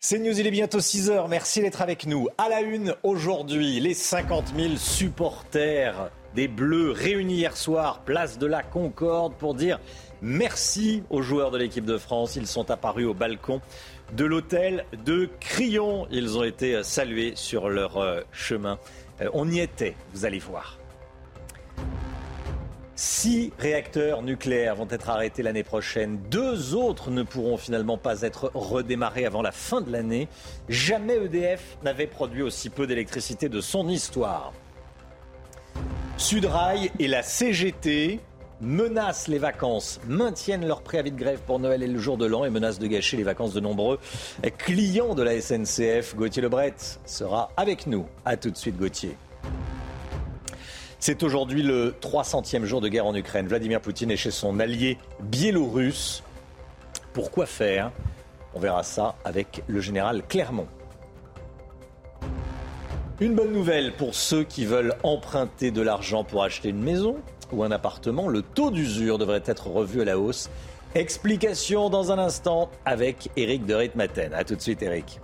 C'est News, il est bientôt 6 heures. Merci d'être avec nous. À la une, aujourd'hui, les 50 000 supporters des Bleus réunis hier soir, place de la Concorde, pour dire merci aux joueurs de l'équipe de France. Ils sont apparus au balcon de l'hôtel de Crillon. Ils ont été salués sur leur euh, chemin. Euh, on y était, vous allez voir. Six réacteurs nucléaires vont être arrêtés l'année prochaine. Deux autres ne pourront finalement pas être redémarrés avant la fin de l'année. Jamais EDF n'avait produit aussi peu d'électricité de son histoire. Sudrail et la CGT menacent les vacances, maintiennent leur préavis de grève pour Noël et le jour de l'an et menacent de gâcher les vacances de nombreux clients de la SNCF. Gauthier Lebret sera avec nous. A tout de suite Gauthier. C'est aujourd'hui le 300e jour de guerre en Ukraine. Vladimir Poutine est chez son allié biélorusse. Pourquoi faire? On verra ça avec le général Clermont. Une bonne nouvelle pour ceux qui veulent emprunter de l'argent pour acheter une maison ou un appartement. Le taux d'usure devrait être revu à la hausse. Explication dans un instant avec Eric de Ritmaten. A tout de suite, Eric.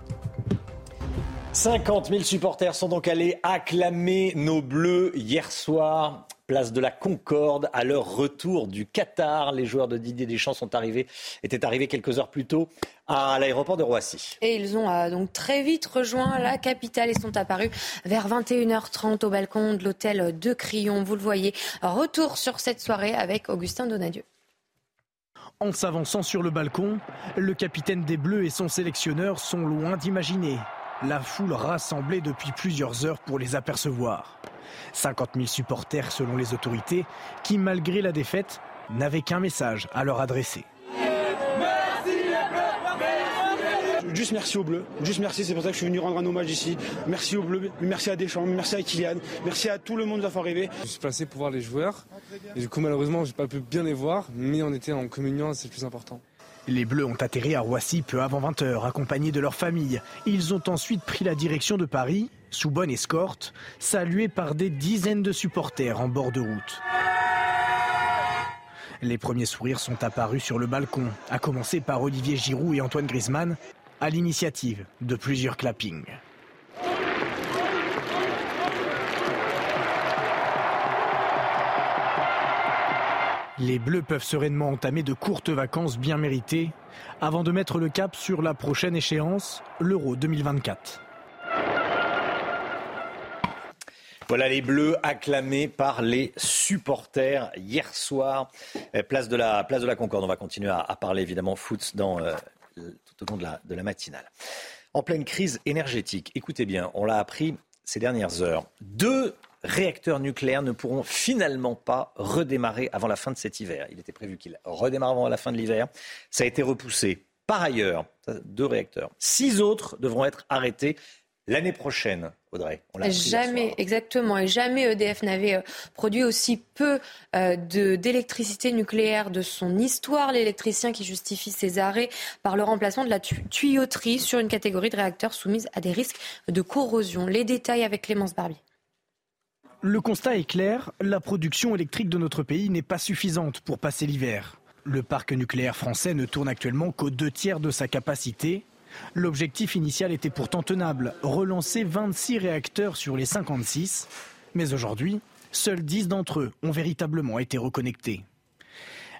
50 000 supporters sont donc allés acclamer nos Bleus hier soir. Place de la Concorde, à leur retour du Qatar, les joueurs de Didier Deschamps sont arrivés, étaient arrivés quelques heures plus tôt à l'aéroport de Roissy. Et ils ont euh, donc très vite rejoint la capitale et sont apparus vers 21h30 au balcon de l'hôtel de Crillon. Vous le voyez, retour sur cette soirée avec Augustin Donadieu. En s'avançant sur le balcon, le capitaine des Bleus et son sélectionneur sont loin d'imaginer la foule rassemblée depuis plusieurs heures pour les apercevoir. 50 000 supporters selon les autorités qui, malgré la défaite, n'avaient qu'un message à leur adresser. Juste merci aux Bleus. Juste merci, c'est pour ça que je suis venu rendre un hommage ici. Merci aux Bleus, merci à Deschamps, merci à Kylian, merci à tout le monde d'avoir rêvé. Je suis placé pour voir les joueurs. Et du coup, malheureusement, j'ai pas pu bien les voir, mais on était en communion, c'est le plus important. Les Bleus ont atterri à Roissy peu avant 20h, accompagnés de leur famille. Ils ont ensuite pris la direction de Paris, sous bonne escorte, salués par des dizaines de supporters en bord de route. Les premiers sourires sont apparus sur le balcon, à commencer par Olivier Giroud et Antoine Griezmann, à l'initiative de plusieurs clappings. Les Bleus peuvent sereinement entamer de courtes vacances bien méritées avant de mettre le cap sur la prochaine échéance, l'Euro 2024. Voilà les Bleus acclamés par les supporters hier soir, euh, place de la, place de la Concorde. On va continuer à, parler évidemment foot dans, euh, tout au long de la, de matinale. En pleine crise énergétique, écoutez bien, on l'a appris ces dernières heures. Deux réacteurs nucléaires ne pourront finalement pas redémarrer avant la fin de cet hiver. Il était prévu qu'ils redémarrent avant la fin de l'hiver. Ça a été repoussé. Par ailleurs, deux réacteurs. Six autres devront être arrêtés l'année prochaine, Audrey. jamais, exactement. Et jamais EDF n'avait euh, produit aussi peu euh, d'électricité nucléaire de son histoire. L'électricien qui justifie ces arrêts par le remplacement de la tuyauterie sur une catégorie de réacteurs soumise à des risques de corrosion. Les détails avec Clémence Barbier. Le constat est clair, la production électrique de notre pays n'est pas suffisante pour passer l'hiver. Le parc nucléaire français ne tourne actuellement qu'aux deux tiers de sa capacité. L'objectif initial était pourtant tenable, relancer 26 réacteurs sur les 56. Mais aujourd'hui, seuls 10 d'entre eux ont véritablement été reconnectés.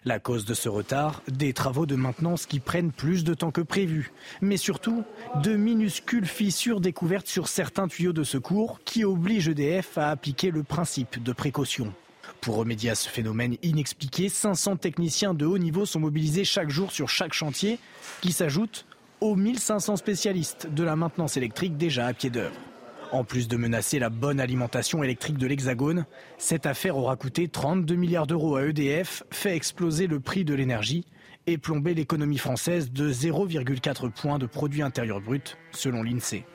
La cause de ce retard, des travaux de maintenance qui prennent plus de temps que prévu, mais surtout de minuscules fissures découvertes sur certains tuyaux de secours qui obligent EDF à appliquer le principe de précaution. Pour remédier à ce phénomène inexpliqué, 500 techniciens de haut niveau sont mobilisés chaque jour sur chaque chantier, qui s'ajoute aux 1500 spécialistes de la maintenance électrique déjà à pied d'œuvre. En plus de menacer la bonne alimentation électrique de l'Hexagone, cette affaire aura coûté 32 milliards d'euros à EDF, fait exploser le prix de l'énergie et plomber l'économie française de 0,4 points de produit intérieur brut, selon l'INSEE.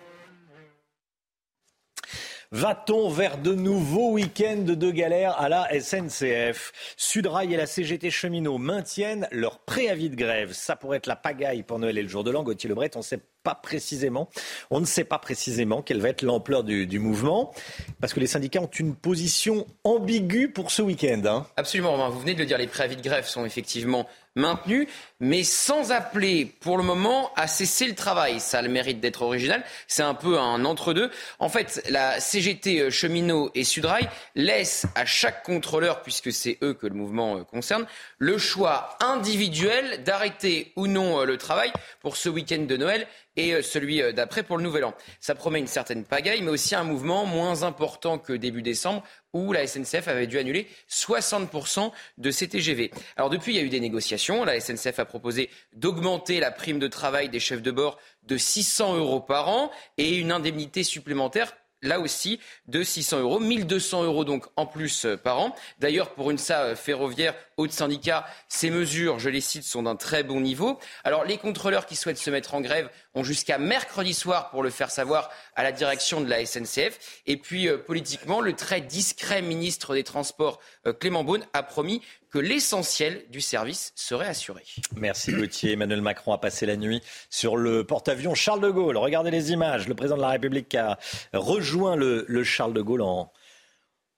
Va-t-on vers de nouveaux week-ends de galère à la SNCF Sudrail et la CGT Cheminot maintiennent leur préavis de grève. Ça pourrait être la pagaille pour Noël et le jour de l'an. Gauthier Lebret, on ne sait pas pas précisément, on ne sait pas précisément quelle va être l'ampleur du, mouvement, parce que les syndicats ont une position ambiguë pour ce week-end. Hein. Absolument, Vous venez de le dire, les préavis de grève sont effectivement maintenu, mais sans appeler pour le moment à cesser le travail. Ça a le mérite d'être original. C'est un peu un entre-deux. En fait, la CGT euh, cheminot et Sudrail laissent à chaque contrôleur, puisque c'est eux que le mouvement euh, concerne, le choix individuel d'arrêter ou non euh, le travail pour ce week-end de Noël et celui d'après pour le Nouvel An. Ça promet une certaine pagaille, mais aussi un mouvement moins important que début décembre, où la SNCF avait dû annuler 60% de ses TGV. Alors depuis, il y a eu des négociations. La SNCF a proposé d'augmenter la prime de travail des chefs de bord de 600 euros par an et une indemnité supplémentaire là aussi de 600 euros, 1200 euros donc en plus euh, par an. D'ailleurs, pour une SA euh, ferroviaire haute syndicat, ces mesures, je les cite, sont d'un très bon niveau. Alors, les contrôleurs qui souhaitent se mettre en grève ont jusqu'à mercredi soir pour le faire savoir à la direction de la SNCF. Et puis, euh, politiquement, le très discret ministre des Transports, Clément Beaune, a promis que l'essentiel du service serait assuré. Merci Gauthier. Emmanuel Macron a passé la nuit sur le porte-avions Charles de Gaulle. Regardez les images. Le président de la République a rejoint le, Charles de Gaulle en,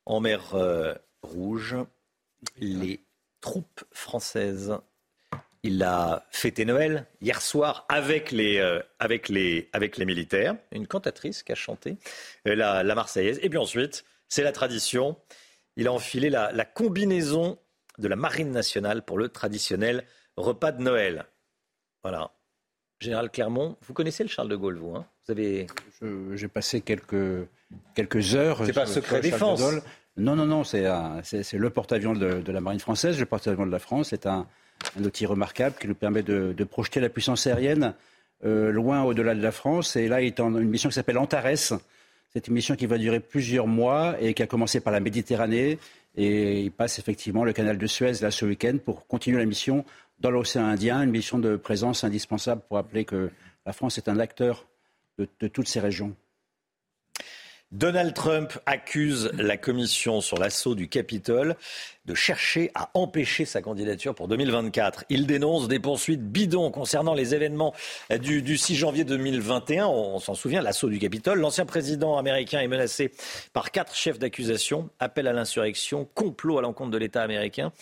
en mer euh, Rouge. Les troupes françaises. Il a fêté Noël hier soir avec les, euh, avec les, avec les militaires. Une cantatrice qui a chanté euh, la, la Marseillaise. Et puis ensuite, c'est la tradition. Il a enfilé la, la combinaison de la Marine nationale pour le traditionnel repas de Noël. Voilà. Général Clermont, vous connaissez le Charles de Gaulle, vous hein? Vous avez. J'ai passé quelques, quelques heures. C'est pas secret défense. non, non, non, c'est le porte-avions de, la Marine française, le porte-avions de la France. C'est un, outil remarquable qui nous permet de, projeter la puissance aérienne euh, loin au-delà de la France. Et là, il est en une mission qui s'appelle Antares. C'est une mission qui va durer plusieurs mois et qui a commencé par la Méditerranée et il passe effectivement le canal de Suez là ce week-end pour continuer la mission dans l'océan Indien, une mission de présence indispensable pour rappeler que la France est un acteur de toutes ces régions. Donald Trump accuse la commission sur l'assaut du Capitole de chercher à empêcher sa candidature pour 2024. Il dénonce des poursuites bidons concernant les événements du, 6 janvier 2021. On, s'en souvient, l'assaut du Capitole. L'ancien président américain est menacé par quatre chefs d'accusation, appel à l'insurrection, complot à l'encontre de l'État américain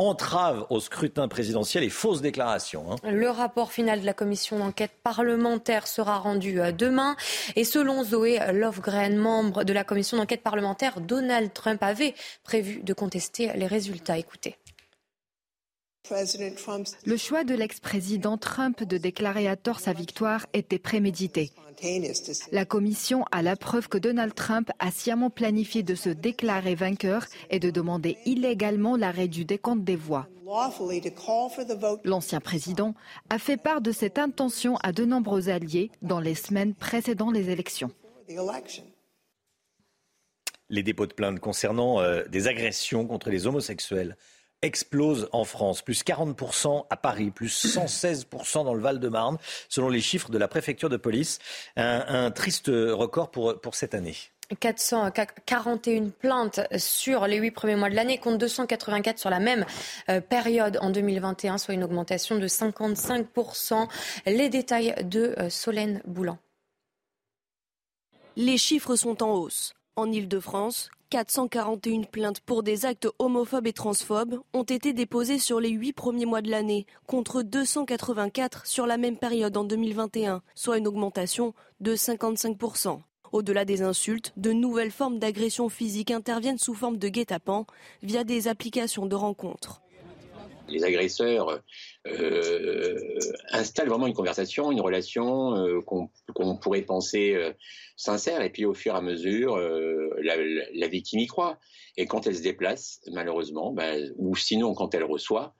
entrave au scrutin présidentiel et fausse déclaration. Hein. Le rapport final de la commission d'enquête parlementaire sera rendu euh, demain. Et selon Zoé Lovegren, membre de la commission d'enquête parlementaire, Donald Trump avait prévu de contester les résultats. Écoutez. Le choix de l'ex-président Trump de déclarer à tort sa victoire était prémédité. La commission a la preuve que Donald Trump a sciemment planifié de se déclarer vainqueur et de demander illégalement l'arrêt du décompte des voix. L'ancien président a fait part de cette intention à de nombreux alliés dans les semaines précédant les élections les dépôts de plainte concernant euh, des agressions contre les homosexuels explosent en France, plus 40% à Paris, plus 116% dans le Val-de-Marne, selon les chiffres de la préfecture de police. Un, triste record pour, pour cette année. 441 plaintes sur les huit premiers mois de l'année, contre 284 sur la même euh, période en 2021, soit une augmentation de 55%. Les détails de euh, Solène Boulan. Les chiffres sont en hausse. En Ile-de-France, 441 plaintes pour des actes homophobes et transphobes ont été déposées sur les huit premiers mois de l'année, contre 284 sur la même période en 2021, soit une augmentation de 55%. Au-delà des insultes, de nouvelles formes d'agression physique interviennent sous forme de guet-apens via des applications de rencontres les agresseurs euh, installent vraiment une conversation, une relation euh, qu'on pourrait penser euh, sincère, et puis au fur et à mesure, la, victime y croit. Et quand elle se déplace, malheureusement, ben, ou sinon quand elle reçoit,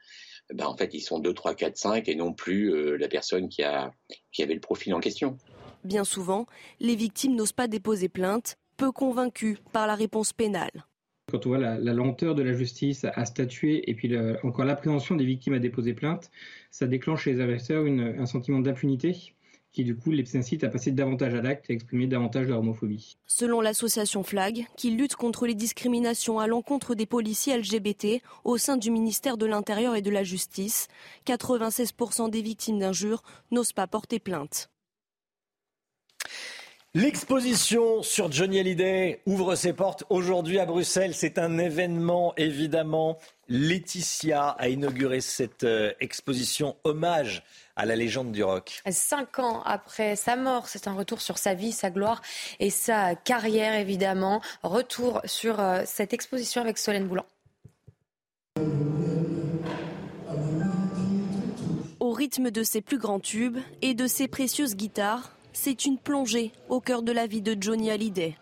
ben, en fait, ils sont 2, 3, 4, 5 et non plus la personne qui, a, qui avait le profil en question. Bien souvent, les victimes n'osent pas déposer plainte, peu convaincues par la réponse pénale. Quand on voit la, lenteur de la justice à, statuer et puis encore l'appréhension des victimes à déposer plainte, ça déclenche chez les agresseurs un sentiment d'impunité qui du coup les incite à passer davantage à l'acte et à exprimer davantage leur homophobie. Selon l'association FLAG, qui lutte contre les discriminations à l'encontre des policiers LGBT au sein du ministère de l'Intérieur et de la Justice, 96% des victimes d'injures n'osent pas porter plainte. L'exposition sur Johnny Hallyday ouvre ses portes aujourd'hui à Bruxelles. C'est un événement, évidemment. Laetitia a inauguré cette euh, exposition hommage à la légende du rock. Cinq ans après sa mort, c'est un retour sur sa vie, sa gloire et sa carrière, évidemment. Retour sur euh, cette exposition avec Solène Boulan. Au rythme de ses plus grands tubes et de ses précieuses guitares, c'est une plongée au cœur de la vie de Johnny Hallyday.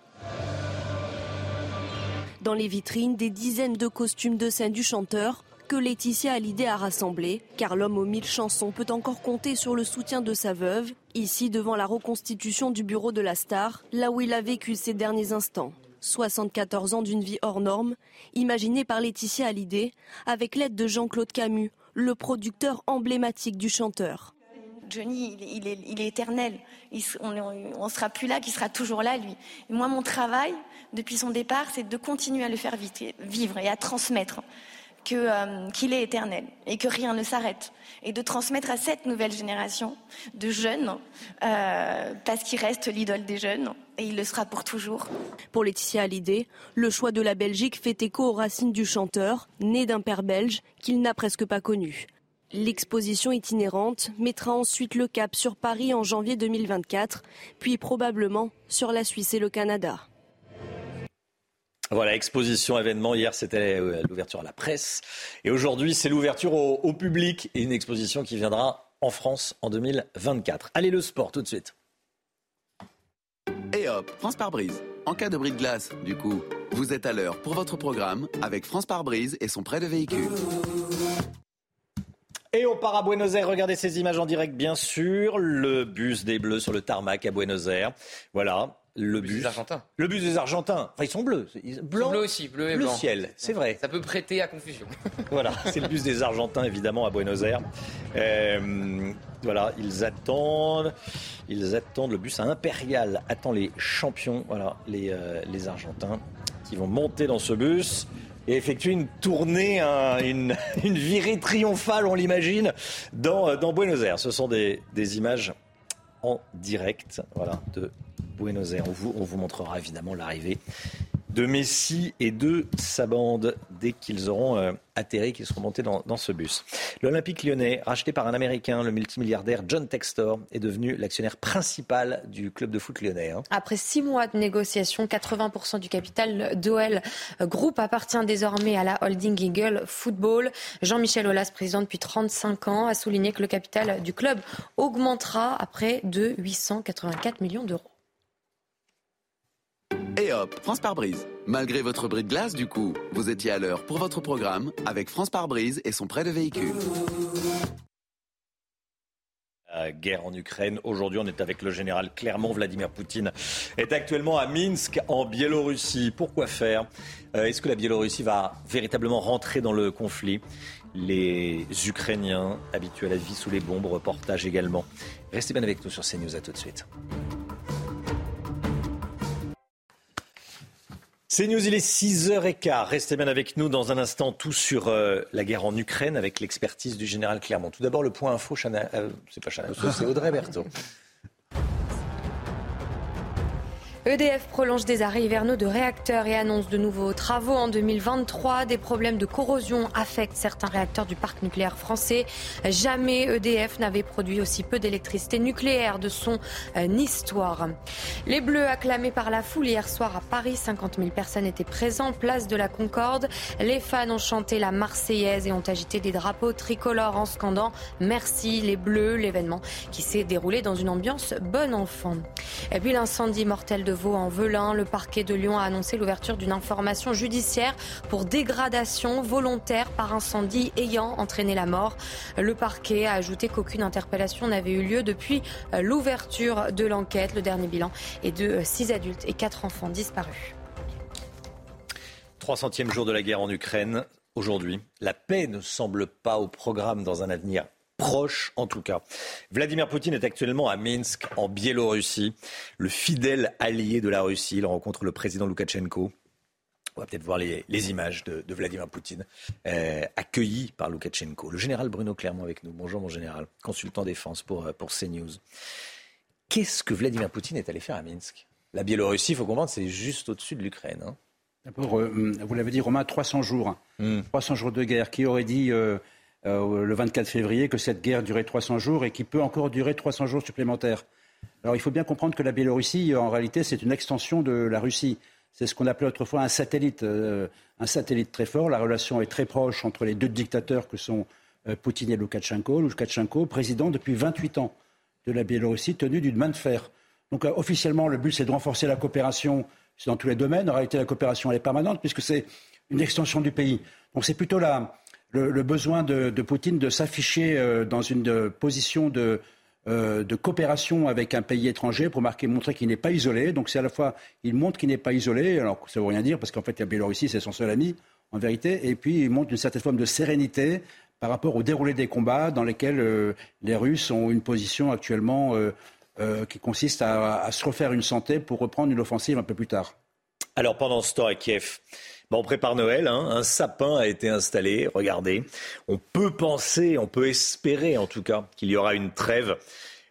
Dans les vitrines, des dizaines de costumes de scène du chanteur que Laetitia Hallyday a rassemblés, car l'homme aux mille chansons peut encore compter sur le soutien de sa veuve, ici devant la reconstitution du bureau de la star, là où il a vécu ses derniers instants. 74 ans d'une vie hors norme, imaginée par Laetitia Hallyday, avec l'aide de Jean-Claude Camus, le producteur emblématique du chanteur. Johnny, il est, il est, éternel. on ne sera plus là, qu'il sera toujours là, lui. Et moi, mon travail, depuis son départ, c'est de continuer à le faire vivre et à transmettre euh, qu'il est éternel et que rien ne s'arrête. Et de transmettre à cette nouvelle génération de jeunes, euh, parce qu'il reste l'idole des jeunes, et il le sera pour toujours. Pour Laetitia Hallyday, le choix de la Belgique fait écho aux racines du chanteur, né d'un père belge qu'il n'a presque pas connu. L'exposition itinérante mettra ensuite le cap sur Paris en janvier 2024, puis probablement sur la Suisse et le Canada. Voilà, exposition, événement. Hier, c'était euh, l'ouverture à la presse. Et aujourd'hui, c'est l'ouverture au, public et une exposition qui viendra en France en 2024. Allez, le sport, tout de suite. Et hop, France par brise. En cas de bris de glace, du coup, vous êtes à l'heure pour votre programme avec France par brise et son prêt de véhicule. Et on part à Buenos Aires. Regardez ces images en direct, bien sûr. Le bus des Bleus sur le tarmac à Buenos Aires. Voilà. Le, bus, des Argentins. Le bus des Argentins. Enfin, ils sont bleus. Blanc, bleu aussi, bleu et bleu blanc. ciel, c'est vrai. Ça peut prêter à confusion. voilà, c'est le bus des Argentins, évidemment, à Buenos Aires. Euh, voilà, ils attendent, ils attendent. Le bus impérial attend les champions, voilà, les, euh, les Argentins, qui vont monter dans ce bus et effectuer une tournée, une, virée triomphale, on l'imagine, dans, dans Buenos Aires. Ce sont des, images en direct de Buenos Aires. On vous montrera évidemment l'arrivée de Messi et de sa bande dès qu'ils auront euh, atterri, qu'ils seront montés dans, ce bus. L'Olympique lyonnais, racheté par un Américain, le multimilliardaire John Textor, est devenu l'actionnaire principal du club de foot lyonnais. Hein. Après six mois de négociations, 80% du capital d'OL Group appartient désormais à la holding Eagle Football. Jean-Michel Aulas, président depuis 35 ans, a souligné que le capital du club augmentera à près de 884 millions d'euros. Et hop, France par brise. Malgré votre bris de glace, du coup, vous étiez à l'heure pour votre programme avec France par brise et son prêt de véhicule. guerre en Ukraine. Aujourd'hui, on est avec le général Clermont. Vladimir Poutine est actuellement à Minsk, en Biélorussie. Pourquoi faire? Euh, Est-ce que la Biélorussie va véritablement rentrer dans le conflit? Les Ukrainiens habitués à la vie sous les bombes, reportage également. Restez bien avec nous sur CNews. À tout de suite. C'est News, il est 6h15. Restez bien avec nous dans un instant, tout sur euh, la guerre en Ukraine avec l'expertise du général Clermont. Tout d'abord, le point info, euh, c'est pas Chana, c'est Audrey Berthaud. EDF prolonge des arrêts hivernaux de réacteurs et annonce de nouveaux travaux en 2023. Des problèmes de corrosion affectent certains réacteurs du parc nucléaire français. Jamais EDF n'avait produit aussi peu d'électricité nucléaire de son euh, histoire. Les Bleus acclamés par la foule hier soir à Paris. 50 000 personnes étaient présentes, place de la Concorde. Les fans ont chanté la Marseillaise et ont agité des drapeaux tricolores en scandant Merci les Bleus. L'événement qui s'est déroulé dans une ambiance bonne enfant. Et puis l'incendie mortel de Le parquet de Lyon a annoncé l'ouverture d'une information judiciaire pour dégradation volontaire par incendie ayant entraîné la mort. Le parquet a ajouté qu'aucune interpellation n'avait eu lieu depuis euh, l'ouverture de l'enquête. Le dernier bilan est de euh, six adultes et quatre enfants disparus. 300e jour de la guerre en Ukraine. Aujourd'hui, la paix ne semble pas au programme dans un avenir proche en tout cas. Vladimir Poutine est actuellement à Minsk, en Biélorussie, le fidèle allié de la Russie. Il rencontre le président Loukachenko. On va peut-être voir les, images de, Vladimir Poutine euh, accueilli par Loukachenko. Le général Bruno Clermont avec nous. Bonjour mon général, consultant défense pour, euh, pour CNews. Qu'est-ce que Vladimir Poutine est allé faire à Minsk? La Biélorussie, il faut comprendre, c'est juste au-dessus de l'Ukraine. Hein. D'abord, euh, vous l'avez dit, Romain, 300 jours. 300 hmm. jours de guerre. Qui aurait dit euh, euh, le 24 février que cette guerre durait 300 jours et qui peut encore durer 300 jours supplémentaires Alors, il faut bien comprendre que la Biélorussie, en réalité, c'est une extension de la Russie. C'est ce qu'on appelait autrefois un satellite, un satellite très fort. La relation est très proche entre les deux dictateurs que sont Poutine et Loukachenko. Loukachenko, président depuis 28 ans de la Biélorussie, tenu d'une main de fer. Donc, officiellement, le but, c'est de renforcer la coopération dans tous les domaines. En réalité, la coopération, elle est permanente puisque c'est une extension du pays. Donc c'est plutôt là le, besoin de, Poutine de s'afficher euh, dans une position de, euh, de, coopération avec un pays étranger pour marquer, montrer qu'il n'est pas isolé. Donc c'est à la fois, il montre qu'il n'est pas isolé, alors ça ne veut rien dire parce qu'en fait la Biélorussie, c'est son seul ami en vérité, et puis il montre une certaine forme de sérénité par rapport au déroulé des combats dans lesquels euh, les Russes ont une position actuellement euh, qui consiste à, se refaire une santé pour reprendre une offensive un peu plus tard. Alors pendant ce temps à Kiev, on prépare Noël, hein. un sapin a été installé, regardez. On peut penser, on peut espérer en tout cas qu'il y aura une trêve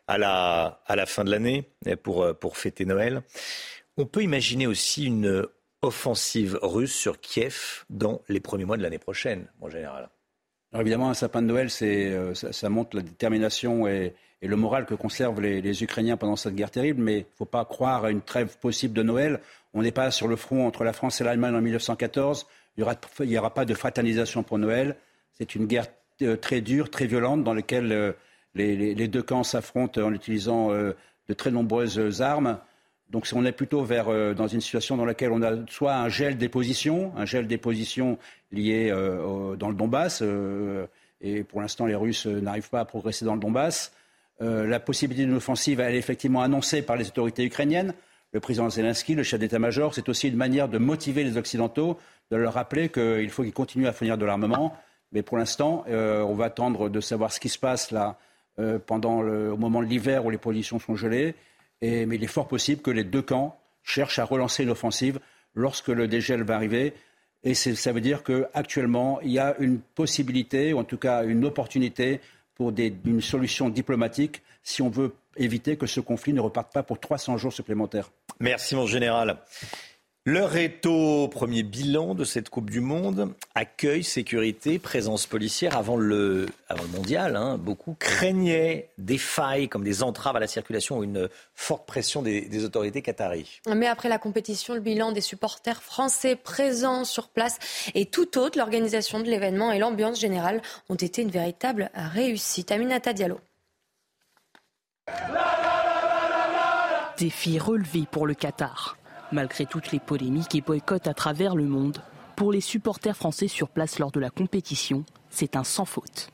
à la, à la fin de l'année pour, pour fêter Noël. On peut imaginer aussi une offensive russe sur Kiev dans les premiers mois de l'année prochaine, en général. Alors évidemment, un sapin de Noël, c'est, euh, ça, montre la détermination et, et le moral que conservent les, Ukrainiens pendant cette guerre terrible, mais il ne faut pas croire à une trêve possible de Noël. On n'est pas sur le front entre la France et l'Allemagne en 1914. Il n'y aura, pas de fraternisation pour Noël. C'est une guerre euh, très dure, très violente, dans laquelle euh, les, deux camps s'affrontent en utilisant euh, de très nombreuses armes. Donc on est plutôt vers, dans une situation dans laquelle on a soit un gel des positions, un gel des positions liées dans le Donbass, et pour l'instant les Russes n'arrivent pas à progresser dans le Donbass, la possibilité d'une offensive, est effectivement annoncée par les autorités ukrainiennes. Le président Zelensky, le chef d'état-major, c'est aussi une manière de motiver les Occidentaux, de leur rappeler qu'il faut qu'ils continuent à fournir de l'armement. Mais pour l'instant, euh, on va attendre de savoir ce qui se passe là euh, pendant le, au moment de l'hiver où les positions sont gelées. mais il est fort possible que les deux camps cherchent à relancer une offensive lorsque le dégel va arriver. Et ça veut dire qu'actuellement, il y a une possibilité, ou en tout cas une opportunité pour une solution diplomatique si on veut éviter que ce conflit ne reparte pas pour 300 jours supplémentaires. Merci mon général. L'heure est au premier bilan de cette Coupe du Monde. Accueil, sécurité, présence policière. Avant le, avant le mondial, hein, beaucoup craignaient des failles comme des entraves à la circulation ou une forte pression des, autorités qataries. Mais après la compétition, le bilan des supporters français présents sur place et tout autre, l'organisation de l'événement et l'ambiance générale ont été une véritable réussite. Aminata Diallo. Défi relevé pour le Qatar. Malgré toutes les polémiques et boycotts à travers le monde, pour les supporters français sur place lors de la compétition, c'est un sans faute.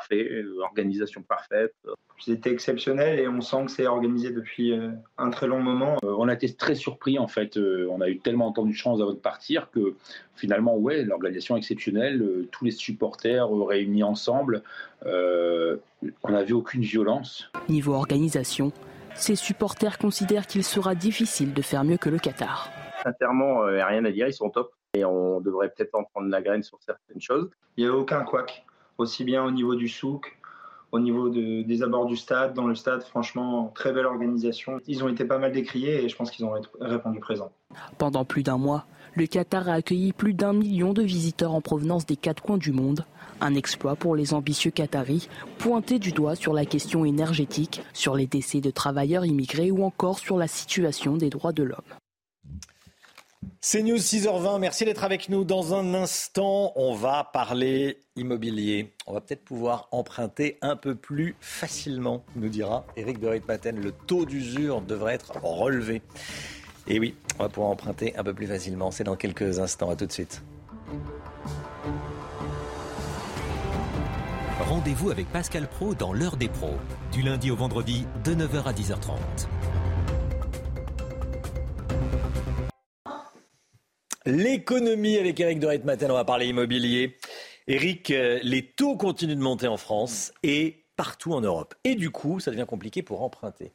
Euh, parfait, euh, organisation parfaite. C'était exceptionnel et on sent que c'est organisé depuis euh, un très long moment. on a été très surpris en fait. on a eu tellement entendu de chance avant de partir que finalement, ouais, l'organisation exceptionnelle, tous les supporters réunis ensemble. on n'a vu aucune violence. Niveau organisation, ses supporters considèrent qu'il sera difficile de faire mieux que le Qatar. Sincèrement, il n'y a rien à dire, ils sont top. Et on devrait peut-être en prendre la graine sur certaines choses. Il n'y a aucun couac, aussi bien au niveau du souk, au niveau des abords du stade, dans le stade, franchement, très belle organisation. Ils ont été pas mal décriés et je pense qu'ils ont répondu présent. Pendant plus d'un mois, le Qatar a accueilli plus d'un million de visiteurs en provenance des quatre coins du monde. Un exploit pour les ambitieux Qataris, pointés du doigt sur la question énergétique, sur les décès de travailleurs immigrés ou encore sur la situation des droits de l'homme. C'est News 6h20, merci d'être avec nous. Dans un instant, on va parler immobilier. On va peut-être pouvoir emprunter un peu plus facilement, nous dira Eric de Reitmaten. Le taux d'usure devrait être relevé. Et oui, on va pouvoir emprunter un peu plus facilement. C'est dans quelques instants. À tout de suite. Rendez-vous avec Pascal Pro dans l'heure des pros, du lundi au vendredi de 9h à 10h30. L'économie avec Eric de Matin, on va parler immobilier. Eric, euh, les taux continuent de monter en France et partout en Europe. Et du coup, ça devient compliqué pour emprunter.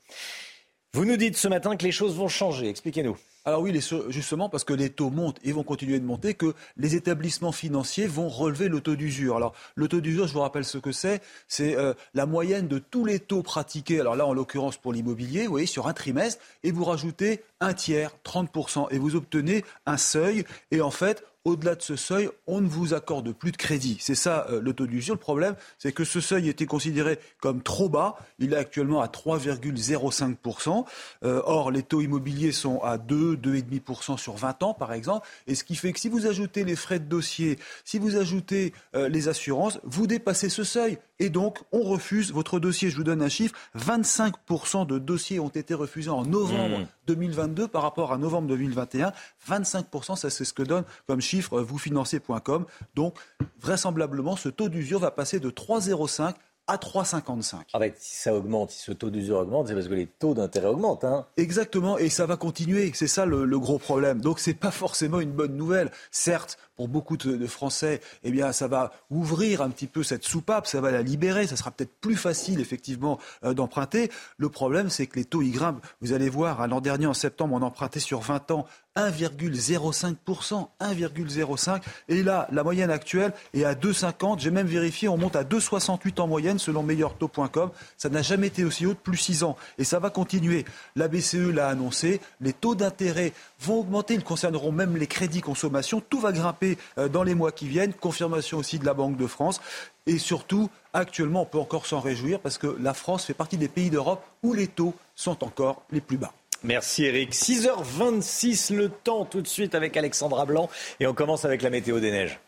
Vous nous dites ce matin que les choses vont changer. Expliquez-nous. Alors oui, justement parce que les taux montent et vont continuer de monter, que les établissements financiers vont relever le taux d'usure. Alors le taux d'usure, je vous rappelle ce que c'est, c'est euh, la moyenne de tous les taux pratiqués. Alors là, en l'occurrence pour l'immobilier, vous voyez, sur un trimestre, et vous rajoutez un tiers, 30%, et vous obtenez un seuil. Et en fait, au-delà de ce seuil, on ne vous accorde plus de crédit. C'est ça le taux d'usure. Le problème, c'est que ce seuil était considéré comme trop bas. Il est actuellement à 3,05%. Euh, or, les taux immobiliers sont à 2, 2,5% sur 20 ans, par exemple. Et ce qui fait que si vous ajoutez les frais de dossier, si vous ajoutez euh, les assurances, vous dépassez ce seuil. Et donc, on refuse votre dossier. Je vous donne un chiffre. 25% de dossiers ont été refusés en novembre 2022 mmh. par rapport à novembre 2021. 25%, ça c'est ce que donne comme chiffre vousfinancez.com. Donc, vraisemblablement, ce taux d'usure va passer de 3,05 à 3,55. En fait, si ça augmente, si ce taux d'usure augmente, c'est parce que les taux d'intérêt augmentent. Hein. Exactement, et ça va continuer. C'est ça le, le, gros problème. Donc, c'est pas forcément une bonne nouvelle. Certes, pour beaucoup de, Français, eh bien, ça va ouvrir un petit peu cette soupape, ça va la libérer, ça sera peut-être plus facile, effectivement, euh, d'emprunter. Le problème, c'est que les taux y grimpent. Vous allez voir, l'an dernier, en septembre, on empruntait sur 20 ans 1,05%, 1,05. Et là, la moyenne actuelle est à 2,50. J'ai même vérifié, on monte à 2,68 en moyenne selon meilleurtaux.com. Ça n'a jamais été aussi haut depuis 6 ans. Et ça va continuer. La BCE l'a annoncé. Les taux d'intérêt vont augmenter. Ils concerneront même les crédits consommation. Tout va grimper euh, dans les mois qui viennent. Confirmation aussi de la Banque de France. Et surtout, actuellement, on peut encore s'en réjouir parce que la France fait partie des pays d'Europe où les taux sont encore les plus bas. Merci Eric. 6h26 le temps tout de suite avec Alexandra Blanc et on commence avec la météo des neiges.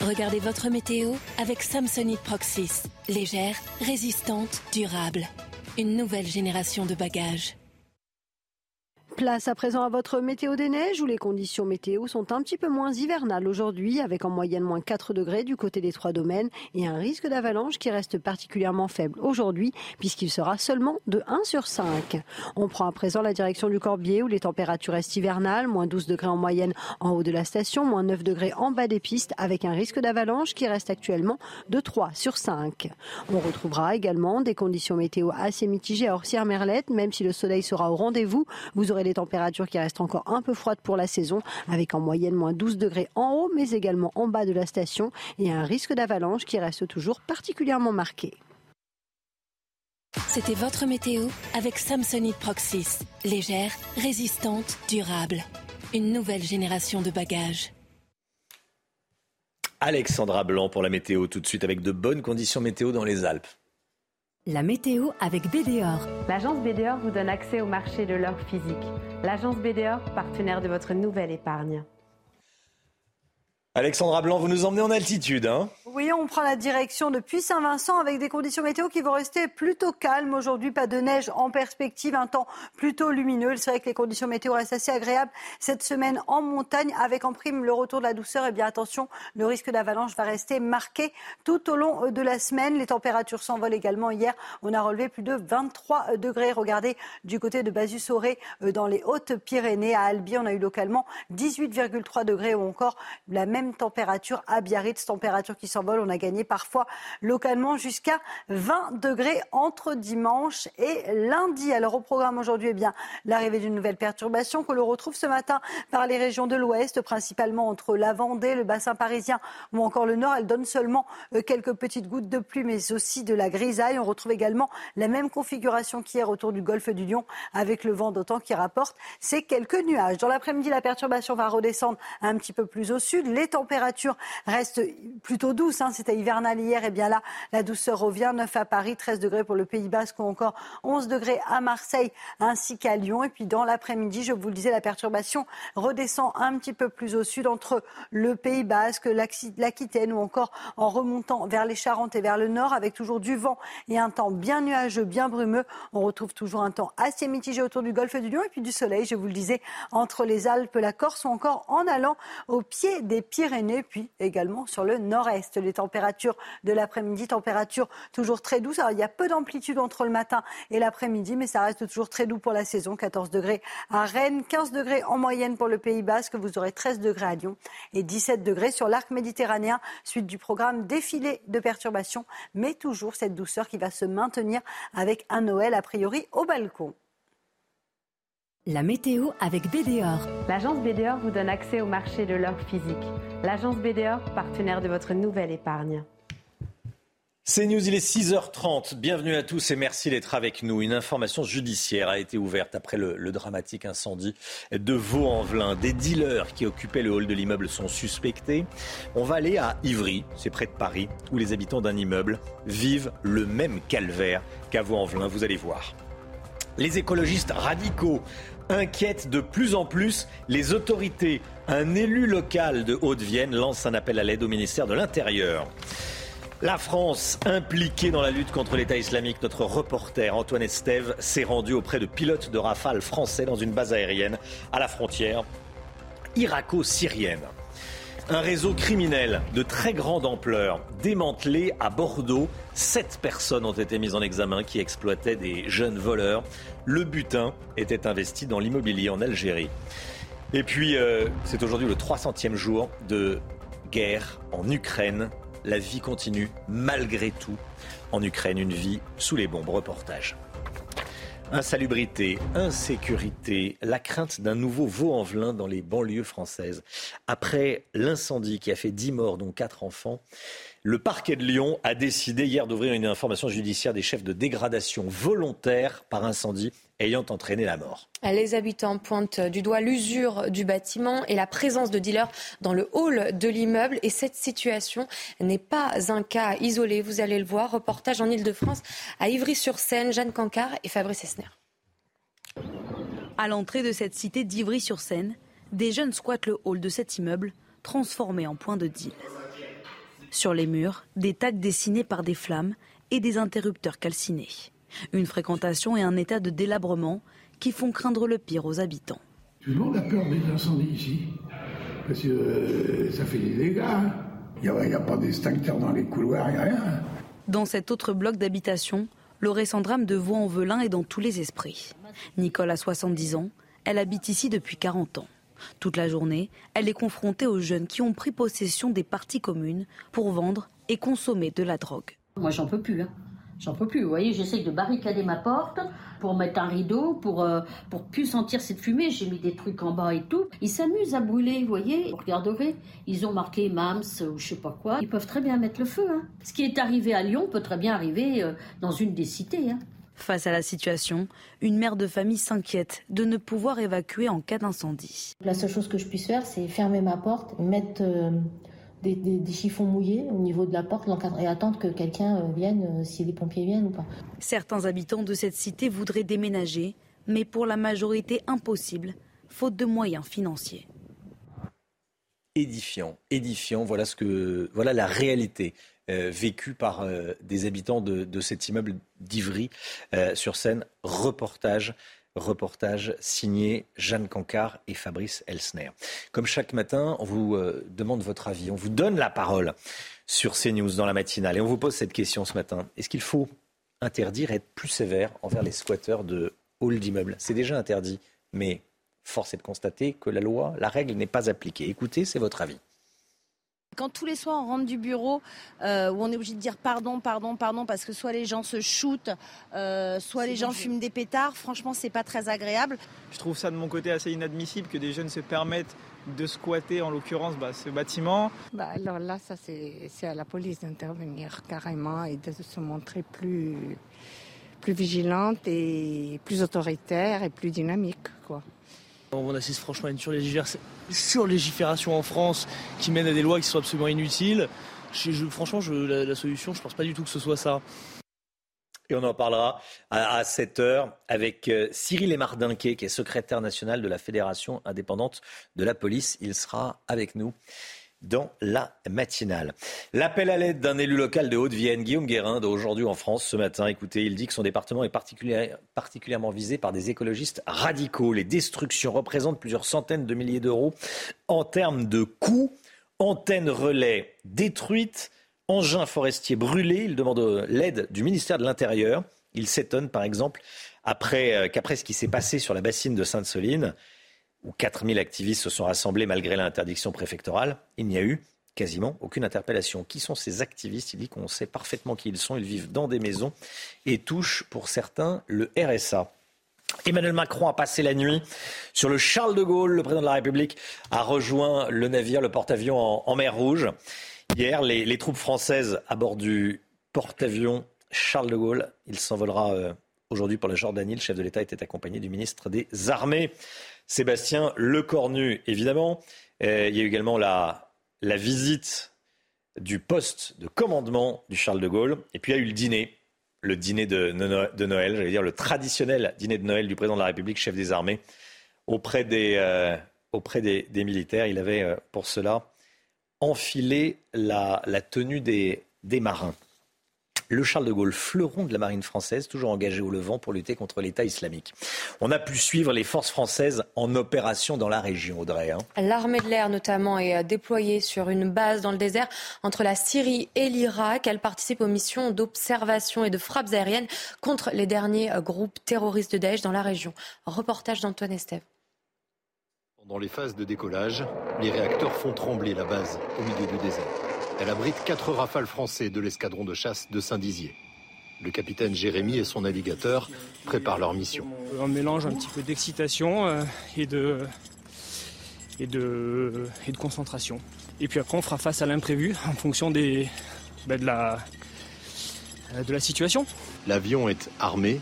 Regardez votre météo avec Samsonite Proxys. Légère, résistante, durable. Une nouvelle génération de bagages. Place à présent à votre météo des neiges où les conditions météo sont un petit peu moins hivernales aujourd'hui avec en moyenne moins 4 degrés du côté des trois domaines et un risque d'avalanche qui reste particulièrement faible aujourd'hui puisqu'il sera seulement de 1 sur 5. On prend à présent la direction du Corbier où les températures restent hivernales, moins 12 degrés en moyenne en haut de la station, moins 9 degrés en bas des pistes avec un risque d'avalanche qui reste actuellement de 3 sur 5. On retrouvera également des conditions météo assez mitigées à Orsières-Merlette même si le soleil sera au rendez-vous. Vous aurez des températures qui restent encore un peu froides pour la saison, avec en moyenne moins 12 degrés en haut, mais également en bas de la station, et un risque d'avalanche qui reste toujours particulièrement marqué. C'était votre météo avec Samsonite Proxys. Légère, résistante, durable. Une nouvelle génération de bagages. Alexandra Blanc pour la météo tout de suite avec de bonnes conditions météo dans les Alpes. La météo avec BDOR. L'agence BDOR vous donne accès au marché de l'or physique. L'agence BDOR, partenaire de votre nouvelle épargne. Alexandra Blanc, vous nous emmenez en altitude. Hein oui, on prend la direction depuis Saint-Vincent avec des conditions météo qui vont rester plutôt calmes. Aujourd'hui, pas de neige en perspective, un temps plutôt lumineux. C'est vrai que les conditions météo restent assez agréables cette semaine en montagne avec en prime le retour de la douceur. Et eh bien attention, le risque d'avalanche va rester marqué tout au long de la semaine. Les températures s'envolent également. Hier, on a relevé plus de 23 degrés. Regardez du côté de Basus-Auré euh, dans les Hautes-Pyrénées. À Albi, on a eu localement 18,3 degrés ou encore la même température à Biarritz, température qui s'envole. On a gagné parfois localement jusqu'à 20 degrés entre dimanche et lundi. Alors au programme aujourd'hui, eh bien l'arrivée d'une nouvelle perturbation que l'on retrouve ce matin par les régions de l'Ouest, principalement entre la Vendée, le bassin parisien ou encore le Nord. Elle donne seulement euh, quelques petites gouttes de pluie, mais aussi de la grisaille. On retrouve également la même configuration qu'hier autour du golfe du Lion, avec le vent d'autant qui rapporte ces quelques nuages. Dans l'après-midi, la perturbation va redescendre un petit peu plus au sud. Les température reste plutôt douce. Hein. C'était hivernal hier. Et bien là, la douceur revient. 9 à Paris, 13 degrés pour le Pays Basque ou encore 11 degrés à Marseille ainsi qu'à Lyon. Et puis dans l'après-midi, je vous le disais, la perturbation redescend un petit peu plus au sud entre le Pays Basque, l'Aquitaine ou encore en remontant vers les Charentes et vers le nord avec toujours du vent et un temps bien nuageux, bien brumeux. On retrouve toujours un temps assez mitigé autour du golfe du Lion et puis du soleil, je vous le disais, entre les Alpes, la Corse ou encore en allant au pied des Pyrénées puis également sur le nord-est. Les températures de l'après-midi, température toujours très douce. Alors, il y a peu d'amplitude entre le matin et l'après-midi, mais ça reste toujours très doux pour la saison. 14 degrés à Rennes, 15 degrés en moyenne pour le Pays Basque. Vous aurez 13 degrés à Lyon et 17 degrés sur l'arc méditerranéen, suite du programme défilé de perturbations, mais toujours cette douceur qui va se maintenir avec un Noël a priori au balcon. La météo avec BDOR. L'agence BDOR vous donne accès au marché de l'or physique. L'agence BDOR, partenaire de votre nouvelle épargne. C'est News, il est 6h30. Bienvenue à tous et merci d'être avec nous. Une information judiciaire a été ouverte après le, le dramatique incendie de Vaux-en-Velin. Des dealers qui occupaient le hall de l'immeuble sont suspectés. On va aller à Ivry, c'est près de Paris, où les habitants d'un immeuble vivent le même calvaire qu'à Vaux-en-Velin. Vous allez voir. Les écologistes radicaux inquiètent de plus en plus les autorités. Un élu local de Haute-Vienne lance un appel à l'aide au ministère de l'Intérieur. La France impliquée dans la lutte contre l'État islamique, notre reporter Antoine Estève s'est rendu auprès de pilotes de rafales français dans une base aérienne à la frontière irako-syrienne. Un réseau criminel de très grande ampleur démantelé à Bordeaux. Sept personnes ont été mises en examen qui exploitaient des jeunes voleurs. Le butin était investi dans l'immobilier en Algérie. Et puis, euh, c'est aujourd'hui le 300e jour de guerre en Ukraine la vie continue malgré tout en Ukraine, une vie sous les bombes. Reportage. Insalubrité, insécurité, la crainte d'un nouveau Vaux-en-Velin dans les banlieues françaises. Après l'incendie qui a fait 10 morts, dont 4 enfants, le parquet de Lyon a décidé hier d'ouvrir une information judiciaire des chefs de dégradation volontaire par incendie ayant entraîné la mort. Les habitants pointent du doigt l'usure du bâtiment et la présence de dealers dans le hall de l'immeuble. Et cette situation n'est pas un cas isolé. Vous allez le voir. Reportage en Ile-de-France à Ivry-sur-Seine, Jeanne Cancard et Fabrice Esner. À l'entrée de cette cité d'Ivry-sur-Seine, des jeunes squattent le hall de cet immeuble transformé en point de deal. Sur les murs, des tags dessinés par des flammes et des interrupteurs calcinés. Une fréquentation et un état de délabrement qui font craindre le pire aux habitants. Tout le monde a peur des incendies ici, parce que euh, ça fait des dégâts. Il n'y a, pas d'extincteur dans les couloirs, il n'y a rien. Dans cet autre bloc d'habitation, le récent drame de Vaux-en-Velin est dans tous les esprits. Nicole a 70 ans, elle habite ici depuis 40 ans. Toute la journée, elle est confrontée aux jeunes qui ont pris possession des parties communes pour vendre et consommer de la drogue. Moi, j'en peux plus. Hein. J'en peux plus. Vous voyez, j'essaye de barricader ma porte pour mettre un rideau, pour euh, pour plus sentir cette fumée. J'ai mis des trucs en bas et tout. Ils s'amusent à brûler, vous voyez. Vous regarderez, ils ont marqué MAMS ou je sais pas quoi. Ils peuvent très bien mettre le feu. Hein. Ce qui est arrivé à Lyon peut très bien arriver euh, dans une des cités. Hein. Face à la situation, une mère de famille s'inquiète de ne pouvoir évacuer en cas d'incendie. La seule chose que je puisse faire, c'est fermer ma porte, mettre euh, des, des, chiffons mouillés au niveau de la porte et attendre que quelqu'un euh, vienne, euh, si les pompiers viennent ou pas. Certains habitants de cette cité voudraient déménager, mais pour la majorité impossible, faute de moyens financiers. Édifiant, édifiant, voilà, ce que, voilà la réalité euh, vécue par des habitants de, cet immeuble d'Ivry sur scène. Reportage Reportage signé Jeanne Cancard et Fabrice Elsner. Comme chaque matin, on vous euh, demande votre avis, on vous donne la parole sur CNews dans la matinale et on vous pose cette question ce matin. Est-ce qu'il faut interdire, être plus sévère envers les squatteurs de halls d'immeubles? C'est déjà interdit, mais force est de constater que la loi, la règle n'est pas appliquée. Écoutez, c'est votre avis. Quand tous les soirs on rentre du bureau euh, où on est obligé de dire pardon, pardon, pardon parce que soit les gens se shootent, euh, soit les gens fument des pétards, franchement c'est pas très agréable. Je trouve ça de mon côté assez inadmissible que des jeunes se permettent de squatter en l'occurrence bah, ce bâtiment. Bah, alors là ça c'est à la police d'intervenir carrément et de se montrer plus, plus vigilante et plus autoritaire et plus dynamique quoi. On assiste franchement à une surlégifération en France qui mène à des lois qui sont absolument inutiles. franchement, la, solution, je ne pense pas du tout que ce soit ça. Et on en parlera à, 7 heures avec euh, Cyril Emardinquet, qui est secrétaire national de la Fédération indépendante de la police. Il sera avec nous dans la matinale. L'appel à l'aide d'un élu local de Haute-Vienne, Guillaume Guérin, d'aujourd'hui en France ce matin. Écoutez, il dit que son département est particulièrement visé par des écologistes radicaux. Les destructions représentent plusieurs centaines de milliers d'euros en termes de coûts. Antennes relais détruites, engins forestiers brûlés. Il demande l'aide du ministère de l'Intérieur. Il s'étonne, par exemple, euh, qu'après ce qui s'est passé sur la bassine de Sainte-Soline, où 4000 activistes se sont rassemblés malgré l'interdiction préfectorale, il n'y a eu quasiment aucune interpellation. Qui sont ces activistes? Il dit qu'on sait parfaitement qui ils sont. Ils vivent dans des maisons et touchent pour certains le RSA. Emmanuel Macron a passé la nuit sur le Charles de Gaulle. Le président de la République a rejoint le navire, le porte-avions en, mer Rouge. Hier, les, troupes françaises à bord du porte-avions Charles de Gaulle. Il s'envolera euh, aujourd'hui pour la Jordanie. Le chef de l'État était accompagné du ministre des Armées, Sébastien Lecornu, évidemment. Euh, il y a eu également la, visite du poste de commandement du Charles de Gaulle. Et puis il a eu le dîner le dîner de, Noël, j'allais dire le traditionnel dîner de Noël du président de la République, chef des armées, auprès des, euh, militaires. Il avait euh, pour cela enfilé la, tenue des marins le Charles de Gaulle, fleuron de la marine française, toujours engagé au Levant pour lutter contre l'État islamique. On a pu suivre les forces françaises en opération dans la région, Audrey. Hein. L'armée de l'air, notamment, est euh, déployée sur une base dans le désert entre la Syrie et l'Irak. Elle participe aux missions d'observation et de frappes aériennes contre les derniers euh, groupes terroristes de Daesh dans la région. Reportage d'Antoine Estève. Pendant les phases de décollage, les réacteurs font trembler la base au milieu du désert. Elle abrite quatre rafales français de l'escadron de chasse de Saint-Dizier. Le capitaine Jérémy et son navigateur préparent leur mission. Un mélange un petit peu d'excitation euh, et de, et, de, et de concentration. Et puis après, on fera face à l'imprévu en fonction des, ben, de, la, de la situation. L'avion est armé,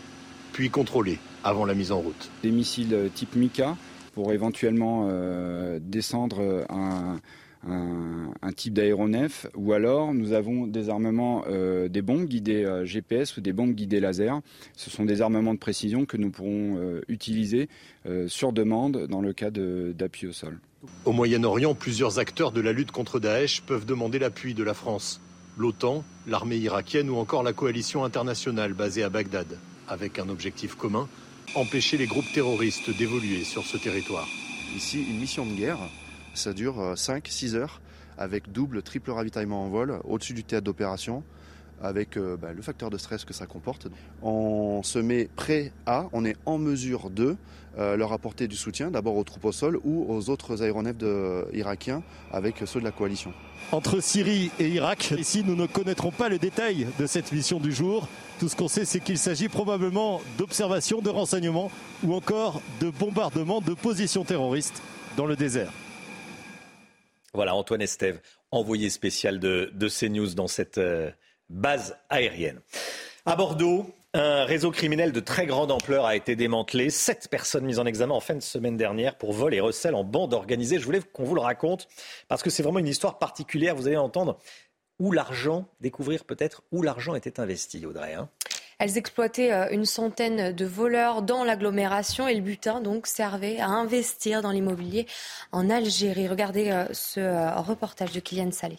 puis contrôlé avant la mise en route. Des missiles type Mika pour éventuellement euh, descendre un un, type d'aéronef, ou alors nous avons des armements, euh, des bombes guidées euh, GPS ou des bombes guidées laser. Ce sont des armements de précision que nous pourrons euh, utiliser sur demande dans le cas d'appui au sol. Au Moyen-Orient, plusieurs acteurs de la lutte contre Daesh peuvent demander l'appui de la France. L'OTAN, l'armée irakienne ou encore la coalition internationale basée à Bagdad, avec un objectif commun, empêcher les groupes terroristes d'évoluer sur ce territoire. Ici, une mission de guerre ça dure 5-6 euh, heures avec double, triple ravitaillement en vol au-dessus du théâtre d'opération avec euh, bah, le facteur de stress que ça comporte. On se met prêt à, on est en mesure de euh, leur apporter du soutien, d'abord aux troupes au sol ou aux autres aéronefs irakiens avec ceux de la coalition. Entre Syrie et Irak, ici nous ne connaîtrons pas les détails de cette mission du jour. Tout ce qu'on sait, c'est qu'il s'agit probablement d'observations, de renseignements ou encore de bombardements de positions terroristes dans le désert. Voilà, Antoine Estève, envoyé spécial de, CNews dans cette euh, base aérienne. À Bordeaux, un réseau criminel de très grande ampleur a été démantelé. Sept personnes mises en examen en fin de semaine dernière pour vol et recel en bande organisée. Je voulais qu'on vous le raconte parce que c'est vraiment une histoire particulière. Vous allez entendre où l'argent, découvrir peut-être où l'argent était investi, Audrey. Hein. Elles exploitaient euh, une centaine de voleurs dans l'agglomération et le butin donc servait à investir dans l'immobilier en Algérie. Regardez euh, ce euh, reportage de Kylian Salé.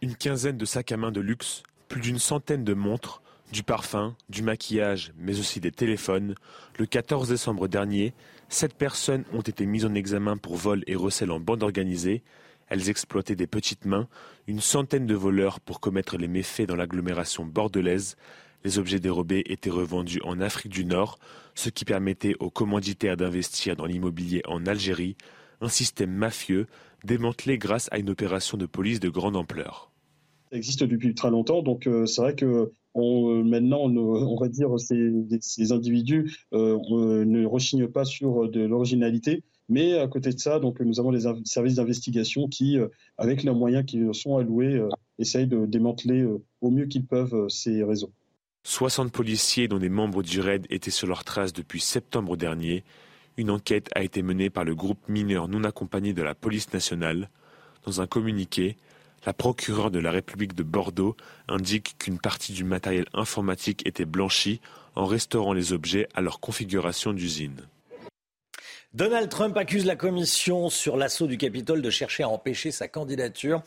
Une quinzaine de sacs à main de luxe, plus d'une centaine de montres, du parfum, du maquillage, mais aussi des téléphones. Le 14 décembre dernier, sept personnes ont été mises en examen pour vol et recel en bande organisée. Elles exploitaient des petites mains, une centaine de voleurs pour commettre les méfaits dans l'agglomération bordelaise. Les objets dérobés étaient revendus en Afrique du Nord, ce qui permettait aux commanditaires d'investir dans l'immobilier en Algérie, un système mafieux démantelé grâce à une opération de police de grande ampleur. Ça existe depuis très longtemps, donc euh, c'est vrai que on, maintenant, on, va dire, ces, individus euh, ne rechignent pas sur de l'originalité. Mais à côté de ça, nous avons des services d'investigation qui, euh, avec les moyens qui sont alloués, euh, essayent de démanteler euh, au mieux qu'ils peuvent ces réseaux. 60 policiers dont des membres du RAID étaient sur leurs traces depuis septembre dernier. Une enquête a été menée par le groupe mineur non accompagné de la police nationale. Dans un communiqué, la procureure de la République de Bordeaux indique qu'une partie du matériel informatique était blanchi en restaurant les objets à leur configuration d'usine. Donald Trump accuse la commission sur l'assaut du Capitole de chercher à empêcher sa candidature.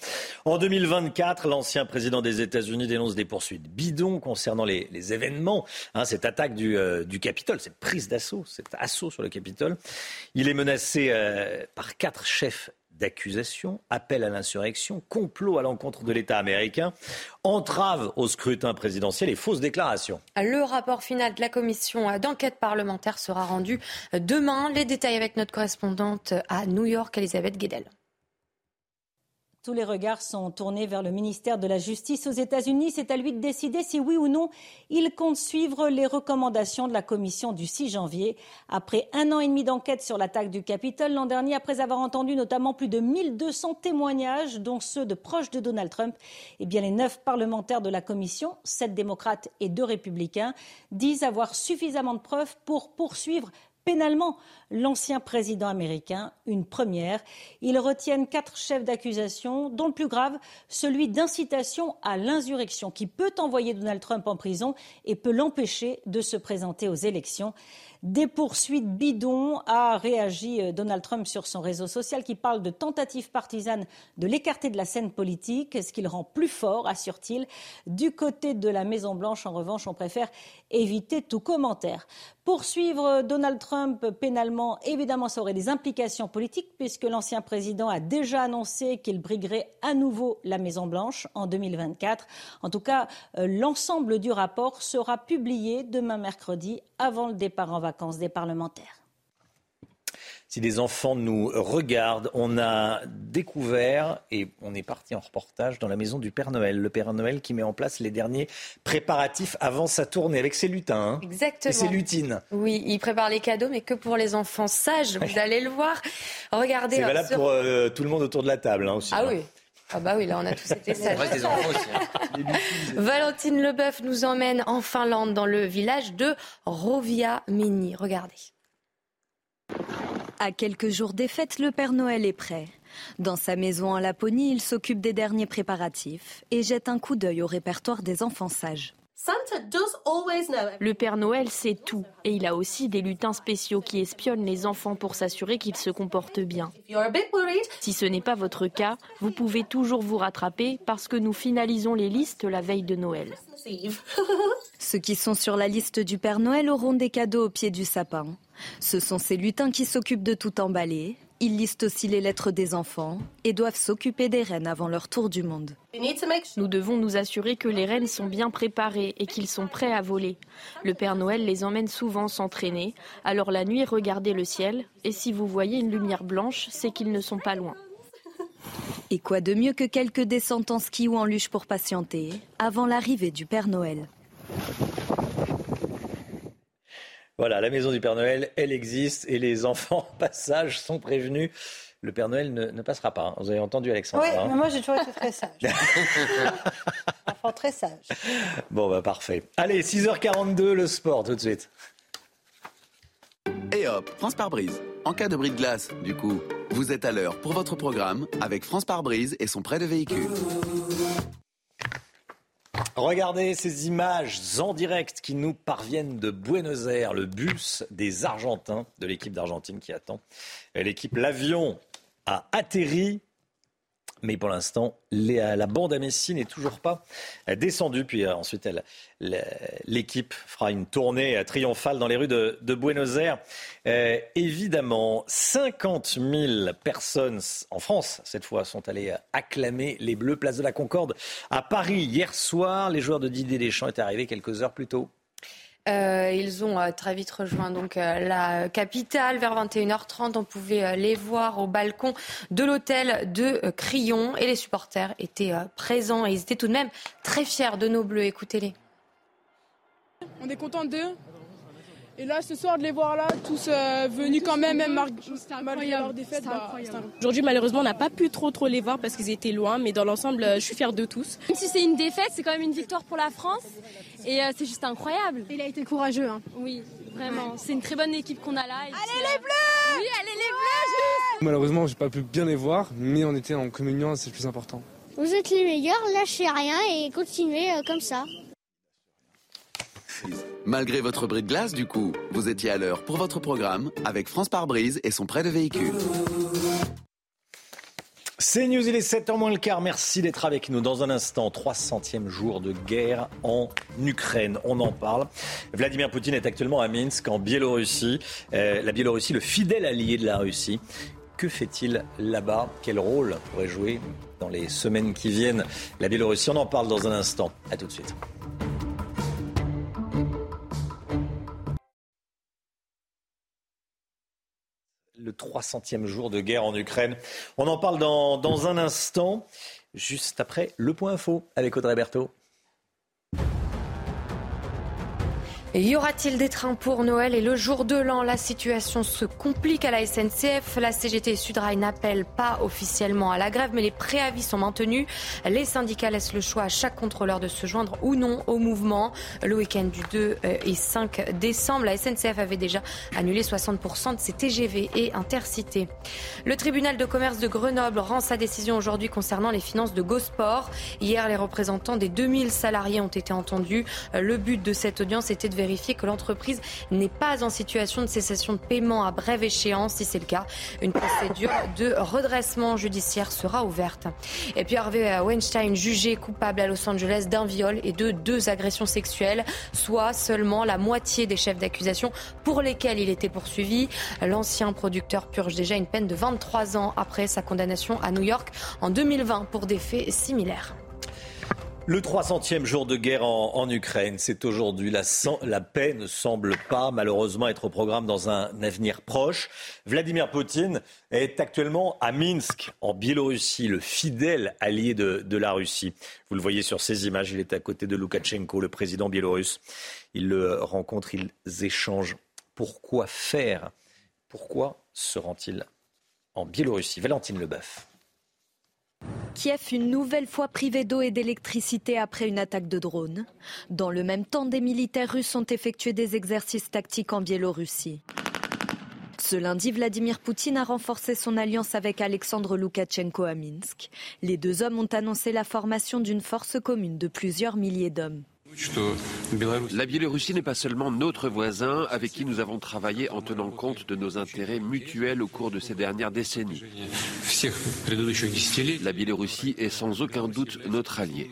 En 2024, l'ancien président des États-Unis dénonce des poursuites bidons concernant les, événements. Hein, cette attaque du, euh, du Capitole, cette prise d'assaut, cet assaut sur le Capitole. Il est menacé euh, par quatre chefs d'accusation, appel à l'insurrection, complot à l'encontre de l'État américain, entrave au scrutin présidentiel et fausses déclarations. Le rapport final de la commission d'enquête parlementaire sera rendu demain. Les détails avec notre correspondante à New York, Elisabeth Guedel. Tous les regards sont tournés vers le ministère de la Justice aux États-Unis. C'est à lui de décider si oui ou non il compte suivre les recommandations de la commission du 6 janvier. Après un an et demi d'enquête sur l'attaque du Capitole l'an dernier, après avoir entendu notamment plus de 1200 témoignages, dont ceux de proches de Donald Trump, eh bien les neuf parlementaires de la commission, sept démocrates et deux républicains, disent avoir suffisamment de preuves pour poursuivre pénalement l'ancien président américain, une première. Ils retiennent quatre chefs d'accusation, dont le plus grave, celui d'incitation à l'insurrection, qui peut envoyer Donald Trump en prison et peut l'empêcher de se présenter aux élections. Des poursuites bidons a réagi euh, Donald Trump sur son réseau social qui parle de tentative partisane de l'écarter de la scène politique, ce qui le rend plus fort, assure-t-il. Du côté de la Maison-Blanche, en revanche, on préfère éviter tout commentaire. Poursuivre Donald Trump pénalement, évidemment, ça aurait des implications politiques puisque l'ancien président a déjà annoncé qu'il briguerait à nouveau la Maison-Blanche en 2024. En tout cas, euh, l'ensemble du rapport sera publié demain mercredi avant le départ en vacances des parlementaires. Si des enfants nous regardent, on a découvert et on est parti en reportage dans la maison du Père Noël. Le Père Noël qui met en place les derniers préparatifs avant sa tournée avec ses lutins. Hein. Exactement. Et ses lutines. Oui, il prépare les cadeaux, mais que pour les enfants sages. Vous allez le voir. Regardez. C'est hein, valable sur- pour euh, tout le monde autour de la table hein, aussi. Ah hein. oui. Ah bah oui, là on a tous été sages. reste des enfants aussi. hein. Valentine Leboeuf nous emmène en Finlande, dans le village de Rovia-Mini. Regardez. À quelques jours des fêtes, le Père Noël est prêt. Dans sa maison en Laponie, il s'occupe des derniers préparatifs et jette un coup d'œil au répertoire des enfants sages. Le Père Noël sait tout et il a aussi des lutins spéciaux qui espionnent les enfants pour s'assurer qu'ils se comportent bien. Si ce n'est pas votre cas, vous pouvez toujours vous rattraper parce que nous finalisons les listes la veille de Noël. Ceux qui sont sur la liste du Père Noël auront des cadeaux au pied du sapin. Ce sont ces lutins qui s'occupent de tout emballer. Ils listent aussi les lettres des enfants et doivent s'occuper des reines avant leur tour du monde. Nous devons nous assurer que les rennes sont bien préparés et qu'ils sont prêts à voler. Le Père Noël les emmène souvent s'entraîner, alors la nuit regardez le ciel et si vous voyez une lumière blanche, c'est qu'ils ne sont pas loin. Et quoi de mieux que quelques descentes en ski ou en luge pour patienter avant l'arrivée du Père Noël? Voilà, la maison du Père Noël, elle existe et les enfants passage sont prévenus. Le Père Noël ne, ne passera pas. hein. Vous avez entendu Alexandre Oui, hein mais moi j'ai toujours été très sage. Enfant très sage. Bon, bah parfait. Allez, 6h42, le sport tout de suite. Et hop, France par brise. En cas de bris de glace, du coup, vous êtes à l'heure pour votre programme avec France par brise et son prêt de véhicule. Regardez ces images en direct qui nous parviennent de Buenos Aires, le bus des Argentins, de l'équipe d'Argentine qui attend. L'équipe, l'avion a atterri, mais pour l'instant, la bande à Messi n'est toujours pas descendue. Puis euh, ensuite, l'équipe fera une tournée euh, triomphale dans les rues de, Buenos Aires. Euh, évidemment, 50 000 personnes en France, cette fois, sont allées euh, acclamer les Bleus, place de la Concorde, à Paris. Hier soir, les joueurs de Didier Deschamps étaient arrivés quelques heures plus tôt. Euh, ils ont euh, très vite rejoint donc euh, la capitale vers 21h30. On pouvait les voir au balcon de l'hôtel de Crillon et les supporters étaient présents et ils étaient tout de même très fiers de nos bleus. Écoutez-les. On est content d'eux? Et là, ce soir, de les voir là, tous euh, venus quand même, même mar- malgré leur défaite. bah, Aujourd'hui, malheureusement, on n'a pas pu trop trop les voir parce qu'ils étaient loin, mais dans l'ensemble, euh, je suis fière de tous. Même si c'est une défaite, c'est quand même une victoire pour la France. Et euh, c'est juste incroyable. Il a été courageux. Hein. Oui, vraiment. C'est une très bonne équipe qu'on a là. allez les Bleus Oui, allez les Bleus Malheureusement, j'ai pas pu bien les voir, mais on était en communion, c'est le plus important. Vous êtes les meilleurs, lâchez rien et continuez euh, comme ça. Malgré votre bris de glace, du coup, vous étiez à l'heure pour votre programme avec France par brise et son prêt de véhicule. C'est News, il est 7h moins le quart. Merci d'être avec nous. Dans un instant, 300e jour de guerre en Ukraine. On en parle. Vladimir Poutine est actuellement à Minsk, en Biélorussie. Euh, la Biélorussie, le fidèle allié de la Russie. Que fait-il là-bas? Quel rôle pourrait jouer dans les semaines qui viennent? La Biélorussie On en parle dans un instant. À tout de suite. Le 300e jour de guerre en Ukraine. On en parle dans, dans un instant, juste après le point info avec Audrey Berthaud. Y aura-t-il des trains pour Noël et le jour de l'an? La situation se complique à la SNCF. La CGT Sudrail n'appelle pas officiellement à la grève, mais les préavis sont maintenus. Les syndicats laissent le choix à chaque contrôleur de se joindre ou non au mouvement. Le week-end du 2 euh, et 5 décembre, la SNCF avait déjà annulé 60% de ses TGV et intercités. Le tribunal de commerce de Grenoble rend sa décision aujourd'hui concernant les finances de Gosport. Hier, les représentants des 2000 salariés ont été entendus. Le but de cette audience était de vérifier que l'entreprise n'est pas en situation de cessation de paiement à brève échéance. Si c'est le cas, une procédure de redressement judiciaire sera ouverte. Et puis Harvey Weinstein, jugé coupable à Los Angeles d'un viol et de deux agressions sexuelles, soit seulement la moitié des chefs d'accusation pour lesquels il était poursuivi. L'ancien producteur purge déjà une peine de 23 ans après sa condamnation à New York en 2020 pour des faits similaires. Le 300e jour de guerre en, Ukraine, c'est aujourd'hui. La, paix ne semble pas malheureusement être au programme dans un avenir proche. Vladimir Poutine est actuellement à Minsk, en Biélorussie, le fidèle allié de, de la Russie. Vous le voyez sur ces images, il est à côté de Loukachenko, le président biélorusse. Il le rencontre, ils échangent. Pourquoi faire? Pourquoi se rend-il en Biélorussie? Valentine Leboeuf. Kiev une nouvelle fois privé d'eau et d'électricité après une attaque de drone. Dans le même temps, des militaires russes ont effectué des exercices tactiques en Biélorussie. Ce lundi, Vladimir Poutine a renforcé son alliance avec Alexandre Loukachenko à Minsk. Les deux hommes ont annoncé la formation d'une force commune de plusieurs milliers d'hommes. La Biélorussie n'est pas seulement notre voisin avec qui nous avons travaillé en tenant compte de nos intérêts mutuels au cours de ces dernières décennies. La Biélorussie est sans aucun doute notre allié.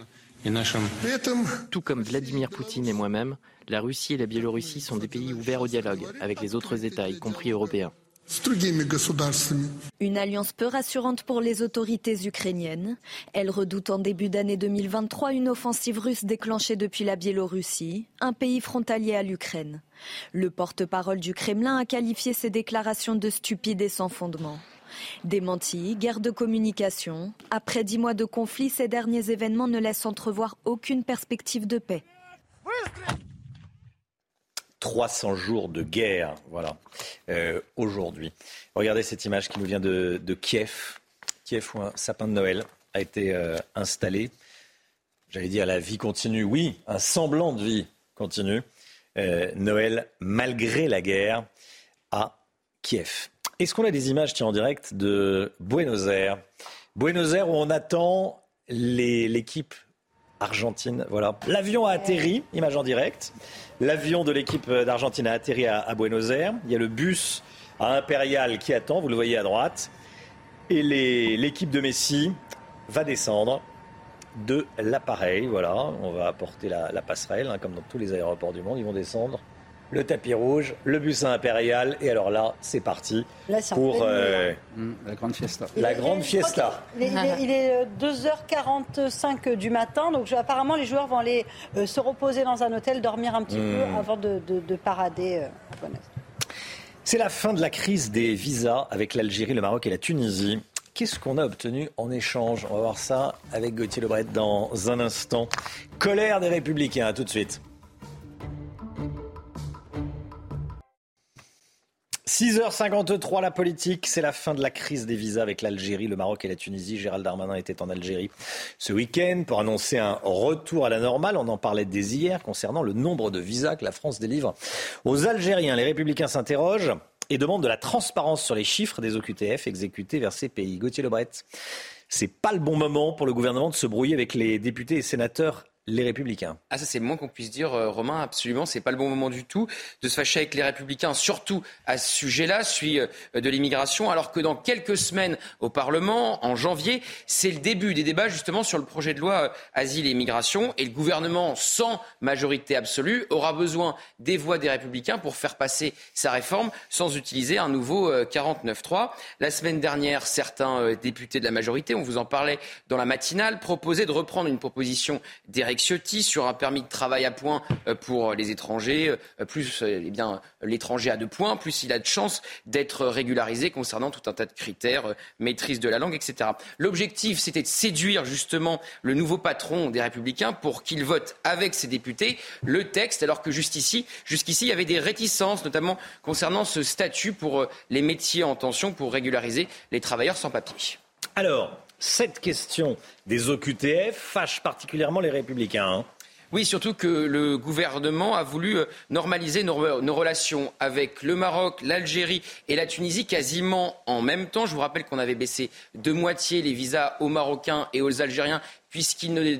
Tout comme Vladimir Poutine et moi-même, la Russie et la Biélorussie sont des pays ouverts au dialogue avec les autres États, y compris européens. Une alliance peu rassurante pour les autorités ukrainiennes. Elles redoutent en début d'année 2023 une offensive russe déclenchée depuis la Biélorussie, un pays frontalier à l'Ukraine. Le porte-parole du Kremlin a qualifié ces déclarations de stupides et sans fondement. Démenti, guerre de communication. Après dix mois de conflit, ces derniers événements ne laissent entrevoir aucune perspective de paix. 300 jours de guerre, voilà, euh, aujourd'hui. Regardez cette image qui nous vient de, Kiev. Kiev où un sapin de Noël a été euh, installé. J'allais dire la vie continue, oui, un semblant de vie continue. Euh, Noël malgré la guerre à Kiev. Est-ce qu'on a des images en direct de Buenos Aires? Buenos Aires où on attend l'équipe argentine. Voilà. L'avion a atterri, image en direct. L'avion de l'équipe d'Argentine a atterri à, Buenos Aires. Il y a le bus à Impérial qui attend, vous le voyez à droite. Et l'équipe de Messi va descendre de l'appareil. Voilà, on va apporter la, passerelle, hein, comme dans tous les aéroports du monde. Ils vont descendre le tapis rouge, le bus impérial, et alors là, c'est parti pour euh, mmh, la grande fiesta. La grande fiesta. Il est, 2h45 euh, du matin, donc apparemment les joueurs vont aller euh, se reposer dans un hôtel, dormir un petit peu mmh. avant de, parader C'est la fin de la crise des visas avec l'Algérie, le Maroc et la Tunisie. Qu'est-ce qu'on a obtenu en échange? On va voir ça avec Gauthier Lebret dans un instant. Colère des Républicains, à tout de suite. 6h53, la politique, c'est la fin de la crise des visas avec l'Algérie, le Maroc et la Tunisie. Gérald Darmanin était en Algérie ce week-end pour annoncer un retour à la normale. On en parlait dès hier concernant le nombre de visas que la France délivre aux Algériens. Les républicains s'interrogent et demandent de la transparence sur les chiffres des OQTF exécutés vers ces pays. Gauthier Lebret, c'est pas le bon moment pour le gouvernement de se brouiller avec les députés et sénateurs les Républicains. Ah ça c'est moins qu'on puisse dire, euh, Romain. Absolument, c'est pas le bon moment du tout de se fâcher avec les Républicains, surtout à ce sujet-là, celui euh, de l'immigration, alors que dans quelques semaines au Parlement, en janvier, c'est le début des débats justement sur le projet de loi euh, asile et immigration, et le gouvernement, sans majorité absolue, aura besoin des voix des Républicains pour faire passer sa réforme sans utiliser un nouveau 49-3. La semaine dernière, certains députés de la majorité, on vous en parlait dans la matinale, proposaient de reprendre une proposition des Sur un permis de travail à points pour les étrangers. Plus eh bien l'étranger a de points, plus il a de chances d'être régularisé concernant tout un tas de critères, maîtrise de la langue, etc. L'objectif, c'était de séduire justement le nouveau patron des Républicains pour qu'il vote avec ses députés le texte, alors que jusqu'ici, jusqu'ici, il y avait des réticences, notamment concernant ce statut pour les métiers en tension pour régulariser les travailleurs sans papier. Alors, cette question des OQTF fâche particulièrement les républicains. Hein. Oui, surtout que le gouvernement a voulu euh, normaliser nos, relations avec le Maroc, l'Algérie et la Tunisie quasiment en même temps. Je vous rappelle qu'on avait baissé de moitié les visas aux Marocains et aux Algériens puisqu'il ne,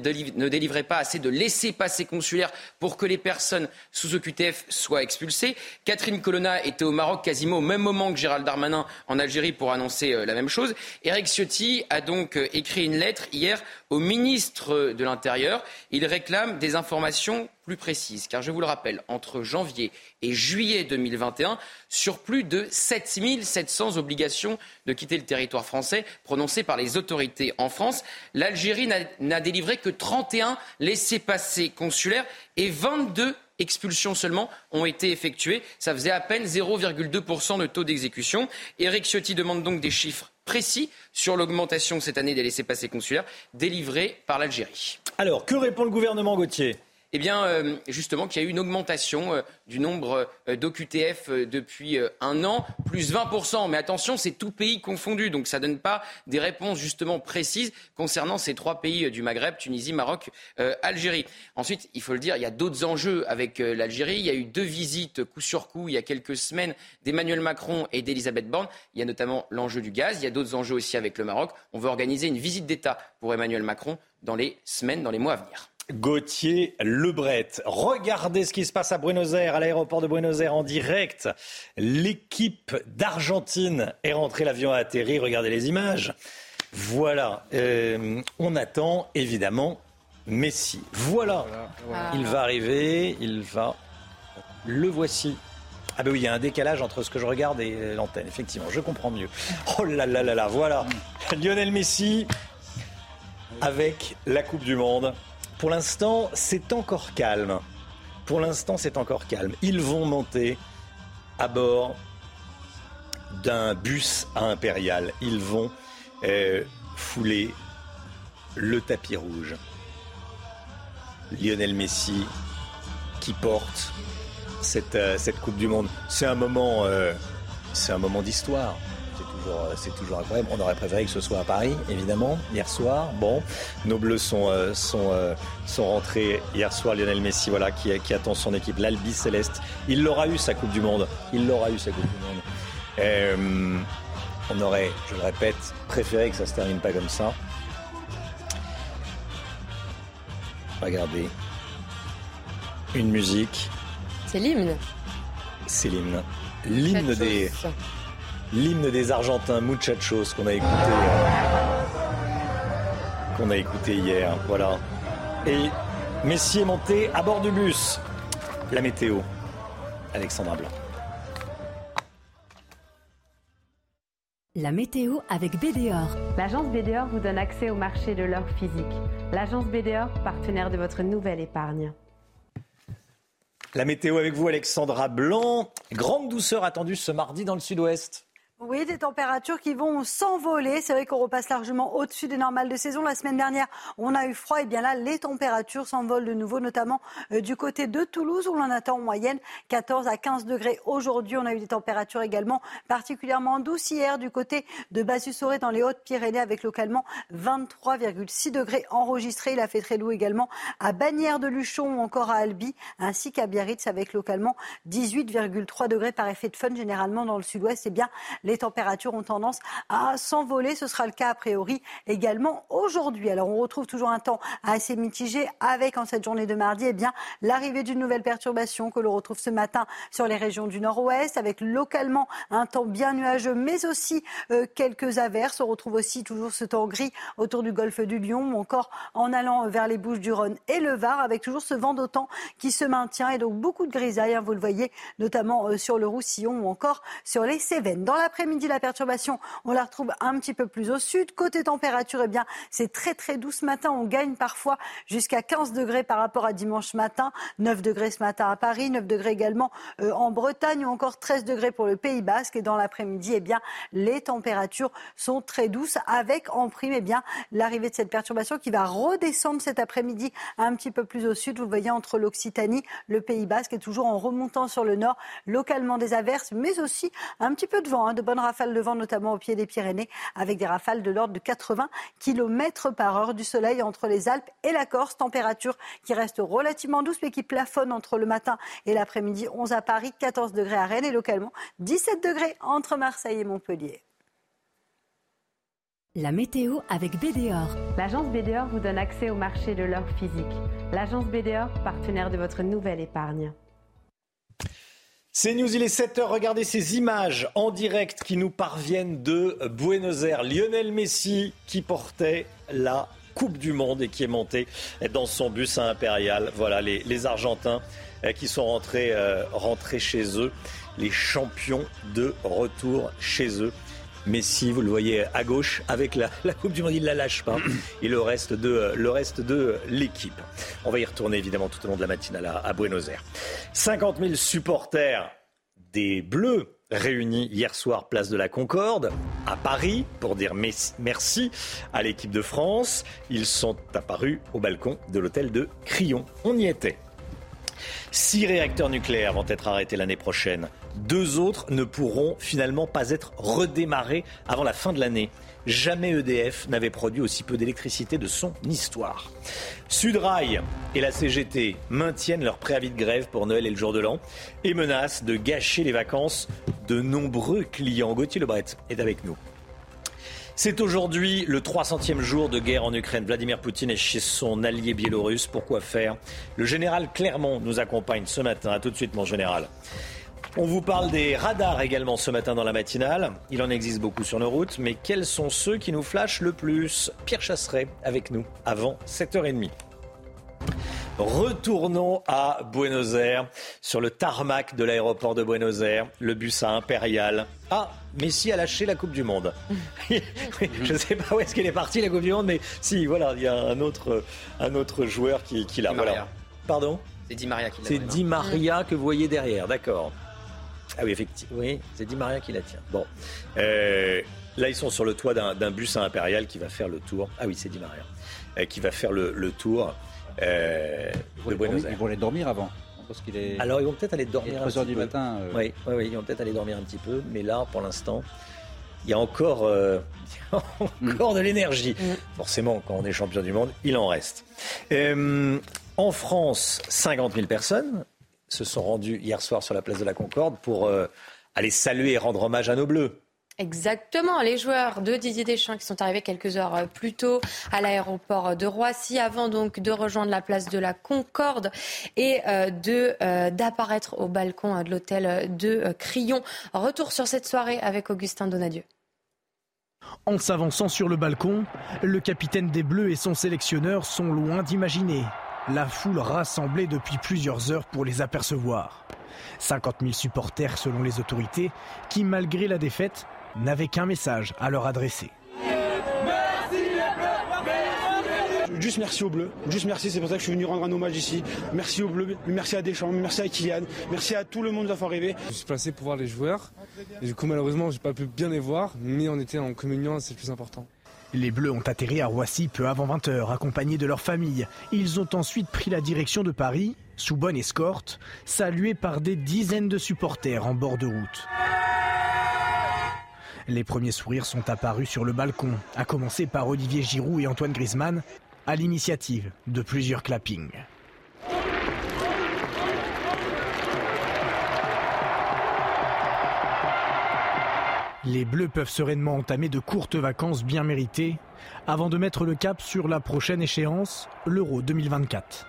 délivrait pas assez de laissés-passer consulaires pour que les personnes sous OQTF soient expulsées. Catherine Colonna était au Maroc quasiment au même moment que Gérald Darmanin en Algérie pour annoncer euh, la même chose. Eric Ciotti a donc euh, écrit une lettre hier au ministre de l'Intérieur. Il réclame des informations plus précises, car je vous le rappelle, entre janvier et juillet 2021, sur plus de 7700 obligations de quitter le territoire français prononcées par les autorités en France, l'Algérie n'a délivré que 31 laissés-passer consulaires et 22 expulsions seulement ont été effectuées. Ça faisait à peine 0,2% de taux d'exécution. Éric Ciotti demande donc des chiffres précis sur l'augmentation cette année des laissés-passer consulaires délivrés par l'Algérie. Alors, que répond le gouvernement Gauthier? Eh bien, euh, justement, qu'il y a eu une augmentation euh, du nombre euh, d'OQTF depuis un an, plus 20%. Mais attention, c'est tout pays confondu, donc ça ne donne pas des réponses justement précises concernant ces trois pays du Maghreb, Tunisie, Maroc, Algérie. Ensuite, il faut le dire, il y a d'autres enjeux avec l'Algérie. Il y a eu deux visites coup sur coup il y a quelques semaines d'Emmanuel Macron et d'Elisabeth Borne. Il y a notamment l'enjeu du gaz. Il y a d'autres enjeux aussi avec le Maroc. On veut organiser une visite d'État pour Emmanuel Macron dans les semaines, dans les mois à venir. Gauthier Lebret. Regardez ce qui se passe à Buenos Aires, à l'aéroport de Buenos Aires en direct. L'équipe d'Argentine est rentrée, l'avion a atterri. Regardez les images. Voilà. Euh, on attend évidemment Messi. Voilà. Il va arriver. Il va. Le voici. Ah ben oui, il y a un décalage entre ce que je regarde et l'antenne. Effectivement, je comprends mieux. Oh là là là là, voilà. Lionel Messi avec la Coupe du Monde. Pour l'instant, c'est encore calme. Pour l'instant, c'est encore calme. Ils vont monter à bord d'un bus à Impérial. Ils vont euh, fouler le tapis rouge. Lionel Messi qui porte cette, euh, cette Coupe du Monde. C'est un moment, euh, c'est un moment d'histoire. Euh, c'est toujours incroyable. On aurait préféré que ce soit à Paris, évidemment, hier soir. Bon, nos Bleus sont, euh, sont, euh, sont rentrés hier soir. Lionel Messi, voilà, qui, qui attend son équipe, l'Albi Céleste. Il l'aura eu, sa Coupe du Monde. Il l'aura eu, sa Coupe du Monde. on aurait, je le répète, préféré que ça se termine pas comme ça. Regardez. Une musique. C'est l'hymne. C'est l'hymne. L'hymne des l'hymne des Argentins, Muchachos, qu'on a écouté, euh, qu'on a écouté hier. Voilà. Et Messi est monté à bord du bus. La météo. Alexandra Blanc. La météo avec BDOR. L'agence BDOR vous donne accès au marché de l'or physique. L'agence BDOR, partenaire de votre nouvelle épargne. La météo avec vous, Alexandra Blanc. Grande douceur attendue ce mardi dans le sud-ouest. Oui, des températures qui vont s'envoler. C'est vrai qu'on repasse largement au-dessus des normales de saison. La semaine dernière, on a eu froid. Et bien là, les températures s'envolent de nouveau, notamment euh, du côté de Toulouse, où l'on attend en moyenne 14 à 15 degrés. Aujourd'hui, on a eu des températures également particulièrement douces hier du côté de Bassus-Sauré dans les Hautes-Pyrénées, avec localement 23,6 degrés enregistrés. Il a fait très doux également à Bagnères de Luchon ou encore à Albi, ainsi qu'à Biarritz, avec localement 18,3 degrés par effet de fun. Généralement, dans le sud-ouest, et bien les températures ont tendance à s'envoler. Ce sera le cas a priori également aujourd'hui. Alors on retrouve toujours un temps assez mitigé avec en cette journée de mardi eh bien l'arrivée d'une nouvelle perturbation que l'on retrouve ce matin sur les régions du nord-ouest avec localement un temps bien nuageux mais aussi euh, quelques averses. On retrouve aussi toujours ce temps gris autour du golfe du Lion ou encore en allant vers les Bouches du Rhône et le Var avec toujours ce vent d'autant qui se maintient et donc beaucoup de grisailles, hein, vous le voyez notamment euh, sur le Roussillon ou encore sur les Cévennes. Dans la l'après-midi, la perturbation, on la retrouve un petit peu plus au sud. Côté température, eh bien, c'est très très doux ce matin. On gagne parfois jusqu'à 15 degrés par rapport à dimanche matin. 9 degrés ce matin à Paris, 9 degrés également euh, en Bretagne ou encore 13 degrés pour le Pays Basque. Et dans l'après-midi, eh bien, les températures sont très douces avec en prime eh bien, l'arrivée de cette perturbation qui va redescendre cet après-midi un petit peu plus au sud. Vous voyez entre l'Occitanie, le Pays Basque et toujours en remontant sur le nord, localement des averses, mais aussi un petit peu de vent, hein, bonnes rafales de vent, notamment au pied des Pyrénées, avec des rafales de l'ordre de 80 km par heure du soleil entre les Alpes et la Corse. Température qui reste relativement douce, mais qui plafonne entre le matin et l'après-midi. 11 à Paris, 14 degrés à Rennes et localement 17 degrés entre Marseille et Montpellier. La météo avec BDOR. L'agence BDOR vous donne accès au marché de l'or physique. L'agence BDOR, partenaire de votre nouvelle épargne. C'est News, il est 7h. Regardez ces images en direct qui nous parviennent de Buenos Aires. Lionel Messi qui portait la Coupe du Monde et qui est monté dans son bus impérial. Voilà les, Argentins euh, qui sont euh, rentrés chez eux, les champions de retour chez eux. Messi, vous le voyez à gauche, avec la, Coupe du Monde, il ne la lâche pas. Et le reste de, le reste de l'équipe. On va y retourner évidemment tout au long de la matinale à, à Buenos Aires. 50 000 supporters des Bleus réunis hier soir place de la Concorde à Paris pour dire merci à l'équipe de France. Ils sont apparus au balcon de l'hôtel de Crillon. On y était. Six réacteurs nucléaires vont être arrêtés l'année prochaine. Deux autres ne pourront finalement pas être redémarrés avant la fin de l'année. Jamais EDF n'avait produit aussi peu d'électricité de son histoire. Sudrail et la CGT maintiennent leur préavis de grève pour Noël et le jour de l'an et menacent de gâcher les vacances de nombreux clients. Gauthier Lebret est avec nous. C'est aujourd'hui le 300e jour de guerre en Ukraine. Vladimir Poutine est chez son allié biélorusse. Pourquoi faire? Le général Clermont nous accompagne ce matin. A tout de suite, mon général. On vous parle des radars également ce matin dans la matinale. Il en existe beaucoup sur nos routes, mais quels sont ceux qui nous flashent le plus? Pierre Chasseret avec nous avant 7h30. Retournons à Buenos Aires, sur le tarmac de l'aéroport de Buenos Aires, le bus à Impérial. Ah, Messi a lâché la Coupe du Monde. je ne sais pas où est-ce qu'elle est partie la Coupe du Monde, mais si, voilà, il y a un autre, un autre joueur qui, qui l'a. Voilà. Pardon? C'est Di Maria qui l'a. C'est Di Maria que vous voyez derrière, d'accord. Ah oui, effectivement, oui, c'est Di Maria qui la tient. Bon, euh, là ils sont sur le toit d'un bus à Impérial qui va faire le tour. Ah oui, c'est Di Maria, euh, qui va faire le, le tour euh, ils, vont ils vont aller dormir avant. Parce qu'il est... Alors ils vont peut-être aller dormir un petit du matin. Euh. Oui, oui, oui, ils vont peut-être aller dormir un petit peu, mais là, pour l'instant, il y a encore, euh, encore de l'énergie. Mm. Forcément, quand on est champion du monde, il en reste. Euh, en France, 50 000 personnes se sont rendues hier soir sur la place de la Concorde pour aller saluer et rendre hommage à nos Bleus. Exactement, les joueurs de Didier Deschamps qui sont arrivés quelques heures euh, plus tôt à l'aéroport de Roissy avant donc de rejoindre la place de la Concorde et euh, de euh, d'apparaître au balcon de l'hôtel de Crillon. Retour sur cette soirée avec Augustin Donadieu. En s'avançant sur le balcon, le capitaine des Bleus et son sélectionneur sont loin d'imaginer la foule rassemblée depuis plusieurs heures pour les apercevoir. 50 000 supporters selon les autorités qui, malgré la défaite, n'avait qu'un message à leur adresser. Juste merci aux Bleus. Juste merci, c'est pour ça que je suis venu rendre un hommage ici. Merci aux Bleus, merci à Deschamps, merci à Kylian, merci à tout le monde d'avoir rêvé. Je suis placé pour voir les joueurs. Et du coup, malheureusement, j'ai pas pu bien les voir, mais on était en communion, c'est le plus important. Les Bleus ont atterri à Roissy peu avant 20h, accompagnés de leur famille. Ils ont ensuite pris la direction de Paris, sous bonne escorte, salués par des dizaines de supporters en bord de route. Les premiers sourires sont apparus sur le balcon, à commencer par Olivier Giroud et Antoine Griezmann, à l'initiative de plusieurs clappings. Les Bleus peuvent sereinement entamer de courtes vacances bien méritées avant de mettre le cap sur la prochaine échéance, l'Euro 2024.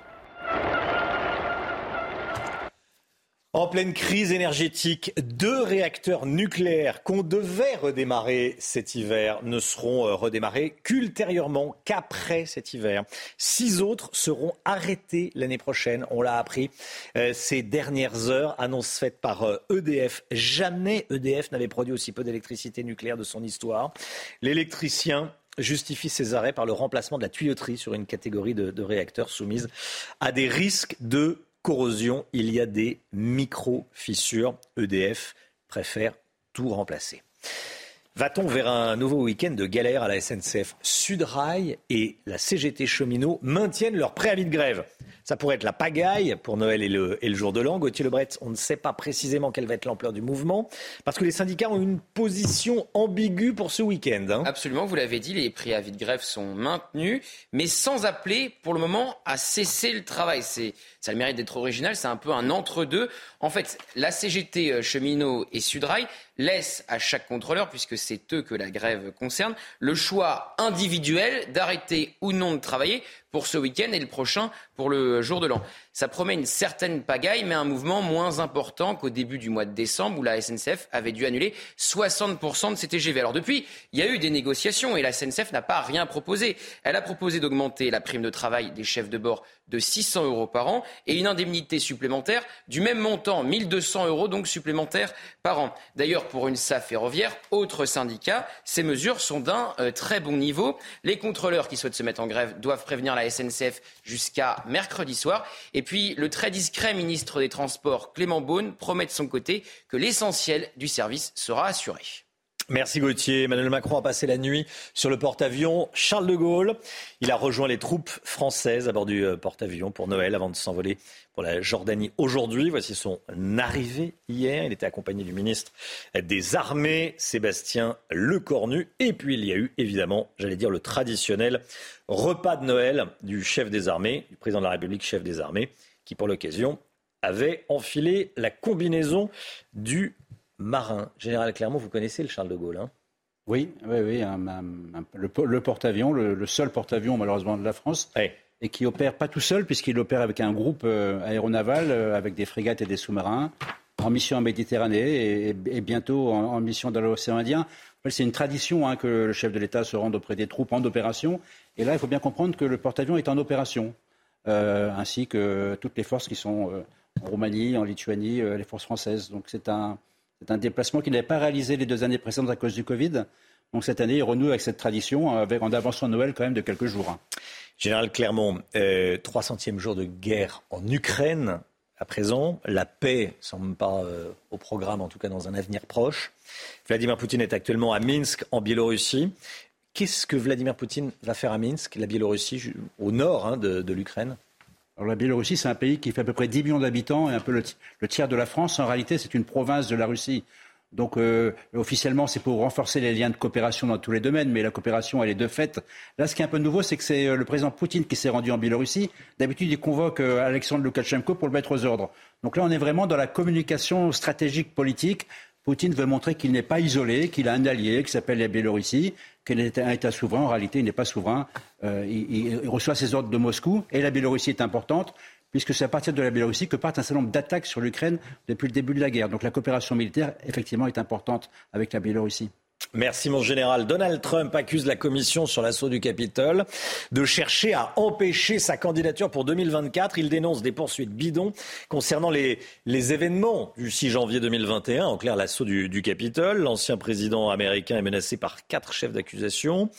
En pleine crise énergétique, deux réacteurs nucléaires qu'on devait redémarrer cet hiver ne seront euh, redémarrés qu'ultérieurement, qu'après cet hiver. Six autres seront arrêtés l'année prochaine. On l'a appris euh, ces dernières heures. Annonce faite par EDF. Euh, e Jamais EDF n'avait produit aussi peu d'électricité nucléaire de son histoire. L'électricien justifie ces arrêts par le remplacement de la tuyauterie sur une catégorie de, de réacteurs soumise à des risques de corrosion, il y a des micro-fissures. EDF préfère tout remplacer. Va-t-on vers un nouveau week-end de galère à la SNCF Sudrail et la CGT Cheminot maintiennent leur préavis de grève? Ça pourrait être la pagaille pour Noël et le, jour de l'an. Gauthier Lebret, on ne sait pas précisément quelle va être l'ampleur du mouvement, parce que les syndicats ont une position ambiguë pour ce week-end. Hein. Absolument, vous l'avez dit, les préavis de grève sont maintenus, mais sans appeler pour le moment à cesser le travail. C'est, ça a le mérite d'être original, c'est un peu un entre-deux. En fait, la CGT euh, cheminot et Sudrail laissent à chaque contrôleur, puisque c'est eux que la grève concerne, le choix individuel d'arrêter ou non de travailler pour ce week-end et le prochain pour le jour de l'an. Ça promet une certaine pagaille, mais un mouvement moins important qu'au début du mois de décembre où la SNCF avait dû annuler 60% de ses TGV. Alors depuis, il y a eu des négociations et la SNCF n'a pas rien proposé. Elle a proposé d'augmenter la prime de travail des chefs de bord de 600 euros par an et une indemnité supplémentaire du même montant, 1200 euros donc supplémentaires par an. D'ailleurs, pour une SAF ferroviaire, autre syndicat, ces mesures sont d'un euh, très bon niveau. Les contrôleurs qui souhaitent se mettre en grève doivent prévenir la SNCF jusqu'à mercredi soir. Et puis, le très discret ministre des Transports, Clément Beaune, promet de son côté que l'essentiel du service sera assuré. Merci Gauthier. Emmanuel Macron a passé la nuit sur le porte-avions Charles de Gaulle. Il a rejoint les troupes françaises à bord du euh, porte-avions pour Noël avant de s'envoler pour la Jordanie aujourd'hui. Voici son arrivée hier. Il était accompagné du ministre des Armées, Sébastien Lecornu. Et puis il y a eu évidemment, j'allais dire, le traditionnel repas de Noël du chef des armées, du président de la République, chef des armées, qui pour l'occasion avait enfilé la combinaison du marin. Général Clermont, vous connaissez le Charles de Gaulle hein? Oui, oui, oui le, porte-avions, le, seul porte-avions malheureusement de la France. Et qui opère pas tout seul, puisqu'il opère avec un groupe euh, aéronaval, euh, avec des frégates et des sous-marins, en mission en Méditerranée et, bientôt en, mission dans l'océan Indien. C'est une tradition hein, que le chef de l'État se rende auprès des troupes en opération. Et là, il faut bien comprendre que le porte-avions est en opération, euh, ainsi que toutes les forces qui sont en Roumanie, en Lituanie, les forces françaises. Donc c'est un, déplacement qu'il n'avait pas réalisé les deux années précédentes à cause du Covid. Donc cette année, il renoue avec cette tradition, avec, en avançant Noël quand même de quelques jours. Général Clermont, euh, 300e jour de guerre en Ukraine à présent. La paix semble pas euh, au programme, en tout cas dans un avenir proche. Vladimir Poutine est actuellement à Minsk, en Biélorussie. Qu'est-ce que Vladimir Poutine va faire à Minsk, la Biélorussie, au nord hein, de l'Ukraine? Alors la Biélorussie, c'est un pays qui fait à peu près 10 millions d'habitants et un peu le, tiers de la France. En réalité, c'est une province de la Russie. Donc euh, officiellement, c'est pour renforcer les liens de coopération dans tous les domaines, mais la coopération, elle est de fait. Là, ce qui est un peu nouveau, c'est que c'est euh, le président Poutine qui s'est rendu en Biélorussie. D'habitude, il convoque euh, Alexandre Loukachenko pour le mettre aux ordres. Donc là, on est vraiment dans la communication stratégique politique. Poutine veut montrer qu'il n'est pas isolé, qu'il a un allié qui s'appelle la Biélorussie, qu'il est un État souverain. En réalité, il n'est pas souverain. Il, reçoit ses ordres de Moscou. Et la Biélorussie est importante, puisque c'est à partir de la Biélorussie que partent un certain nombre d'attaques sur l'Ukraine depuis le début de la guerre. Donc la coopération militaire, effectivement, est importante avec la Biélorussie. Merci mon général. Donald Trump accuse la commission sur l'assaut du Capitole de chercher à empêcher sa candidature pour 2024. Il dénonce des poursuites bidons concernant les, événements du 6 janvier 2021, en clair l'assaut du, Capitole. L'ancien président américain est menacé par quatre chefs d'accusation.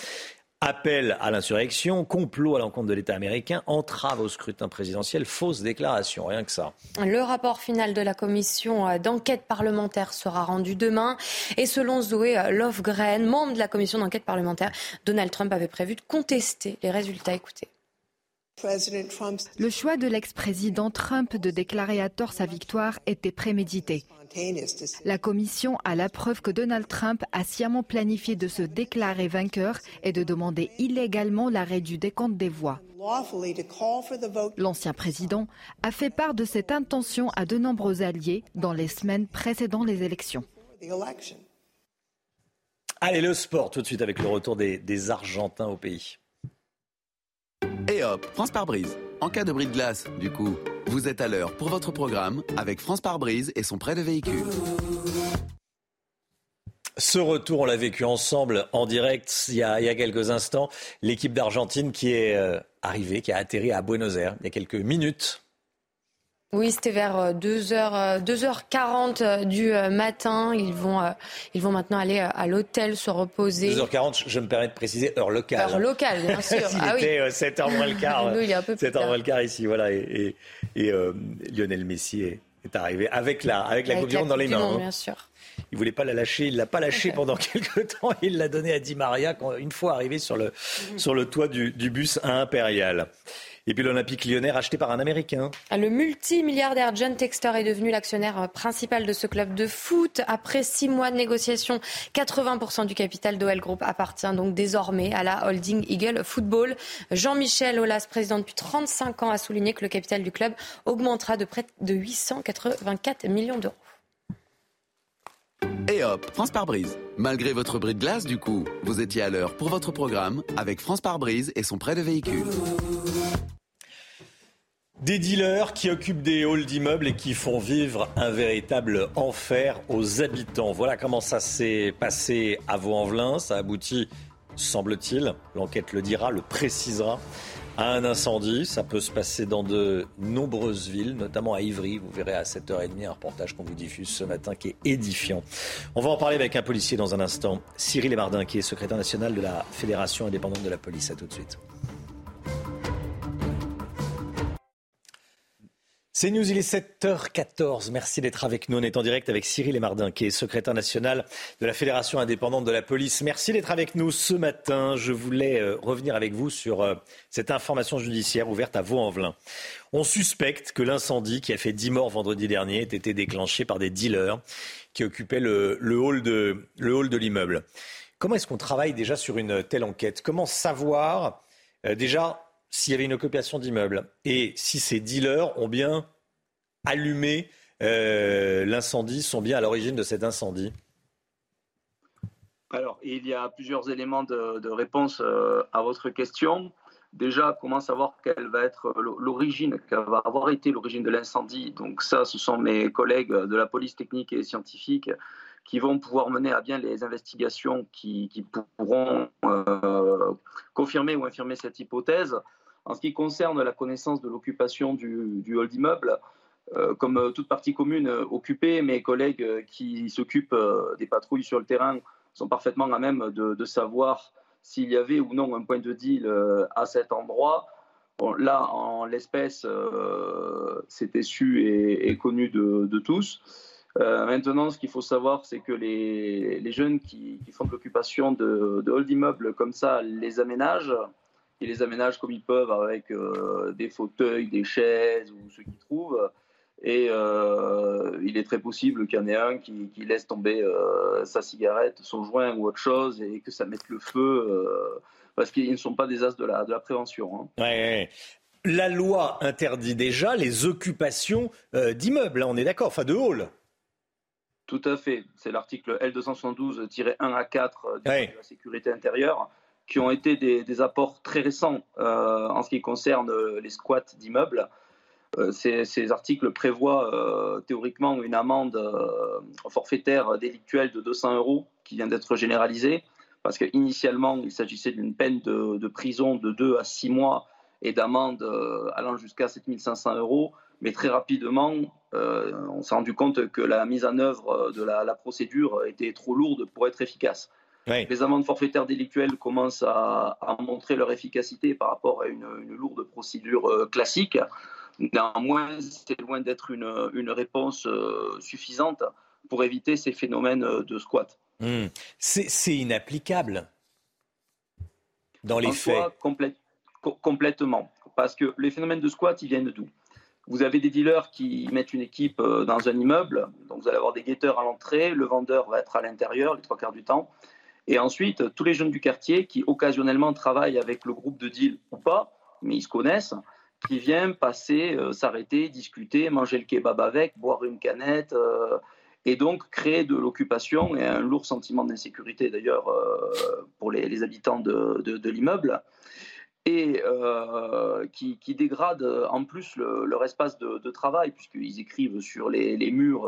Appel à l'insurrection, complot à l'encontre de l'État américain, entrave au scrutin présidentiel, fausse déclaration, rien que ça. Le rapport final de la commission euh, d'enquête parlementaire sera rendu demain. Et selon Zoé euh, Lofgren, membre de la commission d'enquête parlementaire, Donald Trump avait prévu de contester les résultats. Écoutez. Le choix de l'ex-président Trump de déclarer à tort sa victoire était prémédité. La commission a la preuve que Donald Trump a sciemment planifié de se déclarer vainqueur et de demander illégalement l'arrêt du décompte des voix. L'ancien président a fait part de cette intention à de nombreux alliés dans les semaines précédant les élections. Allez, le sport tout de suite avec le retour des, des Argentins au pays. Et hop, France par brise. En cas de bris de glace, du coup. Vous êtes à l'heure pour votre programme avec France par brise et son prêt de véhicule. Ce retour, on l'a vécu ensemble en direct il y a, il y a quelques instants. L'équipe d'Argentine qui est euh, arrivée, qui a atterri à Buenos Aires il y a quelques minutes. Oui, c'était vers 2h, 2h40 du euh, matin. Ils vont, euh, ils vont maintenant aller à l'hôtel se reposer. 2h40, je me permets de préciser, heure locale. Heure locale, bien sûr. il ah était oui. 7h moins le quart. Nous, il y a un peu plus 7h tard. moins le quart ici, voilà. Et, et, et, euh, Lionel Messi est, est arrivé avec la, avec la Avec Coupe du Monde dans les du mains. Monde, hein. bien sûr. Il voulait pas la lâcher, il l'a pas lâchée pendant quelques temps. Il l'a donnée à Di Maria quand, une fois arrivé sur le, sur le toit du, du bus à Impérial. Et puis l'Olympique lyonnais racheté par un Américain. Le multimilliardaire John Textor est devenu l'actionnaire principal de ce club de foot. Après six mois de négociations, 80% du capital d'OL Group appartient donc désormais à la holding Eagle Football. Jean-Michel Aulas, président depuis 35 ans, a souligné que le capital du club augmentera de près de 884 millions d'euros. Et hop, France par brise. Malgré votre bris de glace, du coup, vous étiez à l'heure pour votre programme avec France par brise et son prêt de véhicule. Des dealers qui occupent des halls d'immeubles et qui font vivre un véritable enfer aux habitants. Voilà comment ça s'est passé à Vaux-en-Velin. Ça aboutit, semble-t-il, l'enquête le dira, le précisera, à un incendie. Ça peut se passer dans de nombreuses villes, notamment à Ivry. Vous verrez à 7h30 un reportage qu'on vous diffuse ce matin qui est édifiant. On va en parler avec un policier dans un instant. Cyril Emardin, qui est secrétaire national de la Fédération indépendante de la police. À tout de suite. C'est News, il est 7h14. Merci d'être avec nous. On est en direct avec Cyril Emardin, qui est secrétaire national de la Fédération indépendante de la police. Merci d'être avec nous ce matin. Je voulais euh, revenir avec vous sur euh, cette information judiciaire ouverte à Vaux-en-Velin. On suspecte que l'incendie qui a fait 10 morts vendredi dernier ait été déclenché par des dealers qui occupaient le, le hall de, l'immeuble. Comment est-ce qu'on travaille déjà sur une telle enquête? Comment savoir euh, déjà s'il y avait une occupation d'immeuble. Et si ces dealers ont bien allumé euh, l'incendie, sont bien à l'origine de cet incendie. Alors, il y a plusieurs éléments de, réponse euh, à votre question. Déjà, comment savoir quelle va être l'origine, quelle va avoir été l'origine de l'incendie? Donc ça, ce sont mes collègues de la police technique et scientifique qui vont pouvoir mener à bien les investigations qui, pourront euh, confirmer ou infirmer cette hypothèse. En ce qui concerne la connaissance de l'occupation du, du hall d'immeuble, euh, comme toute partie commune occupée, mes collègues qui s'occupent euh, des patrouilles sur le terrain sont parfaitement à même de, savoir s'il y avait ou non un point de deal à cet endroit. Là, en l'espèce, euh, c'était su et, connu de tous. Euh, maintenant, ce qu'il faut savoir, c'est que les, les jeunes qui, font l'occupation de, de hall d'immeubles comme ça les aménagent. Ils les aménagent comme ils peuvent avec euh, des fauteuils, des chaises ou ce qu'ils trouvent. Et euh, il est très possible qu'il y en ait un qui, laisse tomber sa cigarette, son joint ou autre chose et que ça mette le feu parce qu'ils ne sont pas des as de la, de la prévention. hein. La loi interdit déjà les occupations d'immeubles, hein, on est d'accord, enfin de halls. Tout à fait. C'est l'article L272-1 à 4 du Code de la sécurité intérieure qui ont été des, des apports très récents euh, en ce qui concerne euh, les squats d'immeubles. Euh, ces, ces articles prévoient euh, théoriquement une amende euh, forfaitaire délictuelle de 200 euros qui vient d'être généralisée parce qu'initialement il s'agissait d'une peine de, de prison de 2 à 6 mois et d'amende euh, allant jusqu'à 7500 euros. Mais très rapidement, euh, on s'est rendu compte que la mise en œuvre de la, la procédure était trop lourde pour être efficace. Les amendes forfaitaires délictuelles commencent à, à, montrer leur efficacité par rapport à une, une lourde procédure euh, classique. Néanmoins, c'est loin d'être une, une, réponse euh, suffisante pour éviter ces phénomènes de squat. Mmh. C'est inapplicable dans les en faits. Soi, complè co complètement. Parce que les phénomènes de squat, ils viennent d'où? Vous avez des dealers qui mettent une équipe euh, dans un immeuble, donc vous allez avoir des guetteurs à l'entrée, le vendeur va être à l'intérieur les trois quarts du temps. Et ensuite, tous les jeunes du quartier qui occasionnellement travaillent avec le groupe de deal ou pas, mais ils se connaissent, qui viennent passer, euh, s'arrêter, discuter, manger le kebab avec, boire une canette, euh, et donc créer de l'occupation et un lourd sentiment d'insécurité d'ailleurs pour les, habitants de, de l'immeuble. Et euh, qui, qui, dégrade en plus leur espace de, travail, puisqu'ils écrivent sur les, murs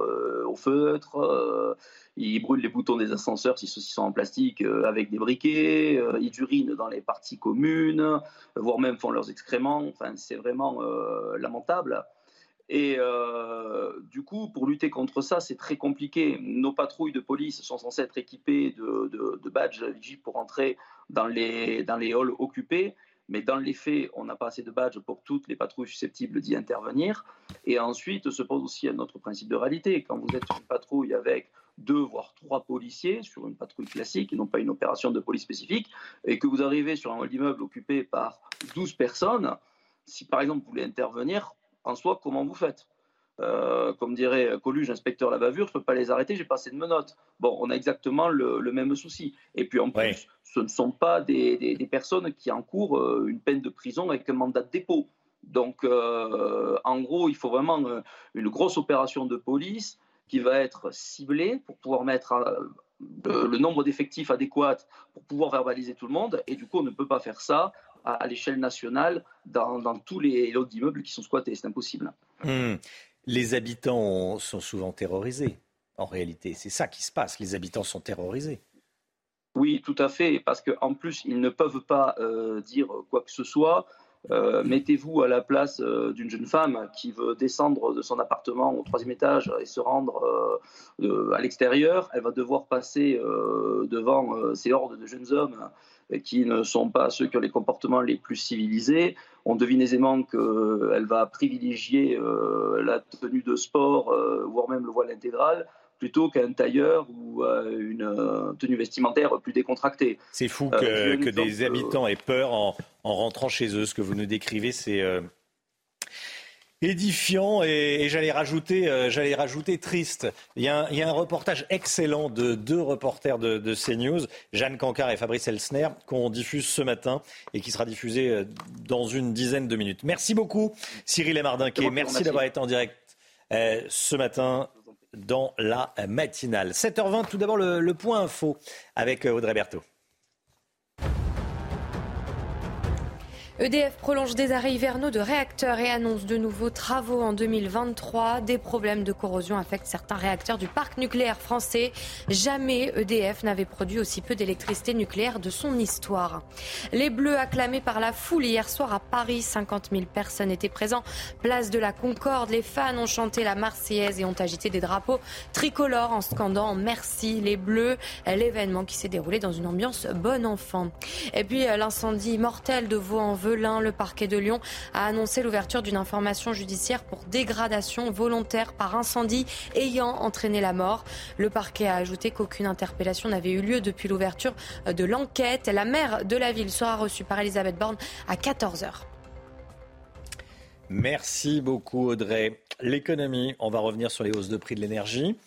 au feutre, ils brûlent les boutons des ascenseurs si ceux-ci sont en plastique avec des briquets, ils urinent dans les parties communes, voire même font leurs excréments. Enfin, c'est vraiment lamentable. Et euh, du coup, pour lutter contre ça, c'est très compliqué. Nos patrouilles de police sont censées être équipées de, de, de badges pour entrer dans les, dans les halls occupés. Mais dans les faits, on n'a pas assez de badges pour toutes les patrouilles susceptibles d'y intervenir. Et ensuite, se pose aussi un autre principe de réalité. Quand vous êtes sur une patrouille avec deux voire trois policiers sur une patrouille classique et non pas une opération de police spécifique, et que vous arrivez sur un hall d'immeuble occupé par 12 personnes, si par exemple vous voulez intervenir, en soi, comment vous faites? Euh, comme dirait Coluche, inspecteur la bavure, je ne peux pas les arrêter, j'ai pas assez de menottes. Bon, on a exactement le, même souci. Et puis en plus, ce ne sont pas des, personnes qui encourent euh, une peine de prison avec un mandat de dépôt. Donc, euh, en gros, il faut vraiment une grosse opération de police qui va être ciblée pour pouvoir mettre le nombre d'effectifs adéquats pour pouvoir verbaliser tout le monde. Et du coup, on ne peut pas faire ça à, l'échelle nationale dans, tous les lots d'immeubles qui sont squattés. C'est impossible. Hmm. Les habitants sont souvent terrorisés, en réalité. C'est ça qui se passe. Les habitants sont terrorisés. Oui, tout à fait, parce qu'en plus, ils ne peuvent pas euh, dire quoi que ce soit. Euh, mettez-vous à la place euh, d'une jeune femme qui veut descendre de son appartement au troisième étage et se rendre à l'extérieur. Elle va devoir passer devant ces hordes de jeunes hommes qui ne sont pas ceux qui ont les comportements les plus civilisés. On devine aisément qu'elle va privilégier euh, la tenue de sport, euh, voire même le voile intégral, plutôt qu'un tailleur ou euh, une tenue vestimentaire plus décontractée. C'est fou que, des habitants aient peur en, en, rentrant chez eux. Ce que vous nous décrivez, c'est édifiant et, j'allais rajouter, euh, j'allais rajouter triste. Il y, a un, reportage excellent de deux reporters de, de, CNews, Jeanne Cancard et Fabrice Elsner, qu'on diffuse ce matin et qui sera diffusé euh, dans une dizaine de minutes. Merci beaucoup, Cyril Emardinquet. Merci d'avoir été en direct euh, ce matin dans la matinale. 7h20, tout d'abord le, le point info avec Audrey Berthaud. EDF prolonge des arrêts hivernaux de réacteurs et annonce de nouveaux travaux en 2023. Des problèmes de corrosion affectent certains réacteurs du parc nucléaire français. Jamais EDF n'avait produit aussi peu d'électricité nucléaire de son histoire. Les Bleus acclamés par la foule hier soir à Paris. 50 000 personnes étaient présentes. Place de la Concorde. Les fans ont chanté la Marseillaise et ont agité des drapeaux tricolores en scandant Merci les Bleus. L'événement qui s'est déroulé dans une ambiance bon enfant. Et puis l'incendie mortel de Vaux-en-Velin le parquet de Lyon a annoncé l'ouverture d'une information judiciaire pour dégradation volontaire par incendie ayant entraîné la mort. Le parquet a ajouté qu'aucune interpellation n'avait eu lieu depuis l'ouverture de l'enquête. La maire de la ville sera reçue par Elisabeth Borne à 14h. Merci beaucoup Audrey. L'économie, on va revenir sur les hausses de prix de l'énergie.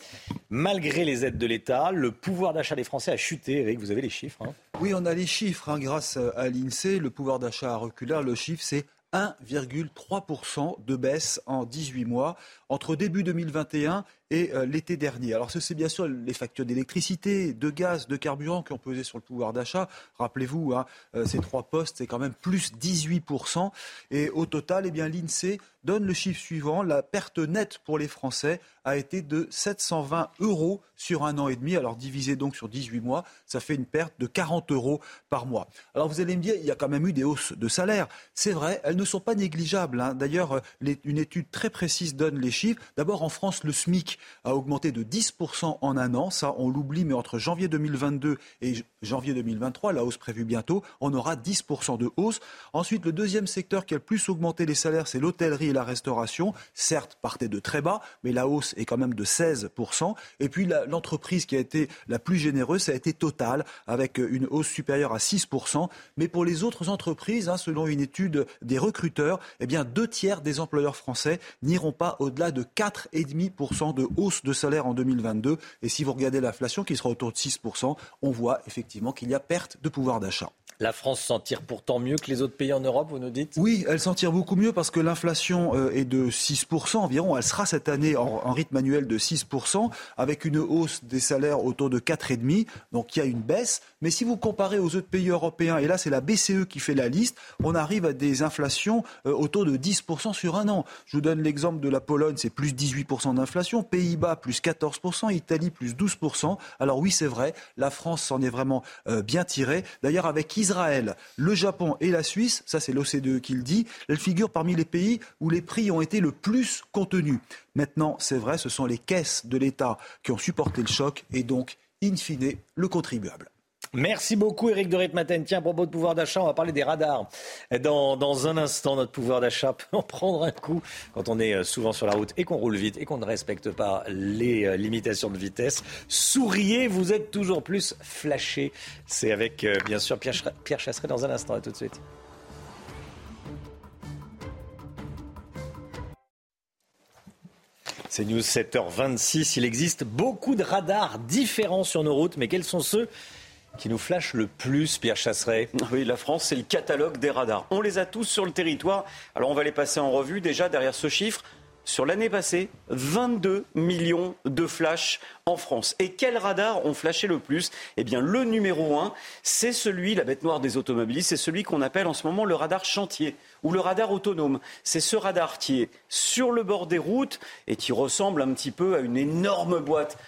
Malgré les aides de l'État, le pouvoir d'achat des Français a chuté. Eric, vous avez les chiffres. Hein. oui, on a les chiffres. Hein. grâce à l'INSEE, le pouvoir d'achat a reculé. Le chiffre, c'est 1,3% de baisse en 18 mois entre début 2021 et euh, l'été dernier. Alors, c'est bien sûr les factures d'électricité, de gaz, de carburant qui ont pesé sur le pouvoir d'achat. Rappelez-vous, hein, euh, ces trois postes, c'est quand même plus 18%. Et au total, eh l'INSEE donne le chiffre suivant. La perte nette pour les Français a été de 720 euros sur un an et demi. Alors, divisé donc sur 18 mois, ça fait une perte de 40 euros par mois. Alors, vous allez me dire, il y a quand même eu des hausses de salaire. C'est vrai, elles ne sont pas négligeables. Hein. D'ailleurs, euh, une étude très précise donne les chiffres. D'abord, en France, le SMIC a augmenté de 10% en un an. Ça, on l'oublie, mais entre janvier 2022 et janvier 2023, la hausse prévue bientôt, on aura 10% de hausse. Ensuite, le deuxième secteur qui a le plus augmenté les salaires, c'est l'hôtellerie et la restauration. Certes, partait de très bas, mais la hausse est quand même de 16%. Et puis, l'entreprise qui a été la plus généreuse, ça a été Total, avec une hausse supérieure à 6%. Mais pour les autres entreprises, hein, selon une étude des recruteurs, eh bien, deux tiers des employeurs français n'iront pas au-delà de 4,5% de hausse de salaire en 2022. Et si vous regardez l'inflation qui sera autour de 6%, on voit effectivement qu'il y a perte de pouvoir d'achat. La France s'en tire pourtant mieux que les autres pays en Europe, vous nous dites? Oui, elle s'en tire beaucoup mieux parce que l'inflation euh, est de 6% environ. Elle sera cette année en, rythme annuel de 6%, avec une hausse des salaires autour de 4,5%. Donc il y a une baisse. Mais si vous comparez aux autres pays européens, et là c'est la BCE qui fait la liste, on arrive à des inflations euh, autour de 10% sur un an. Je vous donne l'exemple de la Pologne, c'est plus 18% d'inflation, Pays-Bas plus 14%, Italie plus 12%. Alors oui, c'est vrai, la France s'en est vraiment euh, bien tirée. D'ailleurs, avec Israël, le Japon et la Suisse, ça c'est l'OCDE qui le dit, elle figure parmi les pays où les prix ont été le plus contenus. Maintenant, c'est vrai, ce sont les caisses de l'État qui ont supporté le choc et donc, in fine, le contribuable. Merci beaucoup Eric de Ritmaten. Tiens, à propos de pouvoir d'achat, on va parler des radars. Dans, dans un instant, notre pouvoir d'achat peut en prendre un coup quand on est euh, souvent sur la route et qu'on roule vite et qu'on ne respecte pas les euh, limitations de vitesse. Souriez, vous êtes toujours plus flashé. C'est avec, euh, bien sûr, Pierre, Pierre Chasseret dans un instant. À tout de suite. C'est News 7h26. Il existe beaucoup de radars différents sur nos routes, mais quels sont ceux qui nous flash le plus, Pierre Chasseret Oui, la France, c'est le catalogue des radars. On les a tous sur le territoire. Alors on va les passer en revue. Déjà, derrière ce chiffre, sur l'année passée, 22 millions de flashs en France. Et quels radars ont flashé le plus? Eh bien, le numéro un, c'est celui, la bête noire des automobilistes, c'est celui qu'on appelle en ce moment le radar chantier ou le radar autonome. C'est ce radar qui est sur le bord des routes et qui ressemble un petit peu à une énorme boîte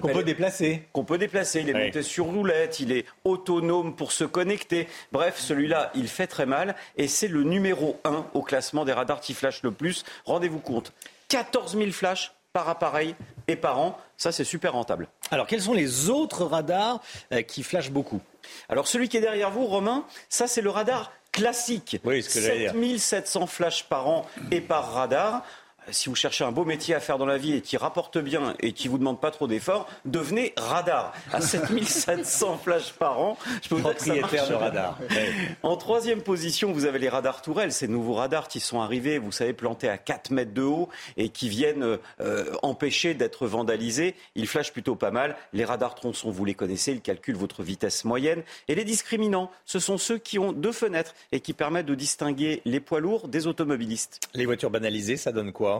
qu'on peut déplacer. Qu'on peut déplacer. Il est monté sur roulette, il est autonome pour se connecter. Bref, celui-là, il fait très mal. Et c'est le numéro 1 au classement des radars qui flashent le plus. Rendez-vous compte, 14 000 flashs par appareil et par an. Ça, c'est super rentable. Alors, quels sont les autres radars euh, qui flashent beaucoup? Alors, celui qui est derrière vous, Romain, ça, c'est le radar classique. Oui, ce que 7700 flashs par an et par radar si vous cherchez un beau métier à faire dans la vie et qui rapporte bien et qui vous demande pas trop d'efforts, devenez radar. À 7700 flashs par an, je peux vous Propriétaire de radar. En troisième position, vous avez les radars tourelles, ces nouveaux radars qui sont arrivés, vous savez, plantés à 4 mètres de haut et qui viennent euh, empêcher d'être vandalisés. Ils flashent plutôt pas mal. Les radars tronçons, vous les connaissez, ils calculent votre vitesse moyenne. Et les discriminants, ce sont ceux qui ont deux fenêtres et qui permettent de distinguer les poids lourds des automobilistes. Les voitures banalisées, ça donne quoi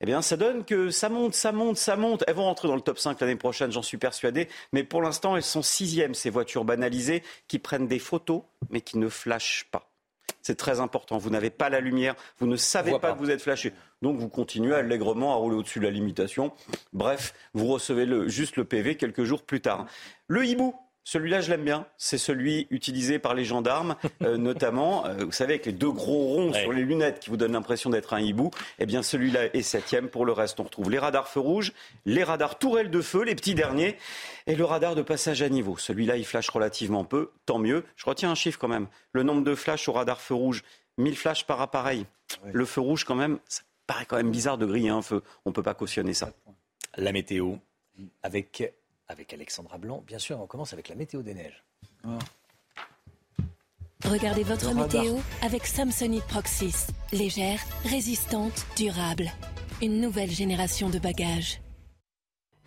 eh bien, ça donne que ça monte, ça monte, ça monte. Elles vont rentrer dans le top 5 l'année prochaine, j'en suis persuadé. Mais pour l'instant, elles sont sixièmes, ces voitures banalisées, qui prennent des photos, mais qui ne flashent pas. C'est très important. Vous n'avez pas la lumière, vous ne savez pas, que vous êtes flashé. Donc vous continuez allègrement à rouler au-dessus de la limitation. Bref, vous recevez juste le PV quelques jours plus tard. Le hibou, celui-là, je l'aime bien. C'est celui utilisé par les gendarmes, euh, notamment. Euh, vous savez, avec les deux gros ronds sur les lunettes qui vous donnent l'impression d'être un hibou. Eh bien, celui-là est septième. Pour le reste, on retrouve les radars feu rouge, les radars tourelles de feu, les petits derniers, et le radar de passage à niveau. Celui-là, il flash relativement peu. Tant mieux. Je retiens un chiffre quand même. Le nombre de flashs au radar feu rouge, 1000 flashs par appareil. Le feu rouge, quand même, ça paraît quand même bizarre de griller un feu. On ne peut pas cautionner ça. La météo, avec avec Alexandra Blanc. Bien sûr, on commence avec la météo des neiges. Ah. Regardez votre météo avec Samsonite Proxys. Légère, résistante, durable. Une nouvelle génération de bagages.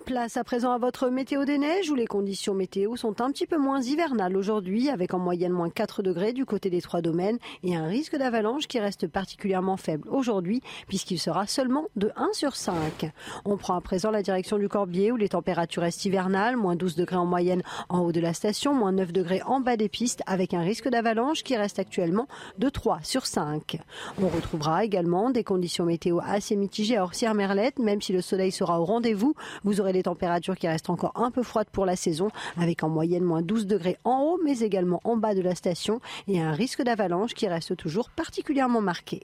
Place à présent à votre météo des neiges où les conditions météo sont un petit peu moins hivernales aujourd'hui avec en moyenne moins 4 degrés du côté des trois domaines et un risque d'avalanche qui reste particulièrement faible aujourd'hui puisqu'il sera seulement de 1 sur 5. On prend à présent la direction du Corbier où les températures restent hivernales, moins 12 degrés en moyenne en haut de la station, moins 9 degrés en bas des pistes avec un risque d'avalanche qui reste actuellement de 3 sur 5. On retrouvera également des conditions météo assez mitigées à Orsières-Merlette même si le soleil sera au rendez-vous. Vous aurez des températures qui restent encore un peu froides pour la saison, avec en moyenne moins 12 degrés en haut, mais également en bas de la station, et un risque d'avalanche qui reste toujours particulièrement marqué.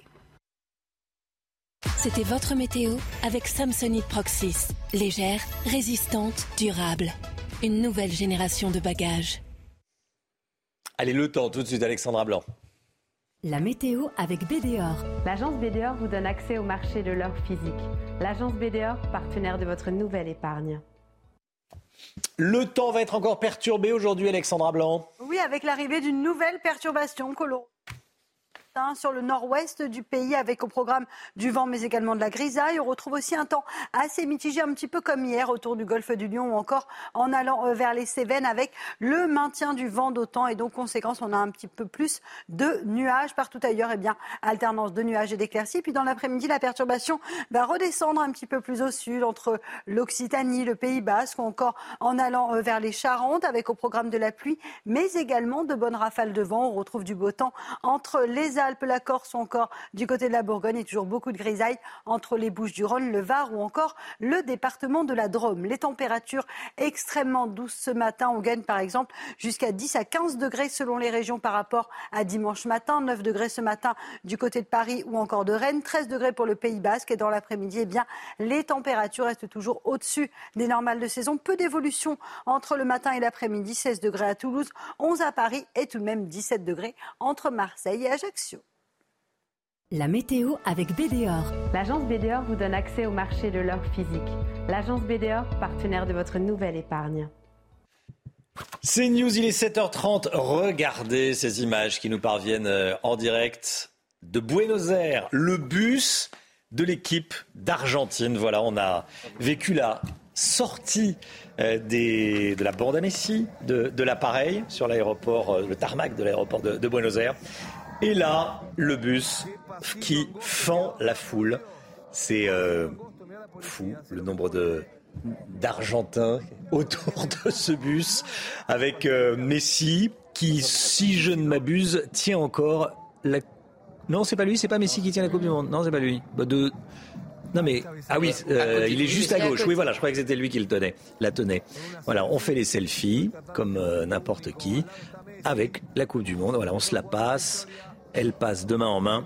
C'était votre météo avec Samsonite Proxys. Légère, résistante, durable. Une nouvelle génération de bagages. Allez, le temps, tout de suite, Alexandra Blanc. La météo avec BDOR. L'agence BDOR vous donne accès au marché de l'or physique. L'agence BDOR, partenaire de votre nouvelle épargne. Le temps va être encore perturbé aujourd'hui, Alexandra Blanc. Oui, avec l'arrivée d'une nouvelle perturbation, Colo. Sur le nord-ouest du pays avec au programme du vent mais également de la grisaille. On retrouve aussi un temps assez mitigé, un petit peu comme hier autour du golfe du Lion ou encore en allant euh, vers les Cévennes avec le maintien du vent d'autant et donc conséquence on a un petit peu plus de nuages partout ailleurs. Et eh bien alternance de nuages et d'éclaircies. Puis dans l'après-midi la perturbation va redescendre un petit peu plus au sud entre l'Occitanie, le Pays Basque ou encore en allant euh, vers les Charentes avec au programme de la pluie mais également de bonnes rafales de vent. On retrouve du beau temps entre les Alpes, la Corse ou encore du côté de la Bourgogne et toujours beaucoup de grisailles entre les Bouches-du-Rhône, le Var ou encore le département de la Drôme. Les températures extrêmement douces ce matin. On gagne par exemple jusqu'à 10 à 15 degrés selon les régions par rapport à dimanche matin. 9 degrés ce matin du côté de Paris ou encore de Rennes. 13 degrés pour le Pays Basque. Et dans l'après-midi, eh bien, les températures restent toujours au-dessus des normales de saison. Peu d'évolution entre le matin et l'après-midi. 16 degrés à Toulouse, 11 à Paris et tout de même 17 degrés entre Marseille et Ajaccio. La météo avec BDOR. L'agence BDOR vous donne accès au marché de l'or physique. L'agence BDOR, partenaire de votre nouvelle épargne. C'est News, il est 7h30. Regardez ces images qui nous parviennent euh, en direct de Buenos Aires. Le bus de l'équipe d'Argentine. Voilà, on a vécu la sortie euh, de la bande à Messi, de, l'appareil sur l'aéroport, euh, le tarmac de l'aéroport de Buenos Aires. Et là, le bus qui fend la foule. C'est euh, fou le nombre de d'Argentins autour de ce bus avec euh, Messi qui, si je ne m'abuse, tient encore la. Non, c'est pas lui, c'est pas Messi qui tient la Coupe du Monde. Non, c'est pas lui. Bah, de... Non mais ah oui, euh, il est juste à gauche. Oui voilà, je croyais que c'était lui qui le tenait, la tenait. Voilà, on fait les selfies comme n'importe qui avec la Coupe du Monde. Voilà, on se la passe, elle passe de main en main.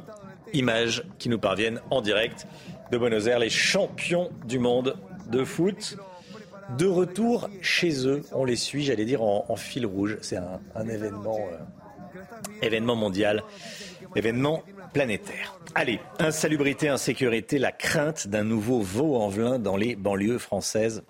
Images qui nous parviennent en direct de Buenos Aires, les champions du monde de foot. De retour chez eux, on les suit, j'allais dire, en, fil rouge. C'est un, événement, euh, événement mondial, événement planétaire. Allez, insalubrité, insécurité, la crainte d'un nouveau veau en velin dans les banlieues françaises.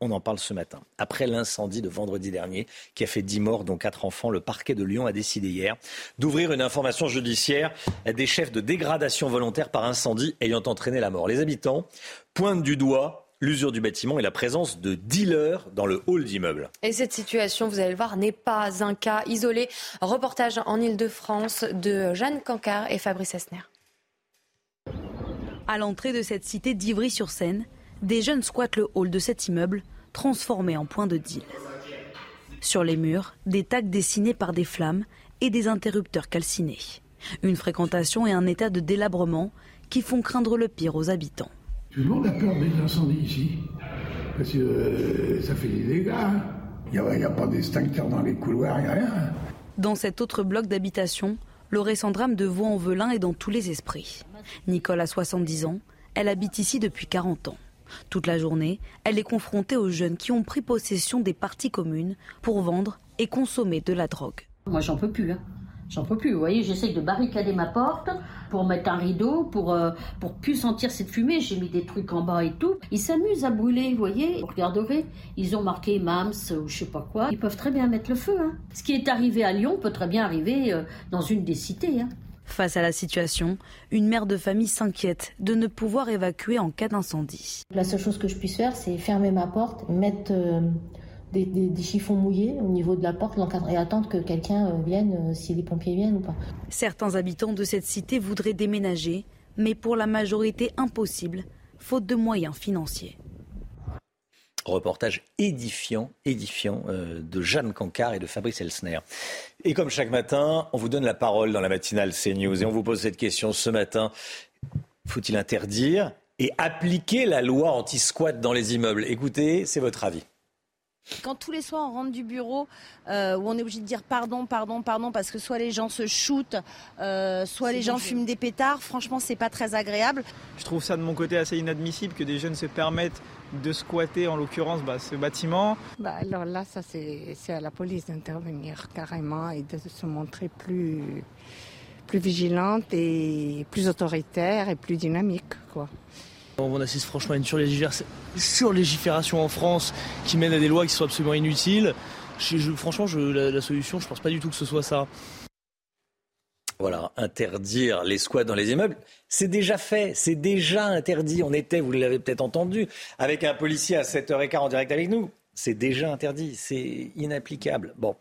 On en parle ce matin. Après l'incendie de vendredi dernier, qui a fait 10 morts, dont 4 enfants, le parquet de Lyon a décidé hier d'ouvrir une information judiciaire à des chefs de dégradation volontaire par incendie ayant entraîné la mort. Les habitants pointent du doigt l'usure du bâtiment et la présence de dealers dans le hall d'immeuble. Et cette situation, vous allez le voir, n'est pas un cas isolé. Reportage en Ile-de-France de Jeanne Cancard et Fabrice Esner. À l'entrée de cette cité d'Ivry-sur-Seine, des jeunes squattent le hall de cet immeuble, transformé en point de deal. Sur les murs, des tags dessinés par des flammes et des interrupteurs calcinés. Une fréquentation et un état de délabrement qui font craindre le pire aux habitants. Tout le monde a peur des incendies ici, parce que euh, ça fait des dégâts. Hein. Il n'y a, pas d'extincteur dans les couloirs, il n'y a rien. Dans cet autre bloc d'habitation, le récent drame de Vaux-en-Velin est dans tous les esprits. Nicole a 70 ans, elle habite ici depuis 40 ans. Toute la journée, elle est confrontée aux jeunes qui ont pris possession des parties communes pour vendre et consommer de la drogue. Moi, j'en peux plus, là. J'en peux plus. Vous voyez, j'essaie de barricader ma porte pour mettre un rideau, pour, euh, pour plus sentir cette fumée. J'ai mis des trucs en bas et tout. Ils s'amusent à brûler, vous voyez. Regarderez, ils ont marqué MAMS ou je sais pas quoi. Ils peuvent très bien mettre le feu. Hein. Ce qui est arrivé à Lyon peut très bien arriver euh, dans une des cités. Hein. Face à la situation, une mère de famille s'inquiète de ne pouvoir évacuer en cas d'incendie. La seule chose que je puisse faire, c'est fermer ma porte, mettre euh, des, chiffons mouillés au niveau de la porte et attendre que quelqu'un euh, vienne, euh, si les pompiers viennent ou pas. Certains habitants de cette cité voudraient déménager, mais pour la majorité impossible, faute de moyens financiers. Reportage édifiant, édifiant de Jeanne Cancard et de Fabrice Elsner. Et comme chaque matin, on vous donne la parole dans la matinale CNews et on vous pose cette question ce matin. Faut-il interdire et appliquer la loi anti-squat dans les immeubles? Écoutez, c'est votre avis. Quand tous les soirs on rentre du bureau, euh, où on est obligé de dire pardon, pardon, pardon, parce que soit les gens se shootent, euh, soit les gens fument des pétards, franchement c'est pas très agréable. Je trouve ça de mon côté assez inadmissible que des jeunes se permettent de squatter en l'occurrence bah, ce bâtiment. Bah, alors là, ça c'est à la police d'intervenir carrément et de se montrer plus, plus vigilante et plus autoritaire et plus dynamique. Quoi. On assiste franchement à une surlégifération en France qui mène à des lois qui sont absolument inutiles. franchement, la, la, solution, je pense pas du tout que ce soit ça. Voilà, interdire les squats dans les immeubles, c'est déjà fait, c'est déjà interdit. On était, vous l'avez peut-être entendu, avec un policier à 7h15 en direct avec nous. C'est déjà interdit, c'est inapplicable. Bon.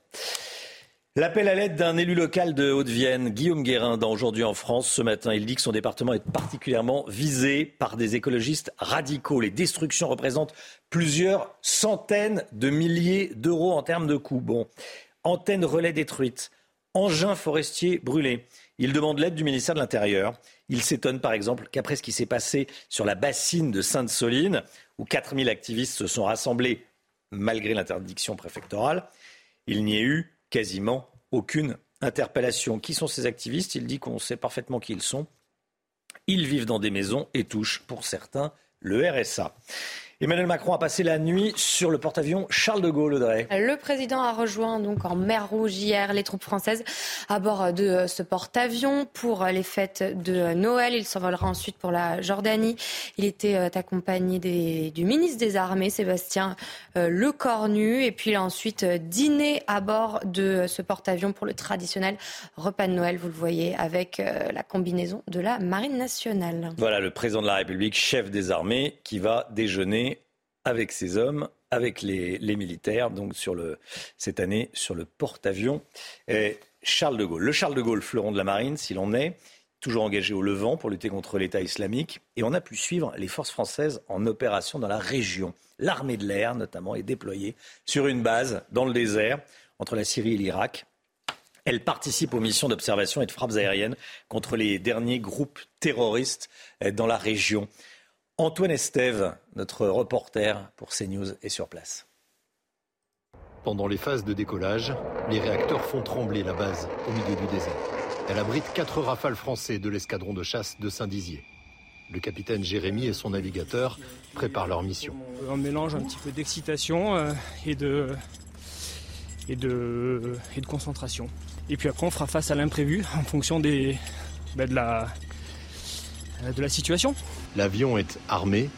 L'appel à l'aide d'un élu local de Haute-Vienne, Guillaume Guérin, dans Aujourd'hui en France, ce matin, il dit que son département est particulièrement visé par des écologistes radicaux. Les destructions représentent plusieurs centaines de milliers d'euros en termes de coûts. Bon, antennes relais détruites, engins forestiers brûlés. Il demande l'aide du ministère de l'Intérieur. Il s'étonne par exemple qu'après ce qui s'est passé sur la bassine de Sainte-Soline, où 4000 activistes se sont rassemblés malgré l'interdiction préfectorale, il n'y ait eu quasiment aucune interpellation. Qui sont ces activistes? Il dit qu'on sait parfaitement qui ils sont. Ils vivent dans des maisons et touchent, pour certains, le RSA. Emmanuel Macron a passé la nuit sur le porte-avions Charles de Gaulle. Le président a rejoint donc en mer Rouge hier les troupes françaises à bord de ce porte-avions pour les fêtes de Noël. Il s'envolera ensuite pour la Jordanie. Il était euh, accompagné des, du ministre des Armées, Sébastien euh, Lecornu. Et puis il a ensuite euh, dîné à bord de ce porte-avions pour le traditionnel repas de Noël. Vous le voyez avec la combinaison de la Marine nationale. Voilà le président de la République, chef des armées, qui va déjeuner avec ces hommes, avec les, militaires, donc cette année sur le porte-avions Charles de Gaulle. Le Charles de Gaulle, fleuron de la marine, s'il en est, toujours engagé au Levant pour lutter contre l'État islamique. Et on a pu suivre les forces françaises en opération dans la région. L'armée de l'air, notamment, est déployée sur une base dans le désert entre la Syrie et l'Irak. Elle participe aux missions d'observation et de frappes aériennes contre les derniers groupes terroristes dans la région. Antoine Estève, notre reporter pour CNews, est sur place. Pendant les phases de décollage, les réacteurs font trembler la base au milieu du désert. Elle abrite quatre rafales français de l'escadron de chasse de Saint-Dizier. Le capitaine Jérémy et son navigateur préparent leur mission. Un mélange un petit peu d'excitation euh, et de, et, de, et de concentration. Et puis après, on fera face à l'imprévu en fonction des, ben, de, la, de la situation. L'avion est armé,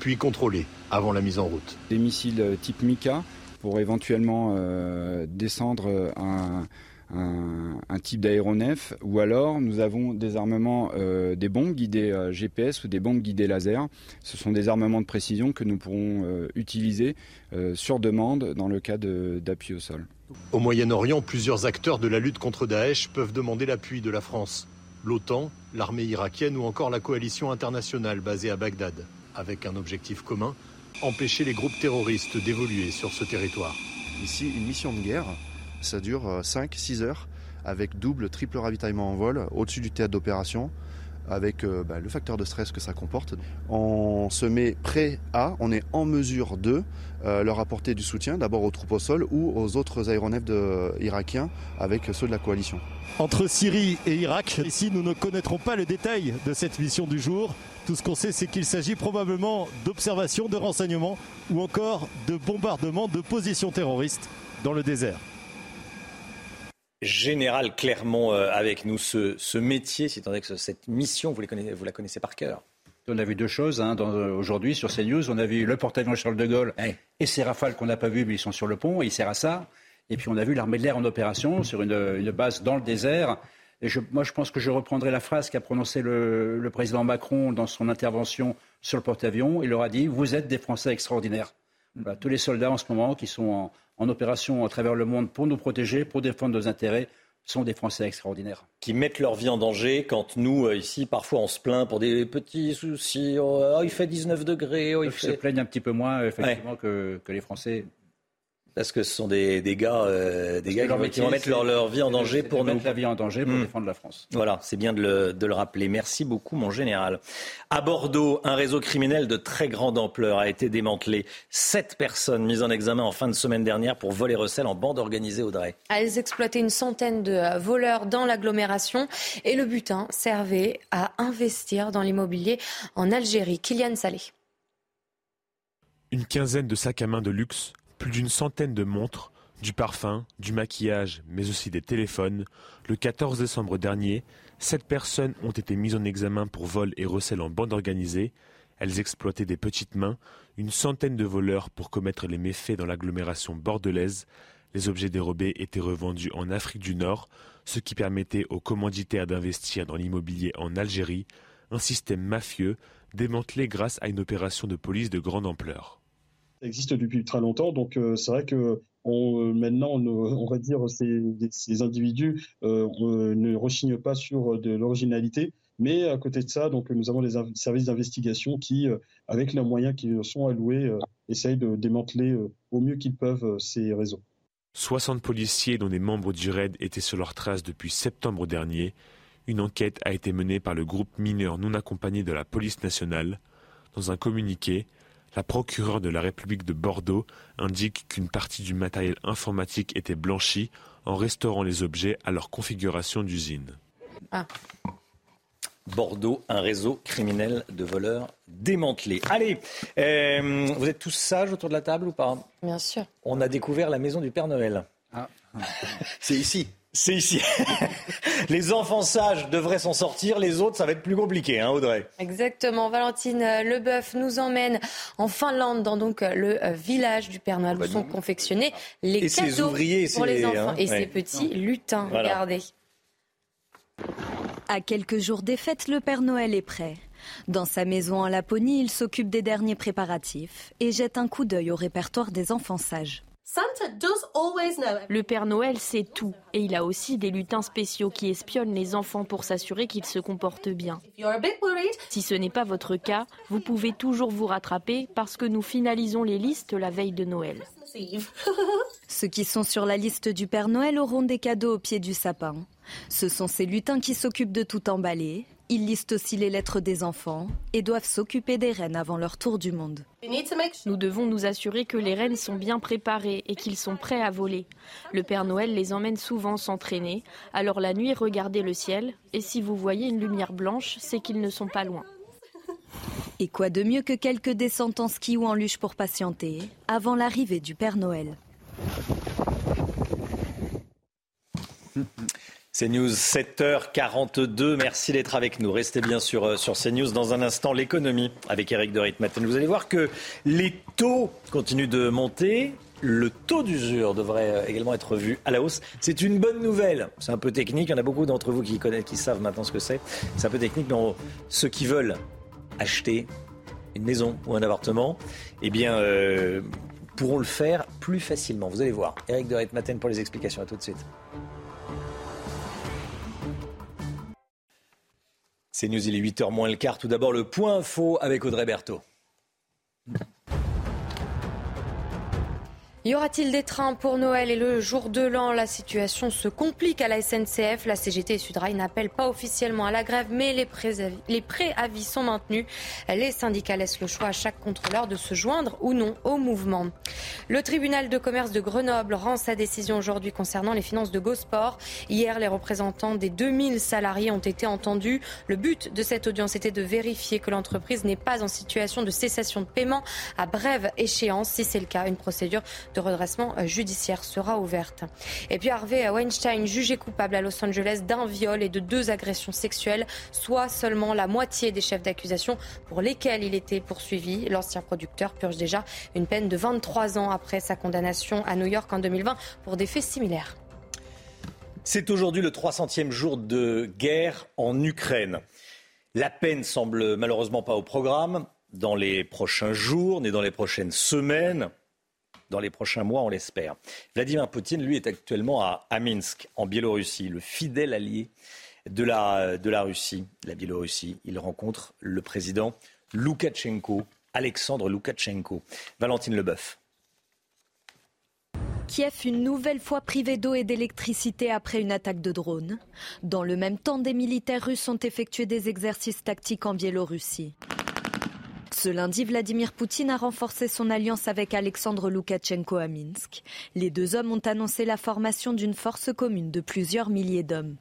puis contrôlé avant la mise en route. Des missiles euh, type Mika pour éventuellement euh, descendre un, type d'aéronef, ou alors nous avons des armements, euh, des bombes guidées GPS ou des bombes guidées laser. Ce sont des armements de précision que nous pourrons utiliser sur demande dans le cas d'appui au sol. Au Moyen-Orient, plusieurs acteurs de la lutte contre Daesh peuvent demander l'appui de la France l'OTAN, l'armée irakienne ou encore la coalition internationale basée à Bagdad, avec un objectif commun, empêcher les groupes terroristes d'évoluer sur ce territoire. Ici, une mission de guerre, ça dure 5-6 euh, heures, avec double, triple ravitaillement en vol au-dessus du théâtre d'opération avec euh, bah, le facteur de stress que ça comporte. On se met prêt à, on est en mesure de euh, leur apporter du soutien, d'abord aux troupes au sol ou aux autres aéronefs irakiens avec ceux de la coalition. Entre Syrie et Irak, ici nous ne connaîtrons pas les détails de cette mission du jour. Tout ce qu'on sait, c'est qu'il s'agit probablement d'observations, de renseignements ou encore de bombardements de positions terroristes dans le désert. Général Clermont euh, avec nous. Ce, métier, si tant est que cette mission, vous, la connaissez par cœur. On a vu deux choses hein, aujourd'hui sur CNews. On a vu le porte-avions Charles de Gaulle et ces rafales qu'on n'a pas vues, mais ils sont sur le pont, et il sert à ça. Et puis on a vu l'armée de l'air en opération sur une, base dans le désert. Et moi, je pense que je reprendrai la phrase qu'a prononcée le, président Macron dans son intervention sur le porte-avions. Il leur a dit Vous êtes des Français extraordinaires. tous les soldats en ce moment qui sont en, en opération à travers le monde pour nous protéger, pour défendre nos intérêts, sont des Français extraordinaires. Qui mettent leur vie en danger quand nous, euh, ici, parfois, on se plaint pour des petits soucis. Oh, il fait 19 degrés. Oh, il se plaignent un petit peu moins, effectivement, que, que les Français parce que ce sont des, des gars, euh, des gars qui, vont mettre leur, leur, vie en danger pour nous. Mettre la vie en danger pour hmm. défendre la France. Voilà, c'est bien de le, de le, rappeler. Merci beaucoup, mon général. À Bordeaux, un réseau criminel de très grande ampleur a été démantelé. Sept personnes mises en examen en fin de semaine dernière pour voler recel en bande organisée Audrey. Elles exploitaient une centaine de voleurs dans l'agglomération et le butin servait à investir dans l'immobilier en Algérie. Kylian Salé. Une quinzaine de sacs à main de luxe plus d'une centaine de montres, du parfum, du maquillage, mais aussi des téléphones. Le 14 décembre dernier, sept personnes ont été mises en examen pour vol et recel en bande organisée. Elles exploitaient des petites mains, une centaine de voleurs pour commettre les méfaits dans l'agglomération bordelaise. Les objets dérobés étaient revendus en Afrique du Nord, ce qui permettait aux commanditaires d'investir dans l'immobilier en Algérie, un système mafieux démantelé grâce à une opération de police de grande ampleur. Existe depuis très longtemps, donc euh, c'est vrai que on, maintenant, on, on, va dire ces, individus euh, ne rechignent pas sur de l'originalité, mais à côté de ça, donc nous avons des services d'investigation qui, euh, avec les moyens qui sont alloués, euh, essayent de démanteler euh, au mieux qu'ils peuvent ces réseaux. 60 policiers dont des membres du RAID étaient sur leurs traces depuis septembre dernier. Une enquête a été menée par le groupe mineur non accompagné de la police nationale. Dans un communiqué, la procureure de la République de Bordeaux indique qu'une partie du matériel informatique était blanchie en restaurant les objets à leur configuration d'usine. Ah. Bordeaux, un réseau criminel de voleurs démantelé. Allez, euh, vous êtes tous sages autour de la table ou pas? Bien sûr. On a découvert la maison du Père Noël. Ah. C'est ici. C'est ici. les enfants sages devraient s'en sortir, les autres, ça va être plus compliqué, hein, Audrey Exactement. Valentine Leboeuf nous emmène en Finlande, dans donc le village du Père Noël, où sont confectionnés les et cadeaux ouvriers, pour les enfants. hein, et ouais. ces petits lutins, Voilà. regardez. À quelques jours des fêtes, le Père Noël est prêt. Dans sa maison en Laponie, il s'occupe des derniers préparatifs et jette un coup d'œil au répertoire des enfants sages. Le Père Noël sait tout et il a aussi des lutins spéciaux qui espionnent les enfants pour s'assurer qu'ils se comportent bien. Si ce n'est pas votre cas, vous pouvez toujours vous rattraper parce que nous finalisons les listes la veille de Noël. Ceux qui sont sur la liste du Père Noël auront des cadeaux au pied du sapin. Ce sont ces lutins qui s'occupent de tout emballer. Ils listent aussi les lettres des enfants et doivent s'occuper des reines avant leur tour du monde. Nous devons nous assurer que les rennes sont bien préparées et qu'ils sont prêts à voler. Le Père Noël les emmène souvent s'entraîner, alors la nuit regardez le ciel et si vous voyez une lumière blanche, c'est qu'ils ne sont pas loin. Et quoi de mieux que quelques descentes en ski ou en luge pour patienter avant l'arrivée du Père Noël? C'est News 7h42. Merci d'être avec nous. Restez bien sur, euh, sur CNews. Dans un instant, l'économie avec Eric de Ritmaten. Vous allez voir que les taux continuent de monter. Le taux d'usure devrait euh, également être vu à la hausse. C'est une bonne nouvelle. C'est un peu technique. Il y en a beaucoup d'entre vous qui connaissent, qui savent maintenant ce que c'est. C'est un peu technique, mais ceux qui veulent acheter une maison ou un appartement, eh bien, euh, pourront le faire plus facilement. Vous allez voir. Eric de Ritmaten pour les explications. À tout de suite. C'est News, il est 8h moins le quart. Tout d'abord, le point info avec Audrey Berthaud. Y aura-t-il des trains pour Noël et le jour de l'an? La situation se complique à la SNCF. La CGT et Sudrail n'appellent pas officiellement à la grève, mais les préavis, les préavis sont maintenus. Les syndicats laissent le choix à chaque contrôleur de se joindre ou non au mouvement. Le tribunal de commerce de Grenoble rend sa décision aujourd'hui concernant les finances de Gosport. Hier, les représentants des 2000 salariés ont été entendus. Le but de cette audience était de vérifier que l'entreprise n'est pas en situation de cessation de paiement à brève échéance. Si c'est le cas, une procédure de redressement euh, judiciaire sera ouverte. Et puis Harvey Weinstein, jugé coupable à Los Angeles d'un viol et de deux agressions sexuelles, soit seulement la moitié des chefs d'accusation pour lesquels il était poursuivi. L'ancien producteur purge déjà une peine de 23 ans après sa condamnation à New York en 2020 pour des faits similaires. C'est aujourd'hui le 300e jour de guerre en Ukraine. La peine semble malheureusement pas au programme dans les prochains jours, ni dans les prochaines semaines, dans les prochains mois, on l'espère. Vladimir Poutine, lui, est actuellement à, Minsk, en Biélorussie, le fidèle allié de la, Russie, la Biélorussie. Il rencontre le président Loukachenko, Alexandre Loukachenko. Valentine Leboeuf. Kiev une nouvelle fois privé d'eau et d'électricité après une attaque de drone. Dans le même temps, des militaires russes ont effectué des exercices tactiques en Biélorussie. Ce lundi, Vladimir Poutine a renforcé son alliance avec Alexandre Loukachenko à Minsk. Les deux hommes ont annoncé la formation d'une force commune de plusieurs milliers d'hommes.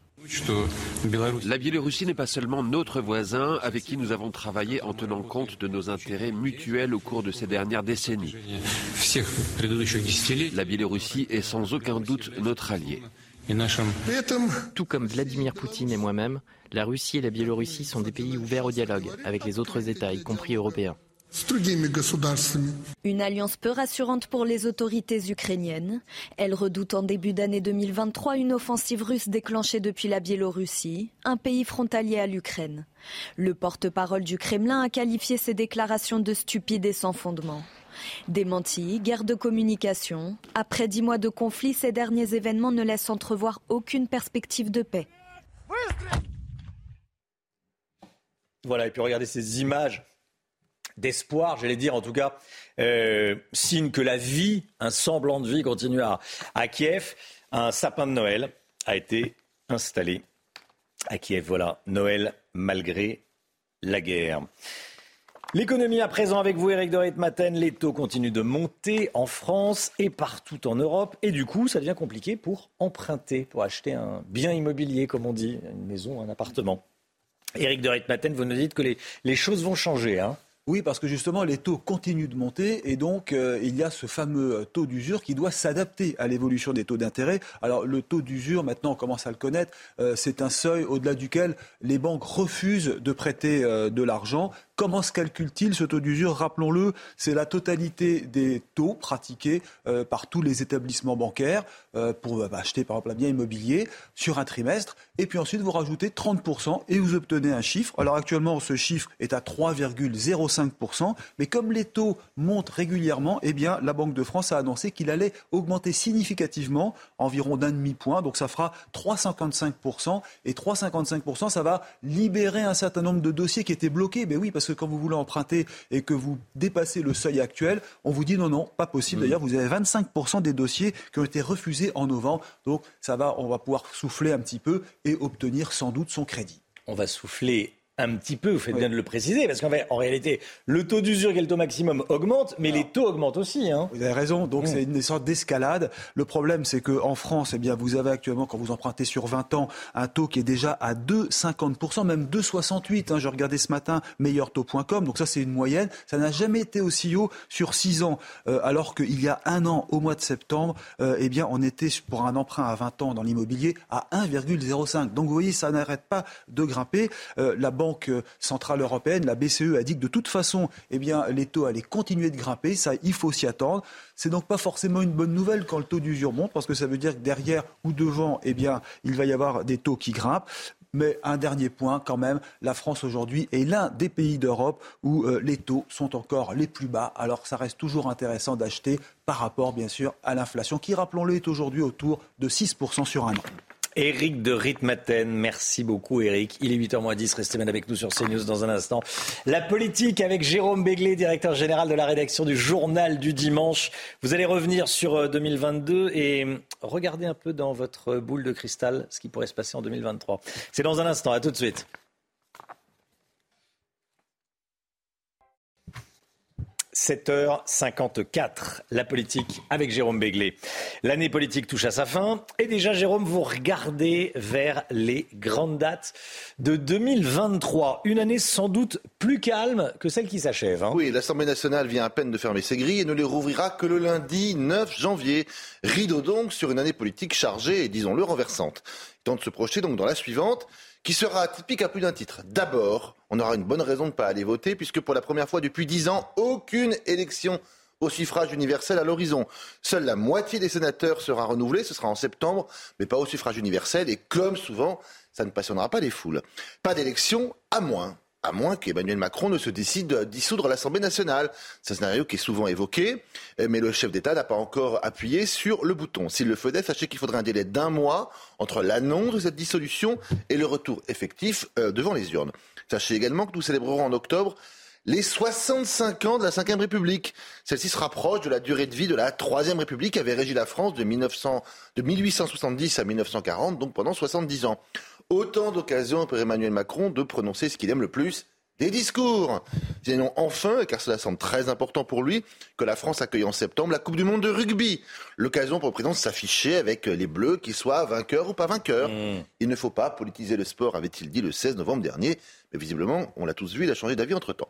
La Biélorussie n'est pas seulement notre voisin avec qui nous avons travaillé en tenant compte de nos intérêts mutuels au cours de ces dernières décennies. La Biélorussie est sans aucun doute notre allié. Tout comme Vladimir Poutine et moi-même, la Russie et la Biélorussie sont des pays ouverts au dialogue avec les autres États, y compris européens. Une alliance peu rassurante pour les autorités ukrainiennes. Elle redoute en début d'année 2023 une offensive russe déclenchée depuis la Biélorussie, un pays frontalier à l'Ukraine. Le porte-parole du Kremlin a qualifié ces déclarations de stupides et sans fondement. Démenti, guerre de communication. Après dix mois de conflit, ces derniers événements ne laissent entrevoir aucune perspective de paix. Voilà, et puis regardez ces images d'espoir, j'allais dire en tout cas, euh, signe que la vie, un semblant de vie continue à, Kiev. Un sapin de Noël a été installé à Kiev. Voilà, Noël malgré la guerre. L'économie à présent avec vous, Eric de Maten. Les taux continuent de monter en France et partout en Europe. Et du coup, ça devient compliqué pour emprunter, pour acheter un bien immobilier, comme on dit, une maison, un appartement. Eric de Maten, vous nous dites que les, les choses vont changer. Hein oui, parce que justement, les taux continuent de monter et donc euh, il y a ce fameux euh, taux d'usure qui doit s'adapter à l'évolution des taux d'intérêt. Alors le taux d'usure, maintenant on commence à le connaître, euh, c'est un seuil au-delà duquel les banques refusent de prêter de l'argent Comment se calcule-t-il ce taux d'usure Rappelons-le, c'est la totalité des taux pratiqués euh, par tous les établissements bancaires euh, pour bah, acheter par exemple un bien immobilier sur un trimestre. Et puis ensuite, vous rajoutez 30% et vous obtenez un chiffre. Alors actuellement, ce chiffre est à 3,05%. Mais comme les taux montent régulièrement, eh bien, la Banque de France a annoncé qu'il allait augmenter significativement, environ d'un demi-point. Donc ça fera 3,55%. Et 3,55%, ça va libérer un certain nombre de dossiers qui étaient bloqués. Parce que quand vous voulez emprunter et que vous dépassez le seuil actuel, on vous dit non, non, pas possible. D'ailleurs, vous avez 25% des dossiers qui ont été refusés en novembre. Donc, ça va, on va pouvoir souffler un petit peu et obtenir sans doute son crédit. On va souffler un petit peu, vous faites bien de le préciser, parce qu'en fait, en réalité, le taux d'usure qui est le taux maximum augmente, mais les taux augmentent aussi. Hein. Vous avez raison, donc mm. c'est une sorte d'escalade. Le problème, c'est qu'en France, eh bien, vous avez actuellement, quand vous empruntez sur 20 ans, un taux qui est déjà à 2,50%, même 2,68%. Hein. Je regardais ce matin meilleurtaux.com, donc ça c'est une moyenne. Ça n'a jamais été aussi haut sur 6 ans, euh, alors qu'il y a un an, au mois de septembre, euh, eh bien, on était pour un emprunt à 20 ans dans l'immobilier à 1,05. Donc vous voyez, ça n'arrête pas de grimper. Euh, la Banque centrale européenne, la BCE, a dit que de toute façon, eh bien, les taux allaient continuer de grimper. Ça, il faut s'y attendre. C'est donc pas forcément une bonne nouvelle quand le taux d'usure monte, parce que ça veut dire que derrière ou devant, eh bien, il va y avoir des taux qui grimpent. Mais un dernier point quand même, la France aujourd'hui est l'un des pays d'Europe où euh, les taux sont encore les plus bas. Alors ça reste toujours intéressant d'acheter par rapport bien sûr à l'inflation qui, rappelons-le, est aujourd'hui autour de 6% sur un an. Éric de Ritmaten, merci beaucoup Éric. Il est 8h10, restez bien avec nous sur CNews dans un instant. La politique avec Jérôme Béglé, directeur général de la rédaction du journal du dimanche. Vous allez revenir sur 2022 euh, et euh, regardez un peu dans votre boule de cristal ce qui pourrait se passer en 2023. C'est dans un instant, à tout de suite. 7h54, la politique avec Jérôme Béglé. L'année politique touche à sa fin. Et déjà, Jérôme, vous regardez vers les grandes dates de 2023. Une année sans doute plus calme que celle qui s'achève. Hein. Oui, l'Assemblée nationale vient à peine de fermer ses grilles et ne les rouvrira que le lundi 9 janvier. Rideau donc sur une année politique chargée et disons-le renversante. Il tente de se projeter donc dans la suivante qui sera atypique à plus d'un titre. D'abord, on aura une bonne raison de ne pas aller voter, puisque pour la première fois depuis dix ans, aucune élection au suffrage universel à l'horizon. Seule la moitié des sénateurs sera renouvelée, ce sera en septembre, mais pas au suffrage universel, et comme souvent, ça ne passionnera pas les foules. Pas d'élection, à moins à moins qu'Emmanuel Macron ne se décide à dissoudre l'Assemblée nationale. C'est un scénario qui est souvent évoqué, mais le chef d'État n'a pas encore appuyé sur le bouton. S'il le faisait, sachez qu'il faudrait un délai d'un mois entre l'annonce de cette dissolution et le retour effectif euh, devant les urnes. Sachez également que nous célébrerons en octobre les 65 ans de la Ve République. Celle-ci se rapproche de la durée de vie de la Troisième République qui avait régi la France de, 1900, de 1870 à 1940, donc pendant 70 ans. Autant d'occasions pour Emmanuel Macron de prononcer ce qu'il aime le plus, des discours. Viennent enfin, car cela semble très important pour lui, que la France accueille en septembre la Coupe du Monde de rugby. L'occasion pour le président de s'afficher avec les Bleus, qu'ils soient vainqueurs ou pas vainqueurs. Mmh. Il ne faut pas politiser le sport, avait-il dit le 16 novembre dernier. Mais visiblement, on l'a tous vu, il a changé d'avis entre-temps.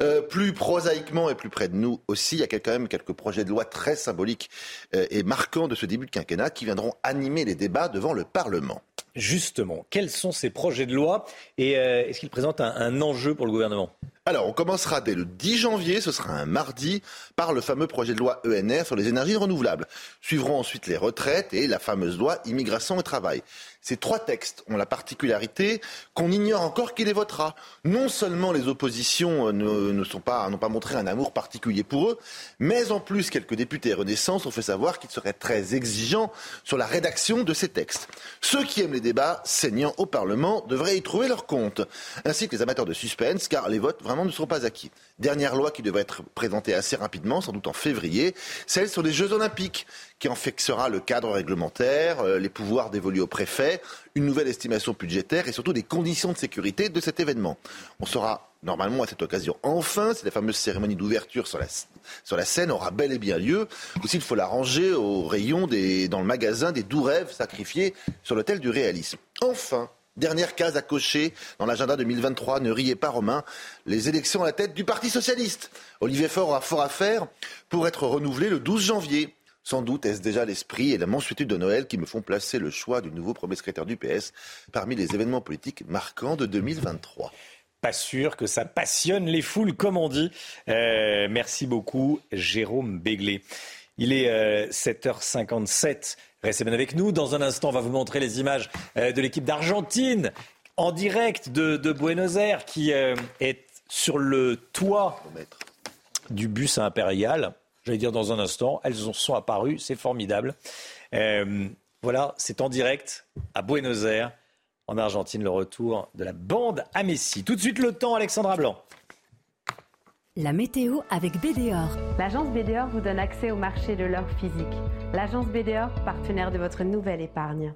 Euh, plus prosaïquement et plus près de nous aussi, il y a quand même quelques projets de loi très symboliques euh, et marquants de ce début de quinquennat qui viendront animer les débats devant le Parlement. Justement, quels sont ces projets de loi et euh, est-ce qu'ils présentent un, enjeu pour le gouvernement? Alors, on commencera dès le 10 janvier, ce sera un mardi, par le fameux projet de loi ENR sur les énergies renouvelables. Suivront ensuite les retraites et la fameuse loi immigration et travail. Ces trois textes ont la particularité qu'on ignore encore qui les votera. Non seulement les oppositions euh, ne, pas, n'ont pas montré un amour particulier pour eux, mais en plus quelques députés Renaissance ont fait savoir qu'ils seraient très exigeants sur la rédaction de ces textes. Ceux qui aiment les débats saignants au Parlement devraient y trouver leur compte, ainsi que les amateurs de suspense, car les votes vraiment ne seront pas acquis. Dernière loi qui devrait être présentée assez rapidement, sans doute en février, celle sur les Jeux Olympiques qui en fixera le cadre réglementaire, euh, les pouvoirs dévolus au préfet, une nouvelle estimation budgétaire et surtout des conditions de sécurité de cet événement. On saura normalement à cette occasion enfin si la fameuse cérémonie d'ouverture sur la, sur la scène aura bel et bien lieu ou s'il faut la ranger au rayon des, dans le magasin des doux rêves sacrifiés sur l'hôtel du réalisme. Enfin, Dernière case à cocher dans l'agenda 2023, ne riez pas Romain, les élections à la tête du Parti socialiste. Olivier Faure a fort à faire pour être renouvelé le 12 janvier. Sans doute est-ce déjà l'esprit et la mansuétude de Noël qui me font placer le choix du nouveau premier secrétaire du PS parmi les événements politiques marquants de 2023 pas sûr que ça passionne les foules, comme on dit. Euh, merci beaucoup, Jérôme Béglé. Il est 7h57. Euh, Restez bien avec nous. Dans un instant, on va vous montrer les images euh, de l'équipe d'Argentine en direct de, Buenos Aires qui est sur le toit du bus impérial j'allais dire dans un instant. Elles sont apparues, c'est formidable. Euh, voilà, c'est en direct à Buenos Aires, en Argentine, le retour de la bande à Messi. Tout de suite le temps, Alexandra Blanc. La météo avec BDOR. L'agence BDOR vous donne accès au marché de l'or physique. L'agence BDOR, partenaire de votre nouvelle épargne.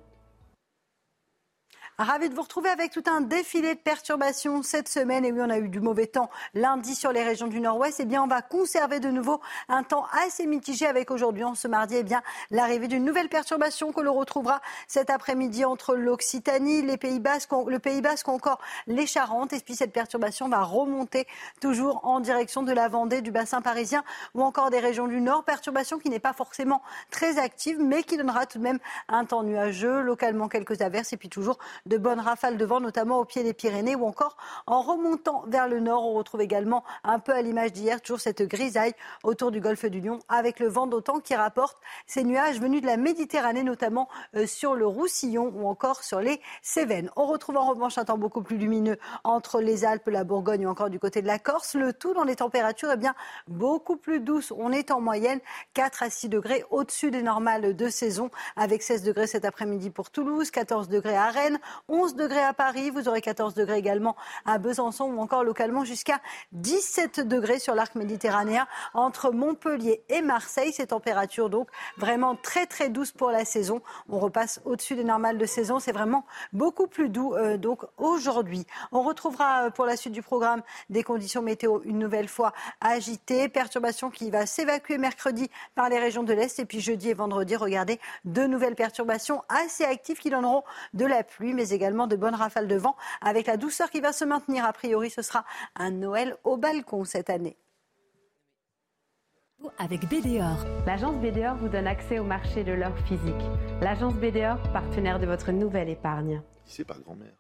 Ravi de vous retrouver avec tout un défilé de perturbations cette semaine. Et oui, on a eu du mauvais temps lundi sur les régions du nord-ouest. Eh bien, on va conserver de nouveau un temps assez mitigé avec aujourd'hui, en ce mardi, eh bien, l'arrivée d'une nouvelle perturbation que l'on retrouvera cet après-midi entre l'Occitanie, les Pays Basques, le Pays Basque encore les Charentes. Et puis, cette perturbation va remonter toujours en direction de la Vendée, du bassin parisien ou encore des régions du nord. Perturbation qui n'est pas forcément très active, mais qui donnera tout de même un temps nuageux, localement quelques averses et puis toujours de bonnes rafales de vent, notamment au pied des Pyrénées ou encore en remontant vers le nord. On retrouve également, un peu à l'image d'hier, toujours cette grisaille autour du golfe du Lion avec le vent d'autant qui rapporte ces nuages venus de la Méditerranée, notamment euh, sur le Roussillon ou encore sur les Cévennes. On retrouve en revanche un temps beaucoup plus lumineux entre les Alpes, la Bourgogne ou encore du côté de la Corse. Le tout dans les températures eh bien, beaucoup plus douces. On est en moyenne 4 à 6 degrés au-dessus des normales de saison, avec 16 degrés cet après-midi pour Toulouse, 14 degrés à Rennes, 11 degrés à Paris, vous aurez 14 degrés également à Besançon ou encore localement jusqu'à 17 degrés sur l'arc méditerranéen entre Montpellier et Marseille. Ces températures donc vraiment très très douces pour la saison. On repasse au-dessus des normales de saison. C'est vraiment beaucoup plus doux euh, donc aujourd'hui. On retrouvera euh, pour la suite du programme des conditions météo une nouvelle fois agitées. Perturbation qui va s'évacuer mercredi par les régions de l'Est et puis jeudi et vendredi, regardez, de nouvelles perturbations assez actives qui donneront de la pluie mais également de bonnes rafales de vent avec la douceur qui va se maintenir. A priori, ce sera un Noël au balcon cette année. Avec BDOR. L'agence BDOR vous donne accès au marché de l'or physique. L'agence BDOR, partenaire de votre nouvelle épargne. C'est pas grand-mère.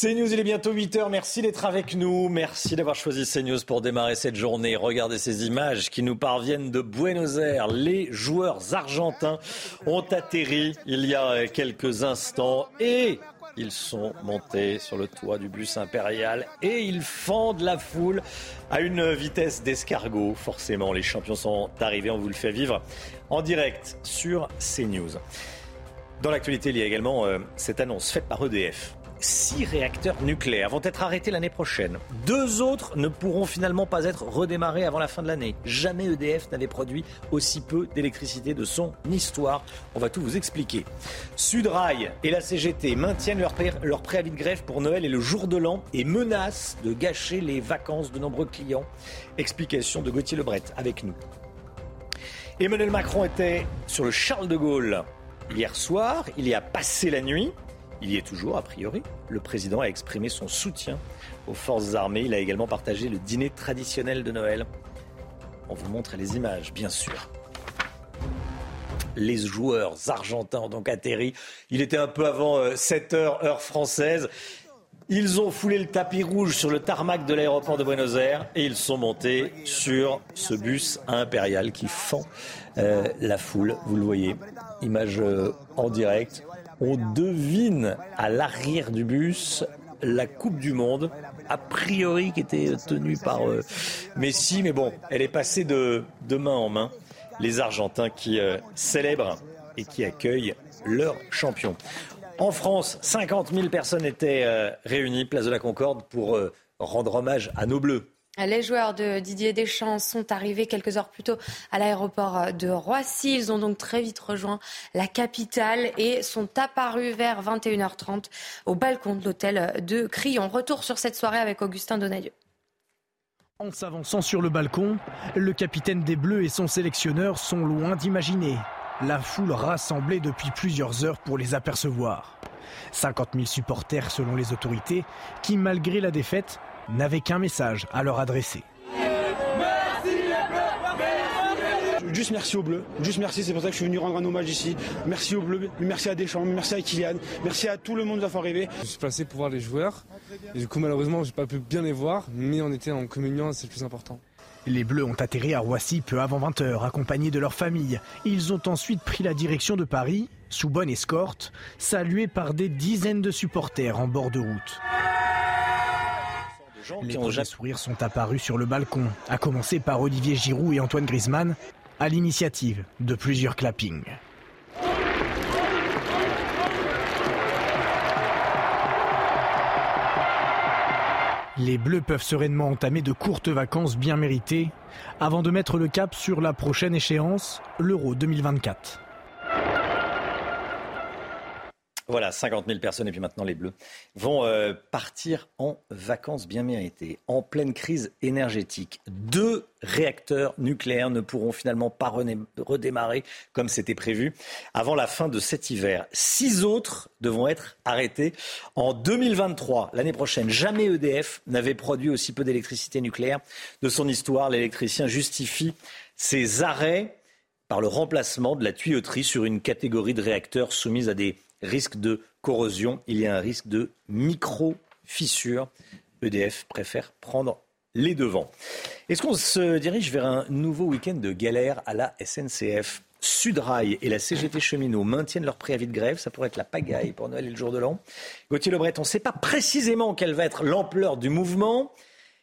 CNews, il est bientôt 8h. Merci d'être avec nous. Merci d'avoir choisi CNews pour démarrer cette journée. Regardez ces images qui nous parviennent de Buenos Aires. Les joueurs argentins ont atterri il y a quelques instants et ils sont montés sur le toit du bus impérial et ils fendent la foule à une vitesse d'escargot. Forcément, les champions sont arrivés. On vous le fait vivre en direct sur CNews. Dans l'actualité, il y a également euh, cette annonce faite par EDF six réacteurs nucléaires vont être arrêtés l'année prochaine. Deux autres ne pourront finalement pas être redémarrés avant la fin de l'année. Jamais EDF n'avait produit aussi peu d'électricité de son histoire. On va tout vous expliquer. Sudrail et la CGT maintiennent leur, préavis de grève pour Noël et le jour de l'an et menacent de gâcher les vacances de nombreux clients. Explication de Gauthier Lebret avec nous. Emmanuel Macron était sur le Charles de Gaulle hier soir. Il y a passé la nuit. Il y est toujours, a priori. Le président a exprimé son soutien aux forces armées. Il a également partagé le dîner traditionnel de Noël. On vous montre les images, bien sûr. Les joueurs argentins donc atterri. Il était un peu avant 7 euh, heures, heure française. Ils ont foulé le tapis rouge sur le tarmac de l'aéroport de Buenos Aires et ils sont montés sur ce bus impérial qui fend euh, la foule. Vous le voyez, image euh, en direct. On devine à l'arrière du bus la Coupe du Monde, a priori qui était tenue par euh, Messi, mais bon, elle est passée de, main en main. Les Argentins qui célèbrent et qui accueillent leur champion. En France, 50 000 personnes étaient euh, réunies, place de la Concorde, pour euh, rendre hommage à nos Bleus. Les joueurs de Didier Deschamps sont arrivés quelques heures plus tôt à l'aéroport de Roissy. Ils ont donc très vite rejoint la capitale et sont apparus vers 21h30 au balcon de l'hôtel de Crillon. Retour sur cette soirée avec Augustin Donadieu. En s'avançant sur le balcon, le capitaine des Bleus et son sélectionneur sont loin d'imaginer la foule rassemblée depuis plusieurs heures pour les apercevoir. 50 000 supporters selon les autorités qui, malgré la défaite, n'avaient qu'un message à leur adresser. Juste merci aux Bleus, juste merci, c'est pour ça que je suis venu rendre un hommage ici. Merci aux Bleus, merci à Deschamps, merci à Kylian, merci à tout le monde d'avoir rêvé. Je suis passé pour voir les joueurs, et du coup malheureusement j'ai pas pu bien les voir, mais on était en communion, c'est le plus important. Les Bleus ont atterri à Roissy peu avant 20h, accompagnés de leur famille. Ils ont ensuite pris la direction de Paris, sous bonne escorte, salués par des dizaines de supporters en bord de route. Les premiers sourires sont apparus sur le balcon, à commencer par Olivier Giroud et Antoine Griezmann, à l'initiative de plusieurs clappings. Les Bleus peuvent sereinement entamer de courtes vacances bien méritées avant de mettre le cap sur la prochaine échéance, l'Euro 2024. Voilà, 50 000 personnes et puis maintenant les Bleus vont euh, partir en vacances bien méritées, en pleine crise énergétique. Deux réacteurs nucléaires ne pourront finalement pas redémarrer comme c'était prévu avant la fin de cet hiver. Six autres devront être arrêtés en 2023, l'année prochaine. Jamais EDF n'avait produit aussi peu d'électricité nucléaire de son histoire. L'électricien justifie ces arrêts par le remplacement de la tuyauterie sur une catégorie de réacteurs soumise à des risque de corrosion, il y a un risque de micro-fissure. EDF préfère prendre les devants. Est-ce qu'on se dirige vers un nouveau week-end de galère à la SNCF Sudrail et la CGT Cheminot maintiennent leur préavis de grève. Ça pourrait être la pagaille pour Noël et le jour de l'an. Gauthier Lebret, on ne sait pas précisément quelle va être l'ampleur du mouvement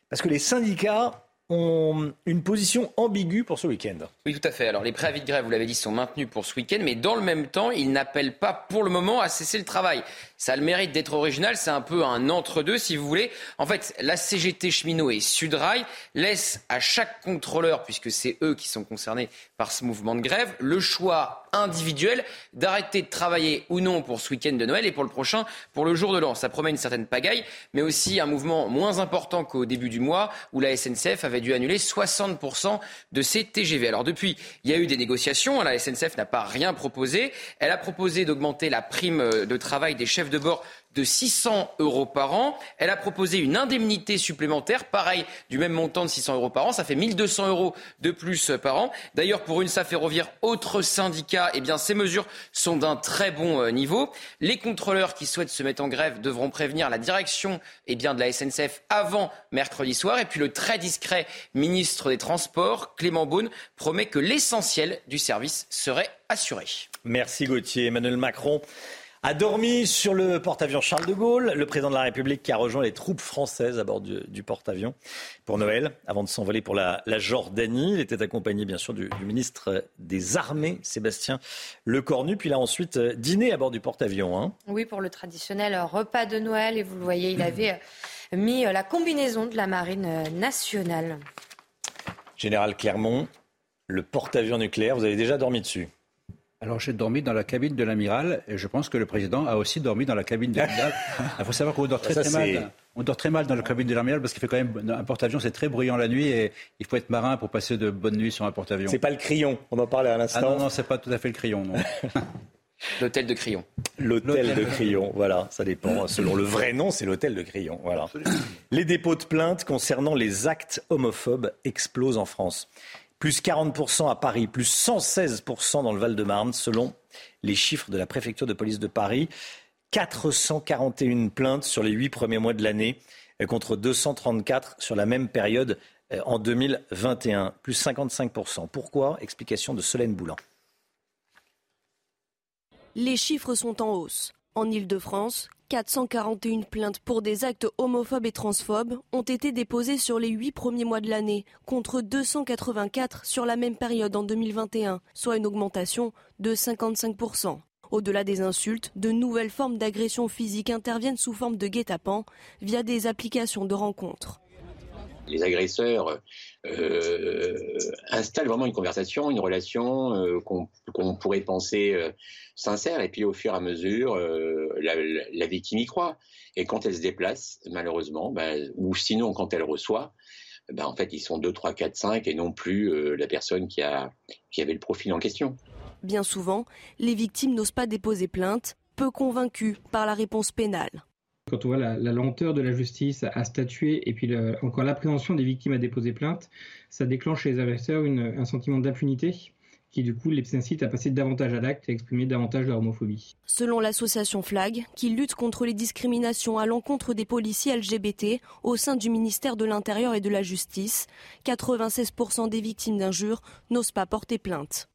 parce que les syndicats ont une position ambiguë pour ce week-end. Oui, tout à fait. Alors, les préavis de grève, vous l'avez dit, sont maintenus pour ce week-end, mais dans le même temps, ils n'appellent pas pour le moment à cesser le travail. Ça a le mérite d'être original, c'est un peu un entre-deux, si vous voulez. En fait, la CGT Cheminot et Sudrail laissent à chaque contrôleur, puisque c'est eux qui sont concernés par ce mouvement de grève, le choix individuel d'arrêter de travailler ou non pour ce week-end de Noël et pour le prochain, pour le jour de l'an. Ça promet une certaine pagaille, mais aussi un mouvement moins important qu'au début du mois, où la SNCF avait dû annuler 60% de ses TGV. Alors depuis, il y a eu des négociations. La SNCF n'a pas rien proposé. Elle a proposé d'augmenter la prime de travail des chefs de bord de 600 euros par an. Elle a proposé une indemnité supplémentaire, pareil, du même montant de 600 euros par an. Ça fait 1200 euros de plus par an. D'ailleurs, pour une SAF ferroviaire, autre syndicat, eh bien, ces mesures sont d'un très bon euh, niveau. Les contrôleurs qui souhaitent se mettre en grève devront prévenir la direction eh bien, de la SNCF avant mercredi soir. Et puis, le très discret ministre des Transports, Clément Beaune, promet que l'essentiel du service serait assuré. Merci Gauthier. Emmanuel Macron a dormi sur le porte-avions Charles de Gaulle, le président de la République qui a rejoint les troupes françaises à bord du, porte-avions pour Noël, avant de s'envoler pour la, Jordanie. Il était accompagné bien sûr du, ministre des Armées, Sébastien Lecornu, puis il a ensuite euh, dîné à bord du porte-avions. Hein. Oui, pour le traditionnel repas de Noël, et vous le voyez, il avait euh, mis euh, la combinaison de la marine nationale. Général Clermont, le porte-avions nucléaire, vous avez déjà dormi dessus alors j'ai dormi dans la cabine de l'amiral et je pense que le président a aussi dormi dans la cabine de l'amiral. Il faut savoir qu'on dort très, très mal. On dort très mal dans la cabine de l'amiral parce qu'il fait quand même un porte-avions, c'est très bruyant la nuit et il faut être marin pour passer de bonnes nuits sur un porte-avions. C'est pas le crayon, on en parlait à l'instant. Ah non, non, c'est pas tout à fait le crayon, non. L'hôtel de Crillon. L'hôtel de Crillon, voilà, ça dépend. Selon le vrai nom, c'est l'hôtel de Crillon, voilà. Les dépôts de plaintes concernant les actes homophobes explosent en France plus 40% à Paris, plus 116% dans le Val-de-Marne, selon les chiffres de la préfecture de police de Paris. 441 plaintes sur les huit premiers mois de l'année contre 234 sur la même période en 2021, plus 55%. Pourquoi? Explication de Solène Boulan. Les chiffres sont en hausse. En Ile-de-France, 441 plaintes pour des actes homophobes et transphobes ont été déposées sur les huit premiers mois de l'année, contre 284 sur la même période en 2021, soit une augmentation de 55%. Au-delà des insultes, de nouvelles formes d'agression physique interviennent sous forme de guet-apens via des applications de rencontres. Les agresseurs euh, installent vraiment une conversation, une relation euh, qu'on pourrait penser euh, sincère, et puis au fur et à mesure, la, victime y croit. Et quand elle se déplace, malheureusement, ben, ou sinon quand elle reçoit, ben, en fait, ils sont 2, 3, 4, 5, et non plus la personne qui, avait le profil en question. Bien souvent, les victimes n'osent pas déposer plainte, peu convaincues par la réponse pénale. Quand on voit la, lenteur de la justice à statuer et puis encore l'appréhension des victimes à déposer plainte, ça déclenche chez les agresseurs un sentiment d'impunité qui du coup les incite à passer davantage à l'acte et à exprimer davantage leur homophobie. Selon l'association FLAG, qui lutte contre les discriminations à l'encontre des policiers LGBT au sein du ministère de l'Intérieur et de la Justice, 96% des victimes d'injures n'osent pas porter plainte.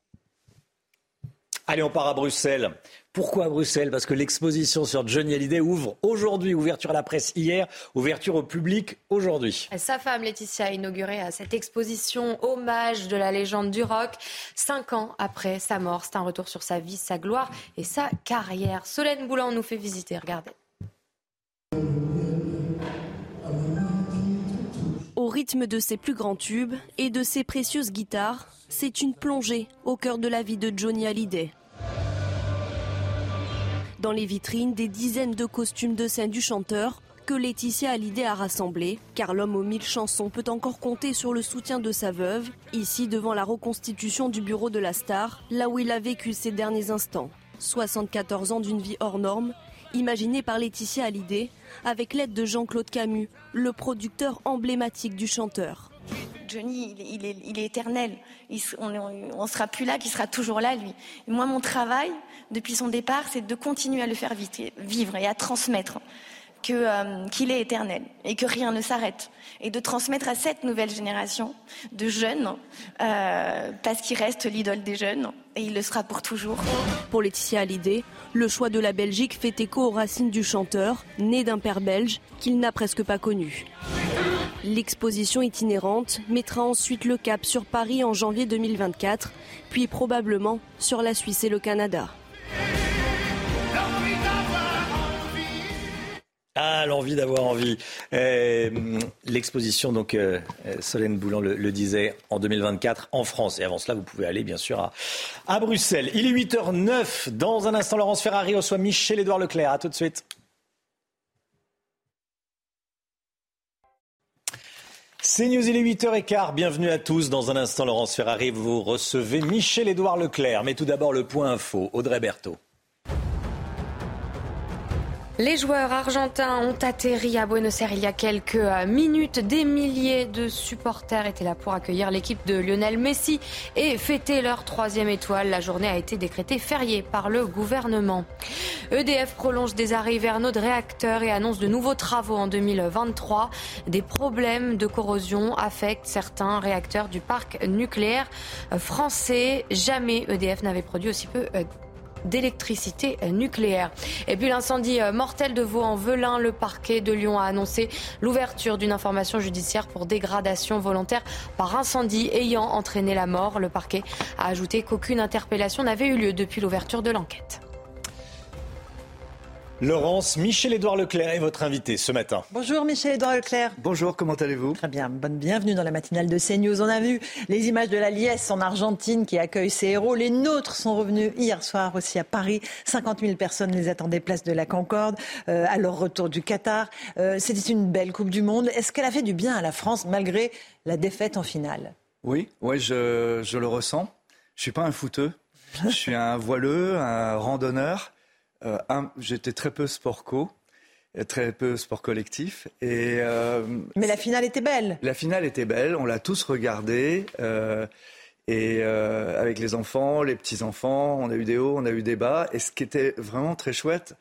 Allez, on part à Bruxelles. Pourquoi à Bruxelles? Parce que l'exposition sur Johnny Hallyday ouvre aujourd'hui, ouverture à la presse hier, ouverture au public aujourd'hui. Sa femme Laetitia a inauguré cette exposition hommage de la légende du rock. Cinq ans après sa mort, c'est un retour sur sa vie, sa gloire et sa carrière. Solène Boulan nous fait visiter, regardez. Au rythme de ses plus grands tubes et de ses précieuses guitares, c'est une plongée au cœur de la vie de Johnny Hallyday. Dans les vitrines, des dizaines de costumes de scène du chanteur que Laetitia Hallyday a rassemblés, car l'homme aux mille chansons peut encore compter sur le soutien de sa veuve, ici devant la reconstitution du bureau de la star, là où il a vécu ses derniers instants. 74 ans d'une vie hors norme, imaginée par Laetitia Hallyday, avec l'aide de Jean-Claude Camus, le producteur emblématique du chanteur. Johnny, il est, éternel. on ne sera plus là, qu'il sera toujours là, lui. moi, mon travail, depuis son départ, c'est de continuer à le faire vivre et à transmettre euh, qu'il est éternel et que rien ne s'arrête. Et de transmettre à cette nouvelle génération de jeunes, euh, parce qu'il reste l'idole des jeunes et il le sera pour toujours. Pour Laetitia Hallyday, le choix de la Belgique fait écho aux racines du chanteur, né d'un père belge qu'il n'a presque pas connu. L'exposition itinérante mettra ensuite le cap sur Paris en janvier 2024, puis probablement sur la Suisse et le Canada. Ah, l'envie d'avoir envie. Euh, l'exposition, donc, euh, Solène Boulan le, disait, en 2024 en France. Et avant cela, vous pouvez aller, bien sûr, à, Bruxelles. Il est 8h09. Dans un instant, Laurence Ferrari reçoit Michel-Édouard Leclerc. À tout de suite. C'est News, il est 8h15. Bienvenue à tous. Dans un instant, Laurence Ferrari, vous recevez Michel-Édouard Leclerc. Mais tout d'abord, le point info. Audrey Berthaud. Les joueurs argentins ont atterri à Buenos Aires il y a quelques euh, minutes. Des milliers de supporters étaient là pour accueillir l'équipe de Lionel Messi et fêter leur troisième étoile. La journée a été décrétée fériée par le gouvernement. EDF prolonge des arrêts hivernaux de réacteurs et annonce de nouveaux travaux en 2023. Des problèmes de corrosion affectent certains réacteurs du parc nucléaire français. Jamais EDF n'avait produit aussi peu euh, d'électricité nucléaire. Et puis l'incendie euh, mortel de Vaux-en-Velin, le parquet de Lyon a annoncé l'ouverture d'une information judiciaire pour dégradation volontaire par incendie ayant entraîné la mort. Le parquet a ajouté qu'aucune interpellation n'avait eu lieu depuis l'ouverture de l'enquête. Laurence, Michel-Édouard Leclerc est votre invité ce matin. Bonjour Michel-Édouard Leclerc. Bonjour, comment allez-vous? Très bien, bonne bienvenue dans la matinale de CNews. On a vu les images de la liesse en Argentine qui accueille ses héros. Les nôtres sont revenus hier soir aussi à Paris. 50 000 personnes les attendaient place de la Concorde euh, à leur retour du Qatar. Euh, c'était une belle Coupe du Monde. Est-ce qu'elle a fait du bien à la France malgré la défaite en finale? Oui, ouais, je, je le ressens. Je suis pas un footeux. je suis un voileux, un randonneur. Euh, j'étais très peu sport co, très peu sport collectif. Et, euh, Mais la finale était belle. La finale était belle, on l'a tous regardée. Euh, et avec les enfants, les petits-enfants, on a eu des hauts, on a eu des bas. Et ce qui était vraiment très chouette,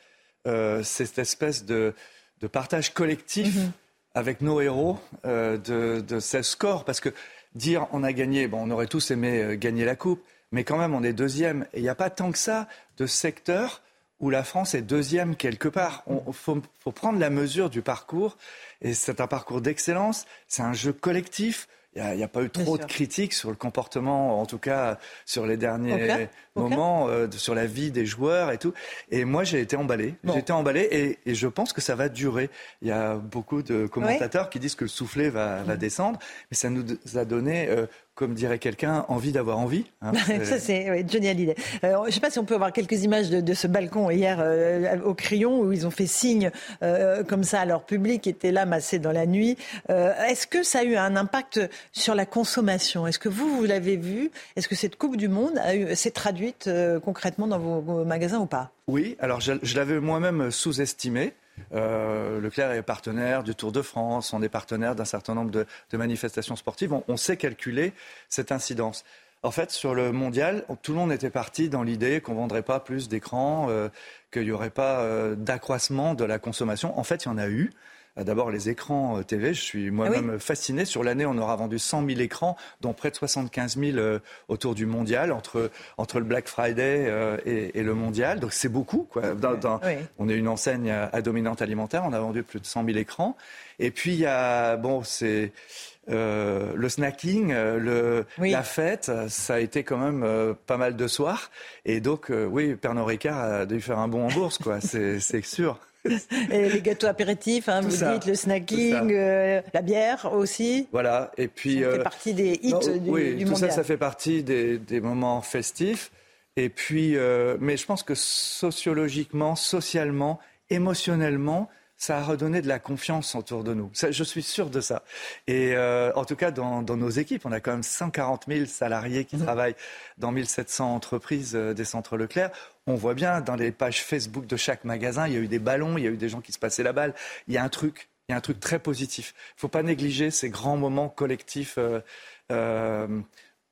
euh, cette espèce de, de partage collectif Mhm. avec nos héros euh, de, de ce score. Parce que dire on a gagné, bon, on aurait tous aimé euh, gagner la coupe, mais quand même on est deuxième. Et il n'y a pas tant que ça de secteurs où la France est deuxième quelque part. Il faut, faut prendre la mesure du parcours. Et c'est un parcours d'excellence, c'est un jeu collectif. Il n'y a, pas eu trop de critiques sur le comportement, en tout cas sur les derniers moments, euh, sur la vie des joueurs et tout. Et moi, j'ai été emballé. Bon. J'ai été emballé et, et je pense que ça va durer. Il y a beaucoup de commentateurs qui disent que le soufflet va, va descendre, mais ça nous a donné, euh, comme dirait quelqu'un, envie d'avoir envie. hein. C'est- Ça, c'est oui, Johnny Hallyday. Euh, je ne sais pas si on peut avoir quelques images de, de ce balcon hier euh, au crayon où ils ont fait signe euh, comme ça à leur public qui était là massé dans la nuit. Euh, Est-ce que ça a eu un impact sur la consommation? Est-ce que vous, vous l'avez vu? Est-ce que cette Coupe du Monde s'est traduite euh, concrètement dans vos, vos magasins ou pas? Oui, alors je, je l'avais moi-même sous-estimé. Euh, Leclerc est partenaire du Tour de France, on est partenaire d'un certain nombre de, manifestations sportives. On, on sait calculer cette incidence. En fait, sur le mondial, tout le monde était parti dans l'idée qu'on ne vendrait pas plus d'écrans, euh, qu'il n'y aurait pas euh, d'accroissement de la consommation. En fait, il y en a eu. Euh, D'abord, les écrans euh, TV. Je suis moi-même fasciné. Sur l'année, on aura vendu 100 000 écrans, dont près de 75 000 euh, autour du mondial, entre, entre le Black Friday et, et le mondial. Donc, c'est beaucoup. Quoi. Dans- dans- Oui. On est une enseigne à, dominante alimentaire. On a vendu plus de 100 000 écrans. Et puis, il y a, bon, c'est. euh, le snacking, le, la fête, ça a été quand même euh, pas mal de soirs. Et donc, euh, oui, Pernod Ricard a dû faire un bond en bourse, quoi. C'est sûr. Et les gâteaux apéritifs, hein, vous ça, dites le snacking, euh, la bière aussi. Voilà, et puis... Ça fait euh, partie des hits non, du, oui, du tout mondial. ça, ça fait partie des, des moments festifs. Et puis, euh, mais je pense que sociologiquement, socialement, émotionnellement, ça a redonné de la confiance autour de nous. Ça, je suis sûr de ça. Et euh, en tout cas, dans, dans nos équipes, on a quand même 140 000 salariés Mmh. qui travaillent dans 1700 entreprises euh, des centres Leclerc. On voit bien dans les pages Facebook de chaque magasin, il y a eu des ballons, il y a eu des gens qui se passaient la balle. Il y a un truc, il y a un truc très positif. Il ne faut pas négliger ces grands moments collectifs euh, euh,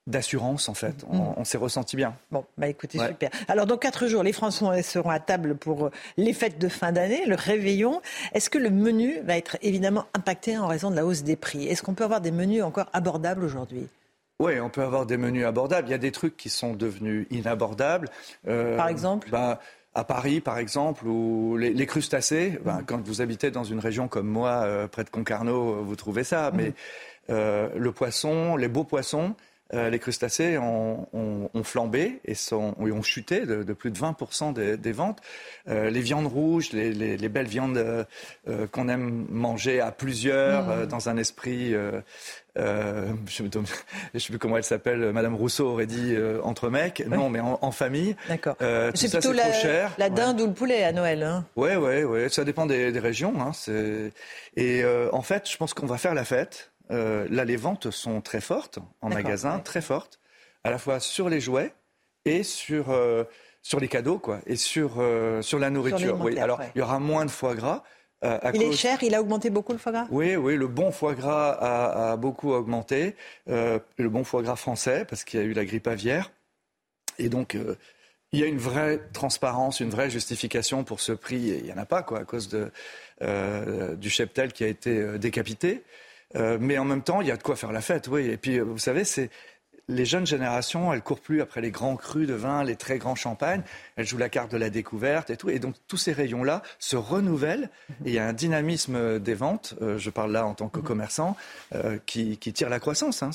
d'assurance, en fait. On, on s'est ressenti bien. Bon, bah écoutez, Ouais. super. Alors, dans quatre jours, les Français seront à table pour les fêtes de fin d'année, le réveillon. Est-ce que le menu va être évidemment impacté en raison de la hausse des prix? Est-ce qu'on peut avoir des menus encore abordables aujourd'hui? Oui, on peut avoir des menus abordables. Il y a des trucs qui sont devenus inabordables. Euh, Par exemple bah, À Paris, par exemple, où les, les crustacés, bah, quand vous habitez dans une région comme moi, euh, près de Concarneau, euh, vous trouvez ça. Mais euh, le poisson, les beaux poissons, euh, les crustacés ont, ont- ont flambé et sont, et ont chuté de, de plus de 20% des, des ventes. Euh, les viandes rouges, les, les- les belles viandes euh, qu'on aime manger à plusieurs, euh, dans un esprit... euh, je ne sais plus comment elle s'appelle, Madame Rousseau aurait dit euh, entre mecs. Non, mais en, en famille. D'accord. Euh, C'est plutôt la, trop cher. la Ouais. dinde ou le poulet à Noël. Hein Ouais, ouais, ouais. Ça dépend des, des régions. Hein. Et en fait, je pense qu'on va faire la fête. Euh, là, les ventes sont très fortes en magasin, très fortes, à la fois sur les jouets et sur euh, sur les cadeaux, quoi, et sur euh, sur la nourriture. oui. Alors, ouais. il y aura moins de foie gras. euh, à Il est cher, il a augmenté beaucoup le foie gras? Oui, oui, le bon foie gras a, a beaucoup augmenté. Euh, le bon foie gras français, parce qu'il y a eu la grippe aviaire. Et donc, euh, il y a une vraie transparence, une vraie justification pour ce prix. Et il n'y en a pas, quoi, à cause de, du cheptel qui a été décapité. Euh, mais en même temps, il y a de quoi faire la fête, oui. Et puis, euh, vous savez, c'est les jeunes générations, elles courent plus après les grands crus de vin, les très grands champagnes. Elles jouent la carte de la découverte et tout. Et donc, tous ces rayons-là se renouvellent. Et il y a un dynamisme des ventes, euh, je parle là en tant que commerçant, euh, qui, qui tire la croissance. Hein.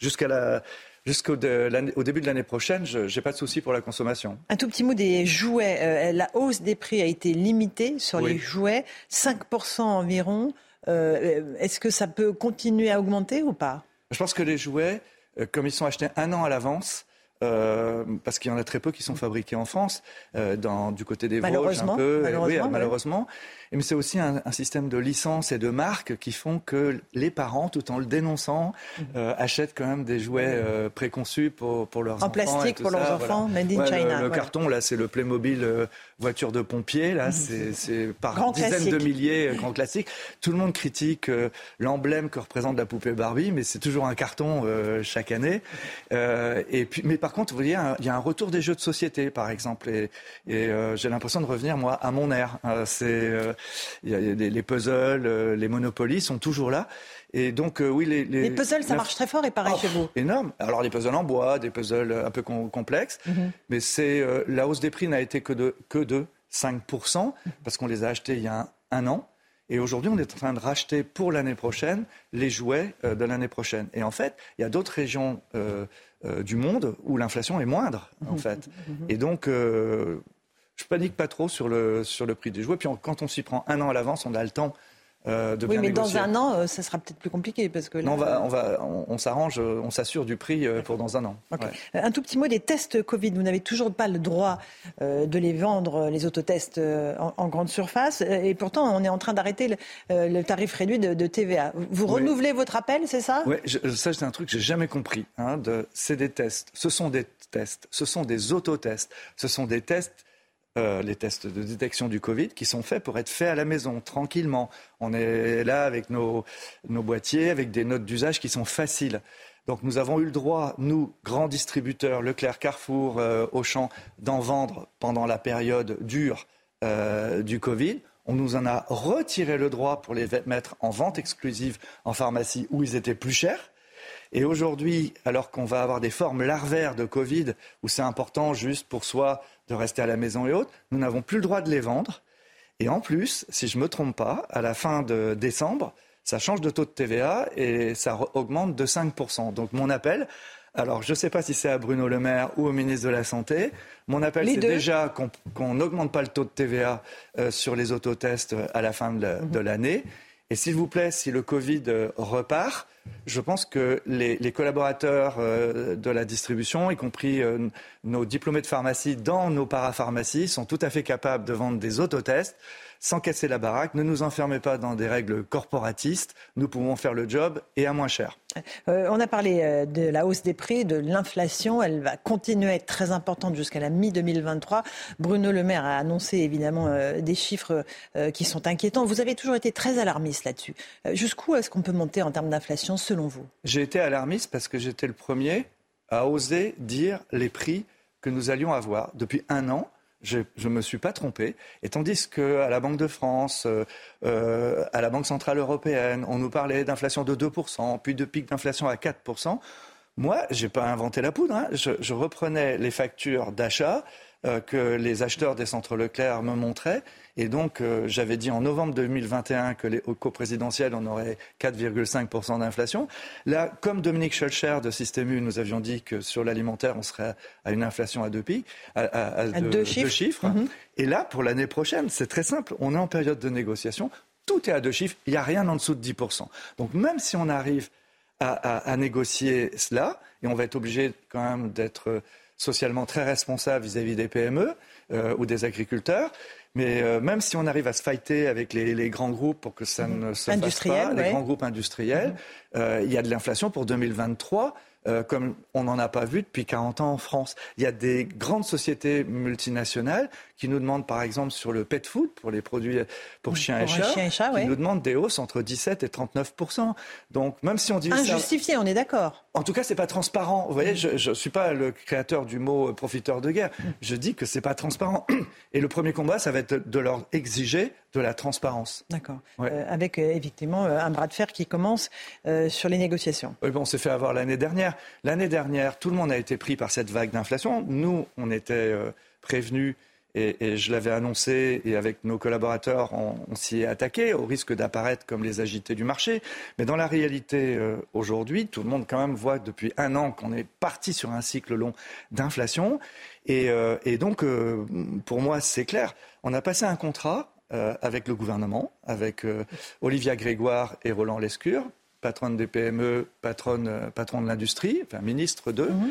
Jusqu'à la, jusqu'au début de l'année prochaine, je n'ai pas de souci pour la consommation. Un tout petit mot des jouets. Euh, la hausse des prix a été limitée sur Oui. les jouets, 5% environ. Euh, Est-ce que ça peut continuer à augmenter ou pas? Je pense que les jouets, euh, comme ils sont achetés un an à l'avance, euh, parce qu'il y en a très peu qui sont fabriqués en France, euh, dans, du côté des Vosges un peu. malheureusement, oui. malheureusement. Et Mais c'est aussi un, un système de licence et de marques qui font que les parents, tout en le dénonçant, euh, achètent quand même des jouets euh, préconçus pour, pour leurs En enfants. plastique et tout pour leurs enfants, made in Ouais, China, Le, carton, là, c'est le Playmobil euh, voiture de pompier. Là, c'est c'est par Grand dizaines classique. de milliers, euh, grand classique. Tout le monde critique euh, l'emblème que représente la poupée Barbie, mais c'est toujours un carton euh, chaque année. Euh, et puis, mais par contre, vous voyez, il y a un retour des jeux de société, par exemple, et, euh, j'ai l'impression de revenir moi à mon air. c'est, les, puzzles, les monopolies sont toujours là. Et donc, oui, les, les, puzzles, ça marche très fort et pareil oh, chez vous. Énorme. Alors, des puzzles en bois, des puzzles un peu complexes, mhm. mais c'est la hausse des prix n'a été que de, que de 5%, parce qu'on les a achetés il y a un an. Et aujourd'hui, on est en train de racheter pour l'année prochaine les jouets euh, de l'année prochaine. Et en fait, il y a d'autres régions euh, euh, du monde où l'inflation est moindre, en mmh. fait. Mmh. Et donc, je panique pas trop sur le, sur le prix des jouets. Puis quand on s'y prend un an à l'avance, on a le temps euh, oui, mais dans un an, euh, ça sera peut-être plus compliqué parce que non, on va, on, va, on, s'arrange, euh, on s'assure du prix pour dans un an. Un tout petit mot des tests Covid. Vous n'avez toujours pas le droit de les vendre, les autotests en, grande surface, et pourtant on est en train d'arrêter le, tarif réduit de, TVA. Vous renouvelez votre appel, c'est ça? Oui, ça c'est un truc que j'ai jamais compris. Hein, de, c'est des tests, ce sont des tests, ce sont des autotests, ce sont des tests euh, les tests de détection du Covid qui sont faits pour être faits à la maison, tranquillement. On est là avec nos, boîtiers, avec des notes d'usage qui sont faciles. Donc nous avons eu le droit, nous, grands distributeurs, Leclerc, Carrefour, euh, Auchan, d'en vendre pendant la période dure euh, du Covid. On nous en a retiré le droit pour les mettre en vente exclusive en pharmacie où ils étaient plus chers. Et aujourd'hui, alors qu'on va avoir des formes larvaires de Covid, où c'est important juste pour soi de rester à la maison et autres, nous n'avons plus le droit de les vendre. Et en plus, si je ne me trompe pas, à la fin de décembre, ça change de taux de TVA et ça augmente de 5%. Donc mon appel, alors je ne sais pas si c'est à Bruno Le Maire ou au ministre de la Santé, mon appel c'est déjà qu'on n'augmente pas le taux de TVA euh, sur les autotests à la fin de mhm. l'année. Et s'il vous plaît, si le Covid euh, repart, je pense que les, collaborateurs euh, de la distribution, y compris euh, nos diplômés de pharmacie dans nos parapharmacies, sont tout à fait capables de vendre des autotests sans casser la baraque. Ne nous enfermez pas dans des règles corporatistes. Nous pouvons faire le job et à moins cher. Euh, on a parlé de la hausse des prix, de l'inflation. Elle va continuer à être très importante jusqu'à la mi-2023. Bruno Le Maire a annoncé évidemment des chiffres qui sont inquiétants. Vous avez toujours été très alarmiste là-dessus. Jusqu'où est-ce qu'on peut monter en termes d'inflation selon vous? J'ai été alarmiste parce que j'étais le premier à oser dire les prix que nous allions avoir. Depuis un an, je ne me suis pas trompé. Et tandis qu'à la Banque de France, euh, euh, à la Banque Centrale Européenne, on nous parlait d'inflation de 2%, puis de pic d'inflation à 4%, moi, je n'ai pas inventé la poudre. Hein. Je, reprenais les factures d'achat euh, que les acheteurs des centres Leclerc me montraient et donc, euh, j'avais dit en novembre 2021 que les, au coprésidentiel, on aurait 4,5% d'inflation. Là, comme Dominique Scholcher de Système U, nous avions dit que sur l'alimentaire, on serait à une inflation à deux pics, à, deux, chiffres. Mhm. Et là, pour l'année prochaine, c'est très simple. On est en période de négociation. Tout est à deux chiffres. Il n'y a rien en dessous de 10%. Donc, même si on arrive à, négocier cela, et on va être obligé quand même d'être socialement très responsable vis-à-vis des PME euh, ou des agriculteurs, mais euh, même si on arrive à se fighter avec les, grands groupes pour que ça ne se fasse pas, les grands groupes industriels, euh, il y a de l'inflation pour 2023. Euh, comme on n'en a pas vu depuis 40 ans en France. Il y a des grandes sociétés multinationales qui nous demandent, par exemple, sur le pet food, pour les produits pour chiens et chats, qui nous demandent des hausses entre 17 et 39 Donc, même si on dit injustifié, on est d'accord. En tout cas, c'est pas transparent. Vous voyez, je ne suis pas le créateur du mot profiteur de guerre. Je dis que c'est pas transparent. Et le premier combat, ça va être de leur exiger de la transparence. D'accord. Euh, avec euh, effectivement euh, un bras de fer qui commence sur les négociations. Oui, bon, on s'est fait avoir l'année dernière. L'année dernière, tout le monde a été pris par cette vague d'inflation. Nous, on était prévenus et, je l'avais annoncé, et avec nos collaborateurs, on, s'y est attaqué, au risque d'apparaître comme les agités du marché. Mais dans la réalité, aujourd'hui, tout le monde quand même voit depuis un an qu'on est parti sur un cycle long d'inflation. Et, et, donc, pour moi, c'est clair. On a passé un contrat euh, avec le gouvernement, avec euh, Olivia Grégoire et Roland Lescure, patronne des PME, patronne, euh, patron de l'industrie, enfin ministre d'eux. Mhm.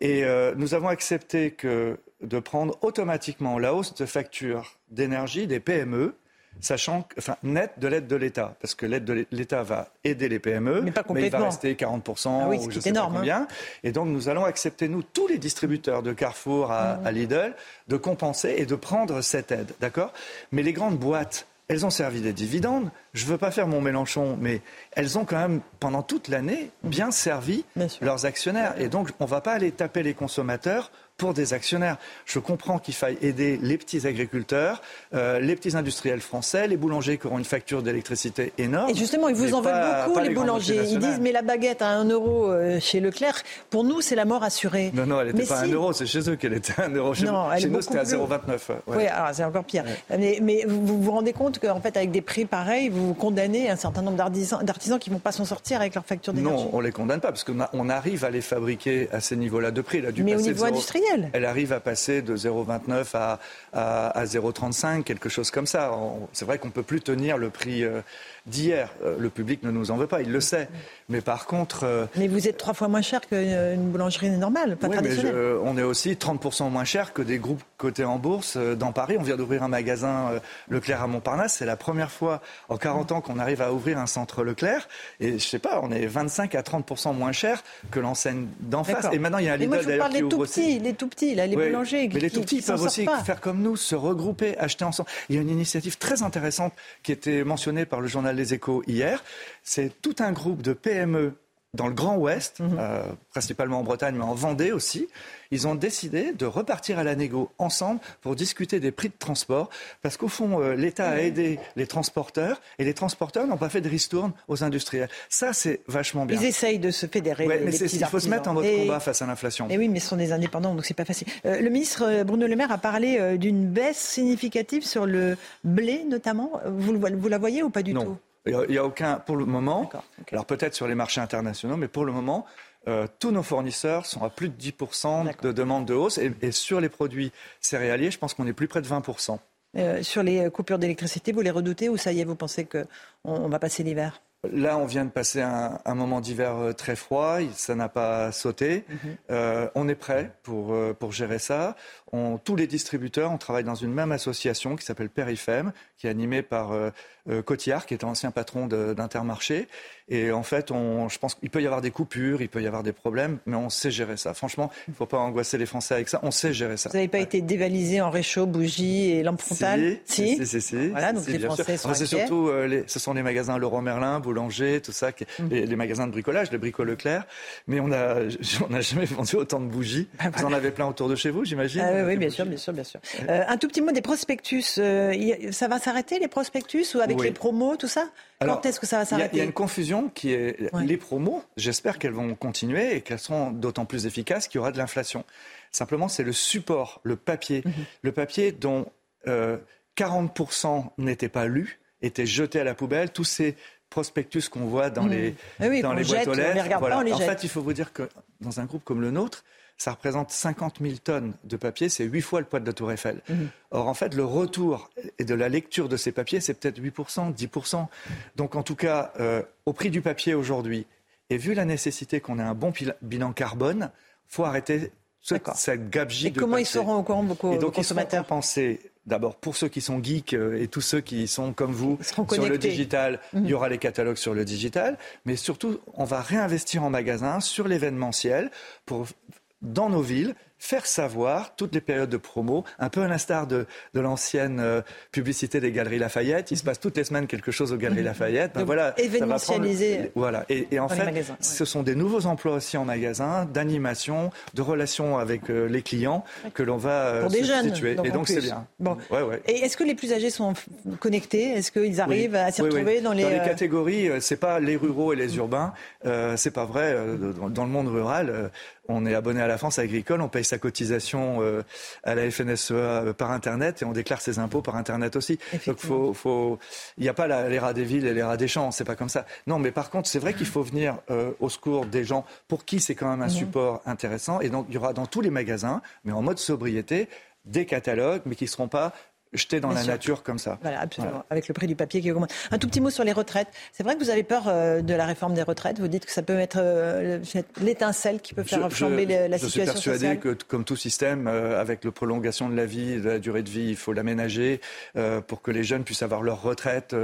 Et nous avons accepté que, de prendre automatiquement la hausse de facture d'énergie des PME sachant que, enfin, net de l'aide de l'État, parce que l'aide de l'État va aider les PME, mais, pas il va rester 40% ah ou je sais énorme, pas combien. Hein. Et donc nous allons accepter, nous, tous les distributeurs de Carrefour à, mmh. à Lidl, de compenser et de prendre cette aide, d'accord? Mais les grandes boîtes elles ont servi des dividendes. Je ne veux pas faire mon Mélenchon, mais elles ont quand même, pendant toute l'année, bien servi leurs actionnaires. Et donc, on ne va pas aller taper les consommateurs pour des actionnaires. Je comprends qu'il faille aider les petits agriculteurs, euh, les petits industriels français, les boulangers qui auront une facture d'électricité énorme. Et justement, ils vous en veulent beaucoup, les, boulangers. Ils disent, mais la baguette à 1 euro euh, chez Leclerc, pour nous, c'est la mort assurée. Non, non, elle n'était pas à 1 euro, c'est chez eux qu'elle était à 1 euro. Chez, non, chez nous, c'était à 0,29. Oui, alors c'est encore pire. Mais, mais, vous vous rendez compte qu'en fait, avec des prix pareils, vous condamnez un certain nombre d'artisans qui ne vont pas s'en sortir avec leur facture d'énergie Non, on ne les condamne pas, parce qu'on arrive à les fabriquer à ces niveaux-là de prix. mais au niveau industriel arrive à passer de 0,29 à, à, 0,35, quelque chose comme ça. C'est vrai qu'on ne peut plus tenir le prix euh, d'hier. Euh, le public ne nous en veut pas, il le sait. Mais par contre. Euh, mais vous êtes trois fois moins cher qu'une boulangerie normale, pas traditionnelle. Mais on est aussi 30% moins cher que des groupes cotés en bourse dans Paris. On vient d'ouvrir un magasin Leclerc à Montparnasse. C'est la première fois en 40 ans qu'on arrive à ouvrir un centre Leclerc. Et je sais pas, on est 25 à 30% moins cher que l'enseigne d'en face. Et maintenant, il y a un Lidl d'ailleurs qui ouvre aussi. Les tout petits, là, les boulangers. Mais les tout petits peuvent aussi faire comme nous, se regrouper, acheter ensemble. Il y a une initiative très intéressante qui était mentionnée par le journal Les Échos hier. C'est tout un groupe de PME dans le Grand Ouest, mhm. euh, principalement en Bretagne, mais en Vendée aussi, ils ont décidé de repartir à la négo ensemble pour discuter des prix de transport, parce qu'au fond, euh, l'État a aidé les transporteurs, et les transporteurs n'ont pas fait de ristourne aux industriels. Ça, c'est vachement bien. Ils essayent de se fédérer. mais il faut se mettre en mode combat face à l'inflation. Et oui, mais ce sont des indépendants, donc c'est pas facile. Euh, le ministre Bruno Le Maire a parlé d'une baisse significative sur le blé, notamment. Vous, vous la voyez ou pas du tout? Il n'y a, aucun, pour le moment, alors peut-être sur les marchés internationaux, mais pour le moment, euh, tous nos fournisseurs sont à plus de 10% de demande de hausse. Et, sur les produits céréaliers, je pense qu'on est plus près de 20%. Euh, sur les coupures d'électricité, vous les redoutez ou ça y est, vous pensez qu'on on va passer l'hiver? Là, on vient de passer un, moment d'hiver euh, très froid, ça n'a pas sauté. Mhm. on est prêt pour, pour gérer ça. On, tous les distributeurs, on travaille dans une même association qui s'appelle Perifem, qui est animée par euh, Cotillard, qui est un ancien patron d'Intermarché. Et en fait, on, je pense qu'il peut y avoir des coupures, il peut y avoir des problèmes, mais on sait gérer ça. Franchement, il ne faut pas angoisser les Français avec ça. On sait gérer ça. Vous n'avez pas été dévalisé en réchaud, bougie et lampe frontale si, si, si, Voilà, donc les Français sont C'est surtout, euh, les, ce sont les magasins Leroy Merlin, Boulanger, tout ça, mm. les, magasins de bricolage, les bricoles Leclerc. Mais on n'a on a jamais vendu autant de bougies. Ah, vous en avez plein autour de chez vous, j'imagine? Ah, Oui, bien sûr, bien sûr, bien sûr. Euh, un tout petit mot des prospectus. ça va s'arrêter, les prospectus, ou avec les promos, tout ça? Quand est-ce que ça va s'arrêter Il y, a une confusion qui est les promos. J'espère qu'elles vont continuer et qu'elles seront d'autant plus efficaces qu'il y aura de l'inflation. Simplement, c'est le support, le papier, mhm. le papier dont 40% euh, n'étaient pas lus, étaient jetés à la poubelle. Tous ces prospectus qu'on voit dans mhm. les, eh dans les boîtes aux lettres. en fait, il faut vous dire que dans un groupe comme le nôtre, ça représente 50 000 tonnes de papier, c'est 8 fois le poids de la Tour Eiffel. Mhm. Or, en fait, le retour et de la lecture de ces papiers, c'est peut-être 8%, 10%. Donc, en tout cas, euh, au prix du papier aujourd'hui, et vu la nécessité qu'on ait un bon bilan carbone, faut arrêter cette gabegie et comment ils seront au courant beaucoup et donc, consommateurs penser d'abord pour ceux qui sont geeks euh, et tous ceux qui sont comme vous sur le digital, il y mhm. aura les catalogues sur le digital, mais surtout on va réinvestir en magasin sur l'événementiel pour dans nos villes, faire savoir toutes les périodes de promo, un peu à l'instar de, de l'ancienne euh, publicité des Galeries Lafayette. Il se passe toutes les semaines quelque chose aux Galeries. Lafayette. Ben voilà, événementialisé. voilà. Et, en fait, ce sont des nouveaux emplois aussi en magasin, d'animation, de relations avec euh, les clients que l'on va euh, Pour des jeunes, et donc c'est bien. Bon. Et est-ce que les plus âgés sont connectés? Est-ce qu'ils arrivent à s'y retrouver dans les... Dans les catégories, c'est pas les ruraux et les urbains. c'est pas vrai. Dans le monde rural, on est abonné à la France agricole, on paye sa cotisation euh, à la FNSEA euh, par Internet et on déclare ses impôts par Internet aussi. Donc faut, faut... il n'y a pas les rats des villes et les rats des champs, c'est pas comme ça. Non, mais par contre, c'est vrai qu'il faut venir euh, au secours des gens pour qui c'est quand même un support intéressant. Et donc, il y aura dans tous les magasins, mais en mode sobriété, des catalogues, mais qui ne seront pas jeter dans la nature comme ça. Voilà, absolument. Avec le prix du papier qui augmente. Un tout petit mot sur les retraites. C'est vrai que vous avez peur euh, de la réforme des retraites. Vous dites que ça peut être euh, l'étincelle qui peut faire flamber la situation Je suis persuadé que, comme tout système, euh, avec la prolongation de la vie, de la durée de vie, il faut l'aménager pour que les jeunes puissent avoir leur retraite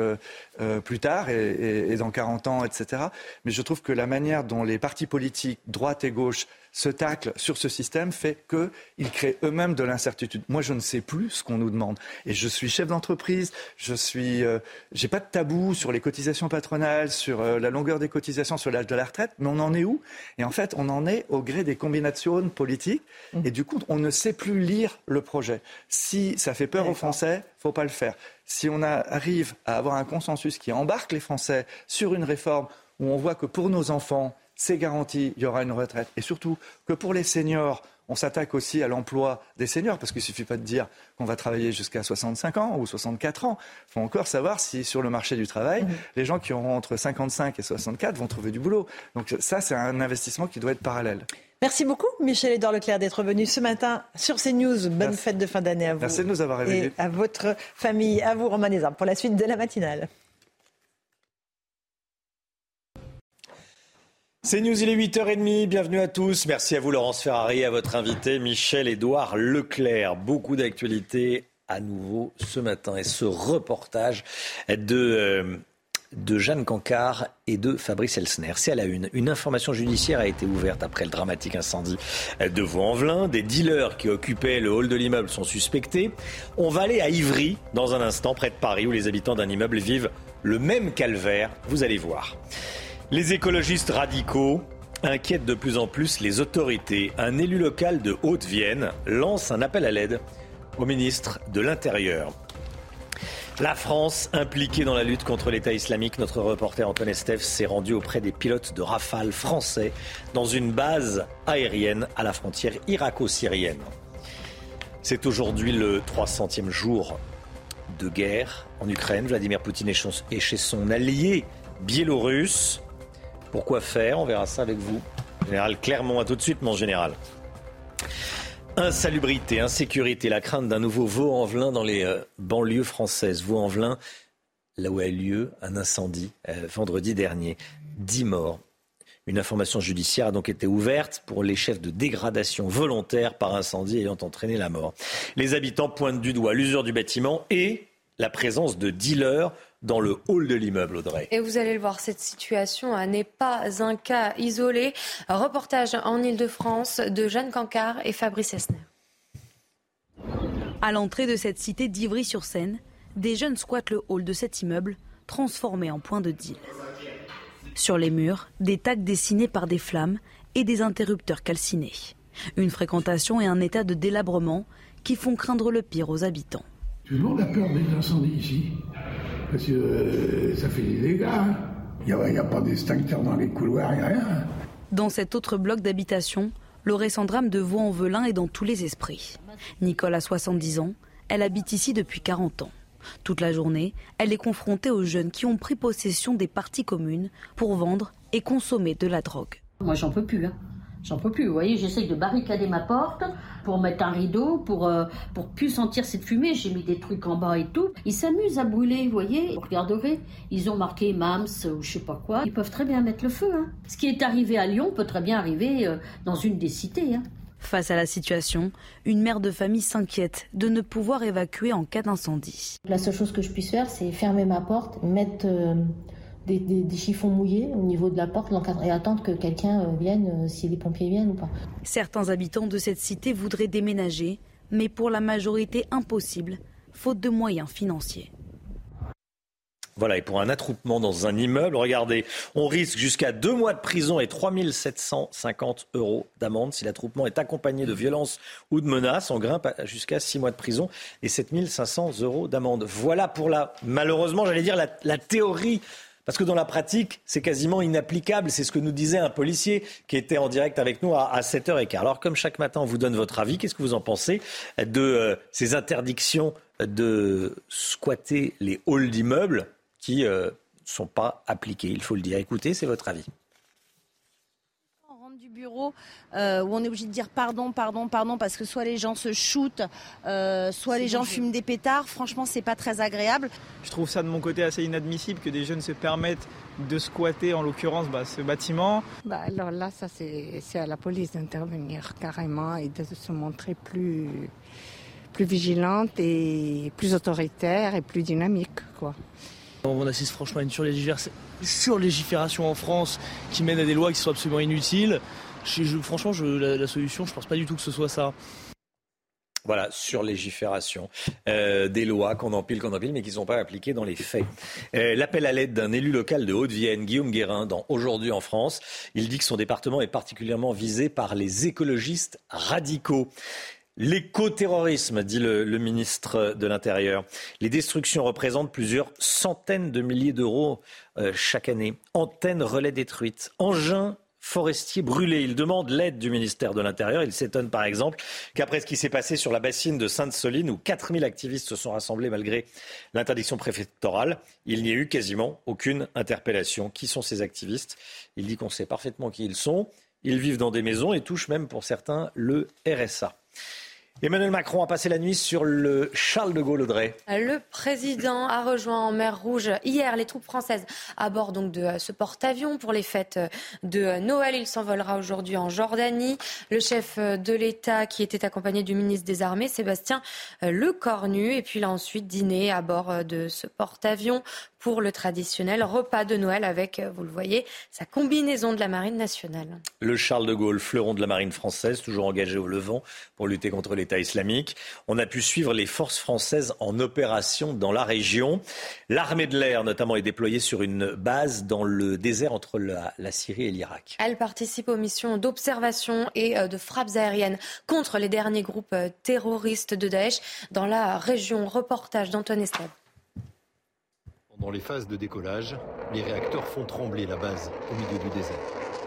plus tard et, et, dans 40 ans, etc. Mais je trouve que la manière dont les partis politiques, droite et gauche, ce tacle sur ce système fait qu'ils créent eux-mêmes de l'incertitude. Moi, je ne sais plus ce qu'on nous demande. Et je suis chef d'entreprise, je suis, euh, j'ai pas de tabou sur les cotisations patronales, sur euh, la longueur des cotisations, sur l'âge de la retraite, mais on en est où? Et en fait, on en est au gré des combinations politiques. Et du coup, on ne sait plus lire le projet. Si ça fait peur aux Français, faut pas le faire. Si on arrive à avoir un consensus qui embarque les Français sur une réforme où on voit que pour nos enfants, c'est garanti, il y aura une retraite. Et surtout que pour les seniors, on s'attaque aussi à l'emploi des seniors, parce qu'il ne suffit pas de dire qu'on va travailler jusqu'à 65 ans ou 64 ans. Il faut encore savoir si sur le marché du travail, mmh. les gens qui auront entre 55 et 64 vont trouver du boulot. Donc ça, c'est un investissement qui doit être parallèle. Merci beaucoup, Michel-Édouard Leclerc, d'être venu ce matin sur CNews. Bonne fête de fin d'année à vous. Merci de nous avoir réveillés. Et à votre famille, à vous, Romain pour la suite de la matinale. C'est News, il est 8h30, bienvenue à tous. Merci à vous Laurence Ferrari à votre invité Michel-Édouard Leclerc. Beaucoup d'actualités à nouveau ce matin et ce reportage de... Euh, de Jeanne Cancard et de Fabrice Elsner. C'est à la une. Une information judiciaire a été ouverte après le dramatique incendie de Vaux-en-Velin. Des dealers qui occupaient le hall de l'immeuble sont suspectés. On va aller à Ivry dans un instant, près de Paris, où les habitants d'un immeuble vivent le même calvaire. Vous allez voir. Les écologistes radicaux inquiètent de plus en plus les autorités. Un élu local de Haute-Vienne lance un appel à l'aide au ministre de l'Intérieur. La France impliquée dans la lutte contre l'État islamique. Notre reporter Antoine Estef s'est rendu auprès des pilotes de Rafale français dans une base aérienne à la frontière irako-syrienne. C'est aujourd'hui le 300e jour de guerre en Ukraine. Vladimir Poutine est chez son allié biélorusse. Pourquoi faire On verra ça avec vous. Général Clermont, à tout de suite, mon général. Insalubrité, insécurité, la crainte d'un nouveau Vaux-en-Velin dans les euh, banlieues françaises. Vaux-en-Velin, là où a eu lieu un incendie euh, vendredi dernier. Dix morts. Une information judiciaire a donc été ouverte pour les chefs de dégradation volontaire par incendie ayant entraîné la mort. Les habitants pointent du doigt l'usure du bâtiment et la présence de dealers dans le hall de l'immeuble, Audrey. Et vous allez le voir, cette situation hein, n'est pas un cas isolé. reportage en Ile-de-France de Jeanne Cancard et Fabrice Esner. À l'entrée de cette cité d'Ivry-sur-Seine, des jeunes squattent le hall de cet immeuble, transformé en point de deal. Sur les murs, des tags dessinés par des flammes et des interrupteurs calcinés. Une fréquentation et un état de délabrement qui font craindre le pire aux habitants. Tout le monde a peur des incendies ici parce que euh, ça fait des dégâts. Il n'y a, pas d'extincteur dans les couloirs, il n'y a rien. Dans cet autre bloc d'habitation, le récent drame de Vaux-en-Velin est dans tous les esprits. Nicole a 70 ans, elle habite ici depuis 40 ans. Toute la journée, elle est confrontée aux jeunes qui ont pris possession des parties communes pour vendre et consommer de la drogue. Moi, j'en peux plus. Hein. J'en peux plus. Vous voyez, j'essaye de barricader ma porte pour mettre un rideau, pour, euh, pour plus sentir cette fumée. J'ai mis des trucs en bas et tout. Ils s'amusent à brûler, vous voyez. Vous regarderez, ils ont marqué MAMS ou je sais pas quoi. Ils peuvent très bien mettre le feu. Hein. Ce qui est arrivé à Lyon peut très bien arriver euh, dans une des cités. Hein. Face à la situation, une mère de famille s'inquiète de ne pouvoir évacuer en cas d'incendie. La seule chose que je puisse faire, c'est fermer ma porte, mettre euh, des, chiffons mouillés au niveau de la porte et attendre que quelqu'un euh, vienne, euh, si les pompiers viennent ou pas. Certains habitants de cette cité voudraient déménager, mais pour la majorité impossible, faute de moyens financiers. Voilà, et pour un attroupement dans un immeuble, regardez, on risque jusqu'à deux mois de prison et 3 750 euros d'amende. Si l'attroupement est accompagné de violences ou de menaces, on grimpe jusqu'à six mois de prison et 7 500 euros d'amende. Voilà pour la, malheureusement, j'allais dire, la théorie parce que dans la pratique, c'est quasiment inapplicable. C'est ce que nous disait un policier qui était en direct avec nous à, 7h15. Alors, comme chaque matin, on vous donne votre avis. Qu'est-ce que vous en pensez de euh, ces interdictions de squatter les halls d'immeubles qui ne euh, sont pas appliquées? Il faut le dire. Écoutez, c'est votre avis bureau euh, où on est obligé de dire pardon, pardon, pardon, parce que soit les gens se shootent, euh, soit les gens fument des pétards. Franchement, c'est pas très agréable. Je trouve ça de mon côté assez inadmissible que des jeunes se permettent de squatter, en l'occurrence, bah, ce bâtiment. Bah, alors là, ça c'est à la police d'intervenir carrément et de se montrer plus plus vigilante et plus autoritaire et plus dynamique, quoi. On assiste franchement à une surlégifération en France qui mène à des lois qui sont absolument inutiles. Franchement, la, la, solution, je pense pas du tout que ce soit ça. Voilà, sur légifération euh, des lois qu'on empile, qu'on empile, mais qui ne sont pas appliquées dans les faits. Euh, l'appel à l'aide d'un élu local de Haute-Vienne, Guillaume Guérin, dans Aujourd'hui en France, il dit que son département est particulièrement visé par les écologistes radicaux. L'écoterrorisme, dit le, ministre de l'Intérieur. Les destructions représentent plusieurs centaines de milliers d'euros euh, chaque année. Antennes relais détruites, engins forestiers brûlés. Il demande l'aide du ministère de l'Intérieur. Il s'étonne par exemple qu'après ce qui s'est passé sur la bassine de Sainte-Soline, où 4000 activistes se sont rassemblés malgré l'interdiction préfectorale, il n'y a eu quasiment aucune interpellation. Qui sont ces activistes? Il dit qu'on sait parfaitement qui ils sont. Ils vivent dans des maisons et touchent même pour certains le RSA. Emmanuel Macron a passé la nuit sur le Charles de Gaulle Audrey. Le président a rejoint en mer Rouge hier les troupes françaises à bord donc de ce porte-avions pour les fêtes de Noël. Il s'envolera aujourd'hui en Jordanie. Le chef de l'État qui était accompagné du ministre des Armées Sébastien Lecornu et puis il a ensuite dîné à bord de ce porte-avions pour le traditionnel repas de Noël avec, vous le voyez, sa combinaison de la marine nationale. Le Charles de Gaulle, fleuron de la marine française, toujours engagé au Levant pour lutter contre l'État islamique. On a pu suivre les forces françaises en opération dans la région. L'armée de l'air, notamment, est déployée sur une base dans le désert entre la, la Syrie et l'Irak. Elle participe aux missions d'observation et euh, de frappes aériennes contre les derniers groupes euh, terroristes de Daesh dans la région. Reportage d'Antoine Estable. Dans les phases de décollage, les réacteurs font trembler la base au milieu du désert.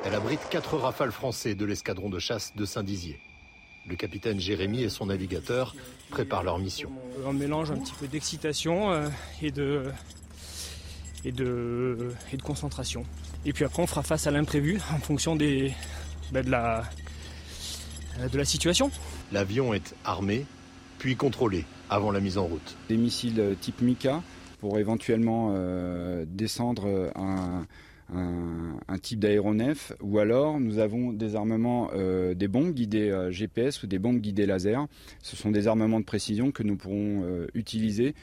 Elle abrite quatre rafales français de l'escadron de chasse de Saint-Dizier. Le capitaine Jérémy et son navigateur préparent leur mission. Un mélange un petit peu d'excitation euh, et de, et, de, et de concentration. Et puis après, on fera face à l'imprévu en fonction des, ben, de, la, de la situation. L'avion est armé, puis contrôlé avant la mise en route. Des missiles type Mika pour éventuellement euh, descendre un, un, type d'aéronef, ou alors nous avons des armements, euh, des bombes guidées euh, GPS ou des bombes guidées laser. Ce sont des armements de précision que nous pourrons utiliser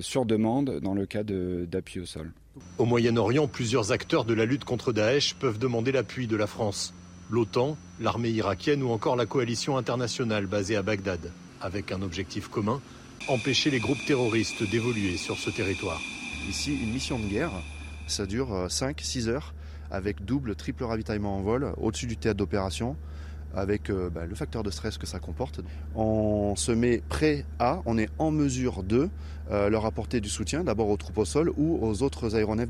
sur demande dans le cas d'appui au sol. Au Moyen-Orient, plusieurs acteurs de la lutte contre Daesh peuvent demander l'appui de la France. L'OTAN, l'armée irakienne ou encore la coalition internationale basée à Bagdad, avec un objectif commun, empêcher les groupes terroristes d'évoluer sur ce territoire. Ici, une mission de guerre, ça dure 5-6 euh, heures avec double, triple ravitaillement en vol au-dessus du théâtre d'opération avec euh, bah, le facteur de stress que ça comporte. On se met prêt à, on est en mesure de euh, leur apporter du soutien, d'abord aux troupes au sol ou aux autres aéronefs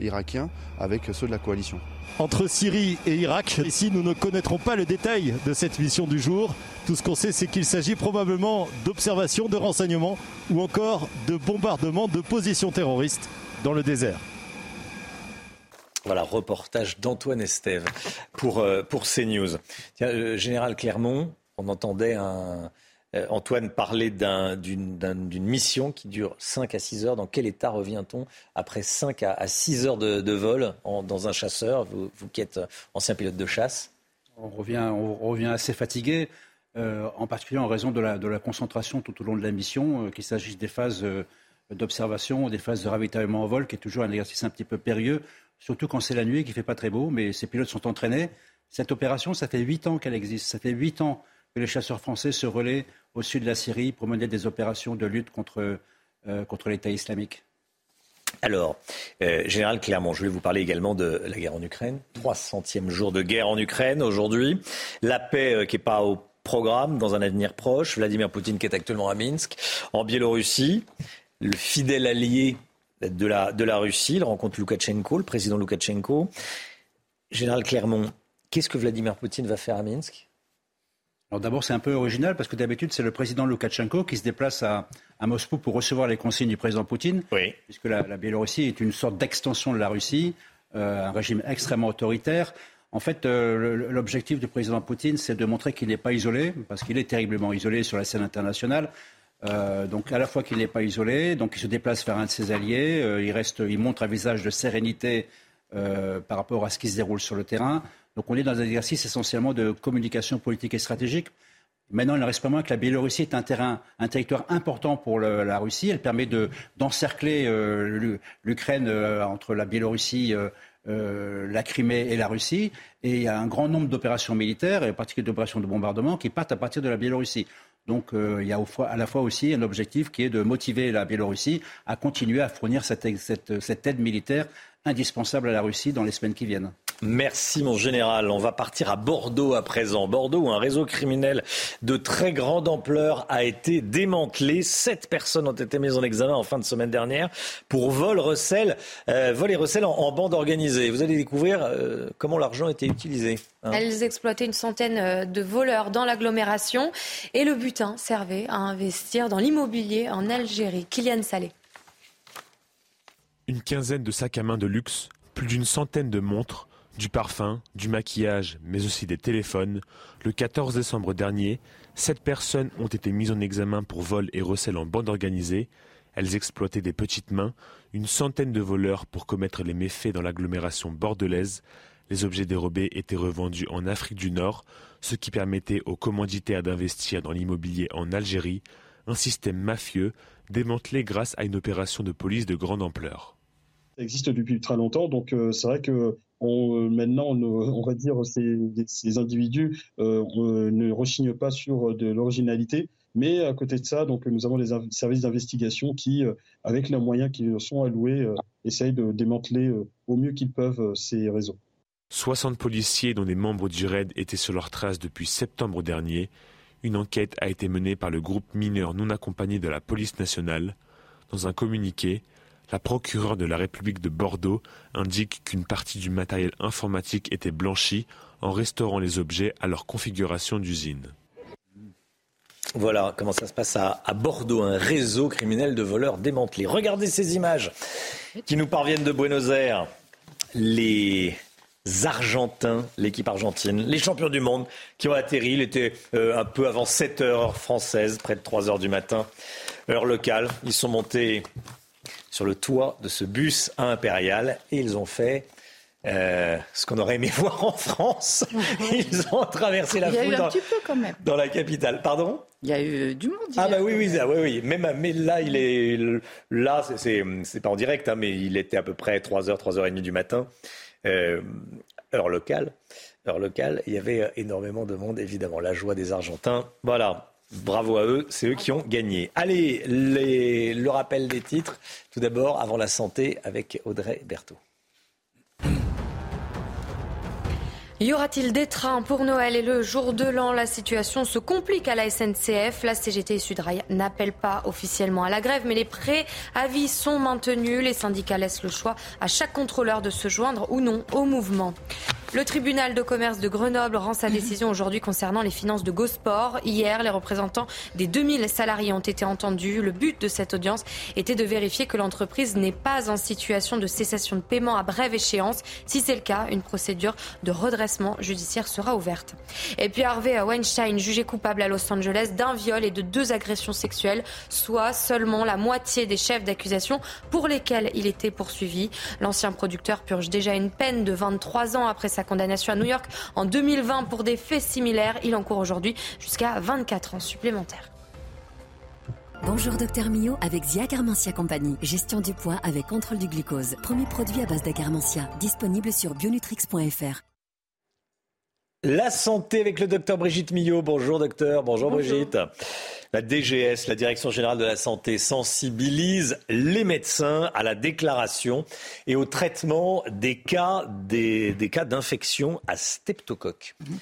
irakiens avec ceux de la coalition. Entre Syrie et Irak, ici nous ne connaîtrons pas le détail de cette mission du jour. Tout ce qu'on sait, c'est qu'il s'agit probablement d'observations, de renseignements ou encore de bombardements de positions terroristes dans le désert. Voilà, reportage d'Antoine Estève pour, euh, pour CNews. Euh, Général Clermont, on entendait euh, Antoine parler d'une mission qui dure 5 à 6 heures. Dans quel état revient-on après 5 à, 6 heures de, vol dans un chasseur, vous, qui êtes ancien pilote de chasse? On revient, assez fatigué, en particulier en raison de la, de la, concentration tout au long de la mission, qu'il s'agisse des phases d'observation des phases de ravitaillement en vol, qui est toujours un exercice un petit peu périlleux surtout quand c'est la nuit et qu'il ne fait pas très beau, mais ces pilotes sont entraînés. Cette opération, ça fait huit ans qu'elle existe. Ça fait huit ans que les chasseurs français se relaient au sud de la Syrie pour mener des opérations de lutte contre, euh, contre l'État islamique. Alors, euh, Général Clermont, je vais vous parler également de la guerre en Ukraine. 300e jour de guerre en Ukraine aujourd'hui. La paix euh, qui n'est pas au programme dans un avenir proche. Vladimir Poutine qui est actuellement à Minsk. En Biélorussie, le fidèle allié de la, de la Russie. Il rencontre Loukachenko, le président Loukachenko. Général Clermont, qu'est-ce que Vladimir Poutine va faire à Minsk? Alors d'abord, c'est un peu original parce que d'habitude, c'est le président Loukachenko qui se déplace à, Moscou pour recevoir les consignes du président Poutine, oui. puisque la, Biélorussie est une sorte d'extension de la Russie, euh, un régime extrêmement autoritaire. En fait, euh, l'objectif du président Poutine, c'est de montrer qu'il n'est pas isolé, parce qu'il est terriblement isolé sur la scène internationale. Euh, donc à la fois qu'il n'est pas isolé, donc il se déplace vers un de ses alliés, euh, il, montre un visage de sérénité euh, par rapport à ce qui se déroule sur le terrain. Donc on est dans un exercice essentiellement de communication politique et stratégique. Maintenant, il ne reste pas moins que la Biélorussie est un territoire important pour la Russie. Elle permet d'encercler l'Ukraine entre la Biélorussie, la Crimée et la Russie. Et il y a un grand nombre d'opérations militaires, et en particulier d'opérations de bombardement, qui partent à partir de la Biélorussie. Donc il y a à la fois aussi un objectif qui est de motiver la Biélorussie à continuer à fournir cette aide militaire indispensable à la Russie dans les semaines qui viennent. Merci mon général. On va partir à Bordeaux à présent. Bordeaux où un réseau criminel de très grande ampleur a été démantelé. Sept personnes ont été mises en examen en fin de semaine dernière pour vol, recel, euh, vol et recel en, bande organisée. Vous allez découvrir euh, comment l'argent a été utilisé. Hein. Elles exploitaient une centaine euh, de voleurs dans l'agglomération et le butin servait à investir dans l'immobilier en Algérie. Kylian Salé. Une quinzaine de sacs à main de luxe, plus d'une centaine de montres, du parfum, du maquillage, mais aussi des téléphones. Le 14 décembre dernier, sept personnes ont été mises en examen pour vol et recel en bande organisée. Elles exploitaient des petites mains, une centaine de voleurs pour commettre les méfaits dans l'agglomération bordelaise. Les objets dérobés étaient revendus en Afrique du Nord, ce qui permettait aux commanditaires d'investir dans l'immobilier en Algérie, un système mafieux démantelé grâce à une opération de police de grande ampleur ça existe depuis très longtemps. Donc euh, c'est vrai que on, maintenant, on, va dire, ces, ces individus euh, ne rechignent pas sur de l'originalité. Mais à côté de ça, donc, nous avons des services d'investigation qui, euh, avec les moyens qui sont alloués, essayent de démanteler au mieux qu'ils peuvent ces réseaux. 60 policiers dont des membres du RAID étaient sur leurs traces depuis septembre dernier. Une enquête a été menée par le groupe mineur non accompagné de la police nationale. Dans un communiqué, la procureure de la République de Bordeaux indique qu'une partie du matériel informatique était blanchi en restaurant les objets à leur configuration d'usine. Voilà comment ça se passe à, Bordeaux, un réseau criminel de voleurs démantelé. Regardez ces images qui nous parviennent de Buenos Aires. Les Argentins, l'équipe argentine, les champions du monde qui ont atterri. Il était euh, un peu avant 7 heures française, près de 3 heures du matin, heure locale. Ils sont montés sur le toit de ce bus impérial et ils ont fait euh, ce qu'on aurait aimé voir en France. Ils ont traversé la foule même. dans la capitale. Pardon? Il y a eu du monde. Ah bah oui, oui, oui, oui. Même, mais là, il est là, c'est pas en direct, hein, mais il était à peu près 3h, 3h30 du matin, euh, heure locale. Heure locale. Il y avait énormément de monde, évidemment. La joie des Argentins. Voilà. Bravo à eux, c'est eux qui ont gagné. Allez, le rappel des titres, tout d'abord, avant la santé, avec Audrey Berthaud. Y aura-t-il des trains pour Noël et le jour de l'an? La situation se complique à la SNCF. La CGT et Sudrail n'appellent pas officiellement à la grève, mais les préavis sont maintenus. Les syndicats laissent le choix à chaque contrôleur de se joindre ou non au mouvement. Le tribunal de commerce de Grenoble rend sa décision aujourd'hui concernant les finances de Gosport. Hier, les représentants des 2000 salariés ont été entendus. Le but de cette audience était de vérifier que l'entreprise n'est pas en situation de cessation de paiement à brève échéance. Si c'est le cas, une procédure de redressement judiciaire sera ouverte. Et puis Harvey Weinstein, jugé coupable à Los Angeles d'un viol et de deux agressions sexuelles, soit seulement la moitié des chefs d'accusation pour lesquels il était poursuivi. L'ancien producteur purge déjà une peine de 23 ans après sa condamnation à New York en 2020 pour des faits similaires. Il encourt aujourd'hui jusqu'à 24 ans supplémentaires. Bonjour Docteur Mio avec Zia Carmentia Compagnie. Gestion du poids avec contrôle du glucose. Premier produit à base d'agarmentia. Disponible sur bionutrix.fr. La santé avec le docteur Brigitte Millot. Bonjour docteur, bonjour, bonjour. Brigitte. La DGS, la Direction générale de la santé, sensibilise les médecins à la déclaration et au traitement des cas, des, cas d'infection à streptocoque. Mhm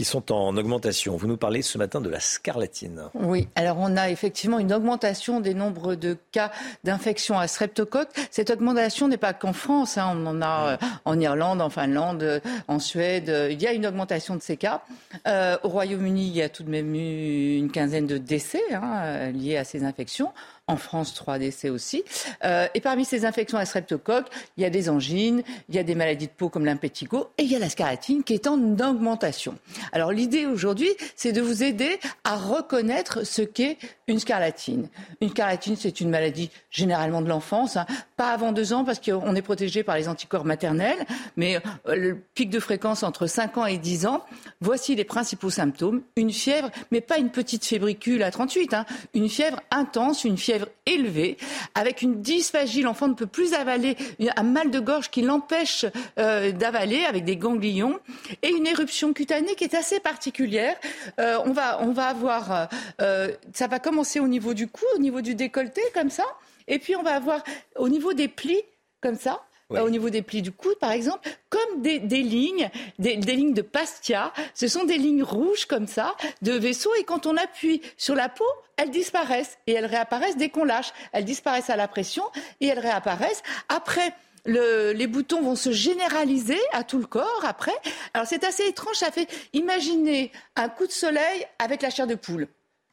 qui sont en augmentation. Vous nous parlez ce matin de la scarlatine. Oui, alors on a effectivement une augmentation des nombres de cas d'infection à streptocoque. Cette augmentation n'est pas qu'en France, hein. on en a euh, en Irlande, en Finlande, en Suède. Il y a une augmentation de ces cas. Euh, au Royaume-Uni, il y a tout de même eu une quinzaine de décès hein, liés à ces infections. En France, trois décès aussi. Euh, et parmi ces infections à streptocoque, il y a des angines, il y a des maladies de peau comme l'impétigo et il y a la scaratine qui est en augmentation. Alors l'idée aujourd'hui, c'est de vous aider à reconnaître ce qu'est une scarlatine. Une scarlatine, c'est une maladie généralement de l'enfance, hein. pas avant deux ans parce qu'on est protégé par les anticorps maternels, mais euh, le pic de fréquence entre 5 ans et 10 ans. Voici les principaux symptômes. Une fièvre, mais pas une petite fébricule à 38, hein. une fièvre intense, une fièvre fièvre élevée, avec une dysphagie, l'enfant ne peut plus avaler, un mal de gorge qui l'empêche euh, d'avaler avec des ganglions, et une éruption cutanée qui est assez particulière. Euh, on, va, on va avoir, euh, ça va commencer au niveau du cou, au niveau du décolleté, comme ça, et puis on va avoir au niveau des plis, comme ça, au niveau des plis du coude, par exemple, comme des, lignes, des, lignes de Pastia. Ce sont des lignes rouges comme ça, de vaisseaux, et quand on appuie sur la peau, elles disparaissent et elles réapparaissent dès qu'on lâche. Elles disparaissent à la pression et elles réapparaissent. Après, les boutons vont se généraliser à tout le corps après. Alors c'est assez étrange, ça fait imaginer un coup de soleil avec la chair de poule.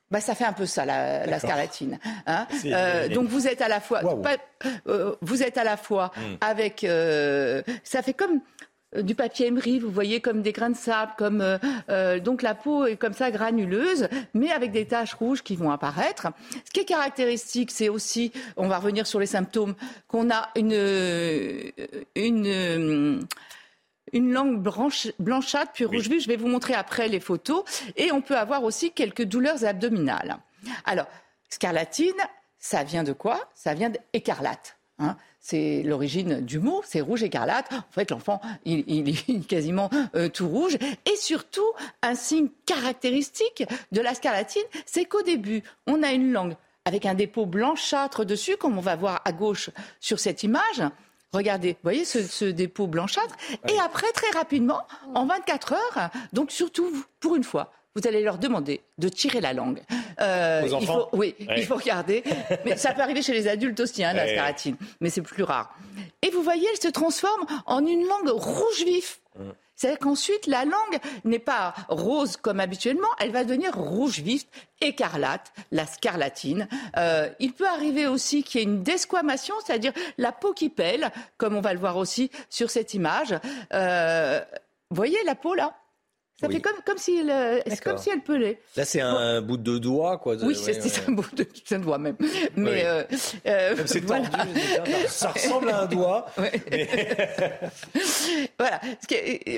Bah, ça fait un peu ça, la, scarlatine. Hein. Euh, donc vous êtes à la fois, euh, vous êtes à la fois hmm. avec, euh, ça fait comme du papier émery, vous voyez, comme des grains de sable, comme donc la peau est comme ça granuleuse, mais avec des taches rouges qui vont apparaître. Ce qui est caractéristique, c'est aussi, on va revenir sur les symptômes, qu'on a une une une langue blanchâtre puis rouge vif. Je vais vous montrer après les photos. Et on peut avoir aussi quelques douleurs abdominales. Alors, scarlatine, ça vient de quoi? Ça vient d'écarlate. Hein. c'est l'origine du mot, c'est rouge écarlate. En fait, l'enfant, il, est quasiment euh, tout rouge. Et surtout, un signe caractéristique de la scarlatine, c'est qu'au début, on a une langue avec un dépôt blanchâtre dessus, comme on va voir à gauche sur cette image. Regardez, vous voyez ce, dépôt blanchâtre. Et après, très rapidement, en 24 heures, donc surtout pour une fois, vous allez leur demander de tirer la langue. Euh, il faut, oui, il faut regarder. Mais ça peut arriver chez les adultes aussi, hein, la scaratine, mais c'est plus rare. Et vous voyez, elle se transforme en une langue rouge vif. C'est-à-dire qu'ensuite, la langue n'est pas rose comme habituellement, elle va devenir rouge vif, écarlate, la scarlatine. Euh, il peut arriver aussi qu'il y ait une desquamation, c'est-à-dire la peau qui pèle, comme on va le voir aussi sur cette image. Euh, voyez la peau là? Ça fait comme, comme, si elle, comme si elle pelait. Là, c'est un bout de doigt, quoi. Oui, c'est un bout de, doigt même. Mais euh, euh, c'est tendu. Ça ressemble à un doigt. voilà.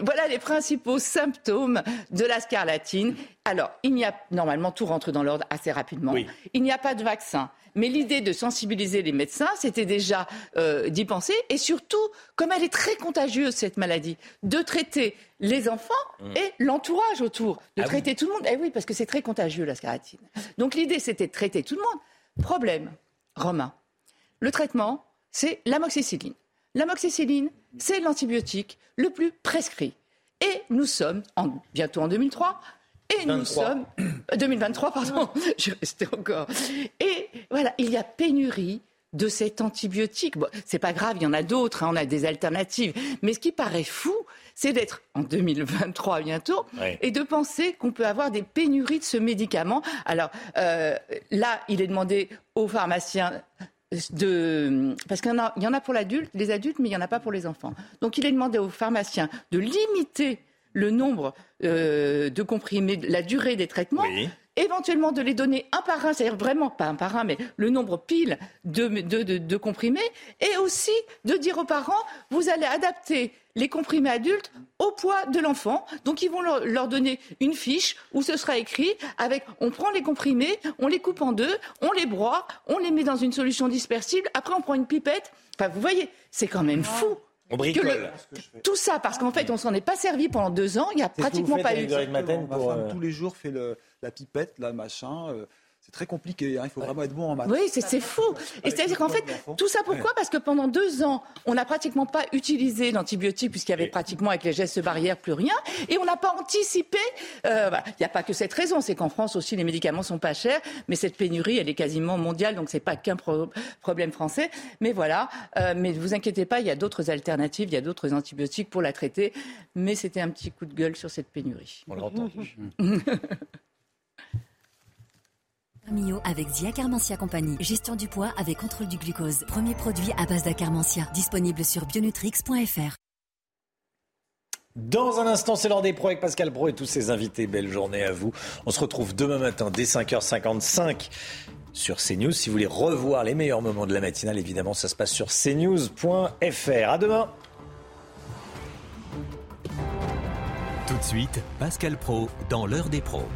Voilà les principaux symptômes de la scarlatine. Alors, il n'y a normalement tout rentre dans l'ordre assez rapidement. Il n'y a pas de vaccin. Mais l'idée de sensibiliser les médecins, c'était déjà euh, d'y penser. Et surtout, comme elle est très contagieuse, cette maladie, de traiter les enfants mmh. et l'entourage autour. De ah traiter tout le monde. Eh oui, parce que c'est très contagieux, la scaratine. Donc l'idée, c'était de traiter tout le monde. Problème, Romain. Le traitement, c'est l'amoxicilline. L'amoxicilline, c'est l'antibiotique le plus prescrit. Et nous sommes bientôt en 2003 et nous sommes 2023, pardon, je restais encore. Et voilà, il y a pénurie de cet antibiotique. Bon, c'est pas grave, il y en a d'autres, hein, on a des alternatives. Mais ce qui paraît fou, c'est d'être en 2023 bientôt et de penser qu'on peut avoir des pénuries de ce médicament. Alors euh, là, il est demandé aux pharmaciens de parce qu'il y, y en a pour l'adulte, les adultes, mais il n'y en a pas pour les enfants. Donc il est demandé aux pharmaciens de limiter le nombre euh, de comprimés, la durée des traitements, éventuellement de les donner un par un, c'est-à-dire vraiment pas un par un, mais le nombre pile de, de, comprimés, et aussi de dire aux parents, vous allez adapter les comprimés adultes au poids de l'enfant. Donc ils vont leur, donner une fiche où ce sera écrit avec on prend les comprimés, on les coupe en deux, on les broie, on les met dans une solution dispersible, après on prend une pipette. Enfin, vous voyez, c'est quand même fou. On bricole. tout ça, parce qu'en fait, on s'en est pas servi pendant deux ans. Il n'y a pratiquement pas eu. Ma femme, euh, tous les jours fait le, la pipette, la machin. Euh, c'est très compliqué. Hein. Il faut vraiment être bon en maths. Oui, c'est fou. Et c'est-à-dire qu'en fait, tout ça pourquoi? Parce que pendant deux ans, on n'a pratiquement pas utilisé l'antibiotique puisqu'il y avait pratiquement avec les gestes barrières plus rien, et on n'a pas anticipé. Euh, il n'y a pas que cette raison, c'est qu'en France aussi les médicaments sont pas chers, mais cette pénurie, elle est quasiment mondiale, donc c'est pas qu'un problème français. Mais voilà. Euh, mais ne vous inquiétez pas, il y a d'autres alternatives, il y a d'autres antibiotiques pour la traiter. Mais c'était un petit coup de gueule sur cette pénurie. On l'entend. Mio avec Zia Carmentia Compagnie. Gestion du poids avec contrôle du glucose. Premier produit à base d'Acarmentia. Disponible sur bionutrix.fr. Dans un instant, c'est l'heure des pros avec Pascal Pro et tous ses invités. Belle journée à vous. On se retrouve demain matin dès 5h55 sur CNews. Si vous voulez revoir les meilleurs moments de la matinale, évidemment, ça se passe sur cnews.fr. À demain. Tout de suite, Pascal Pro dans l'heure des pros.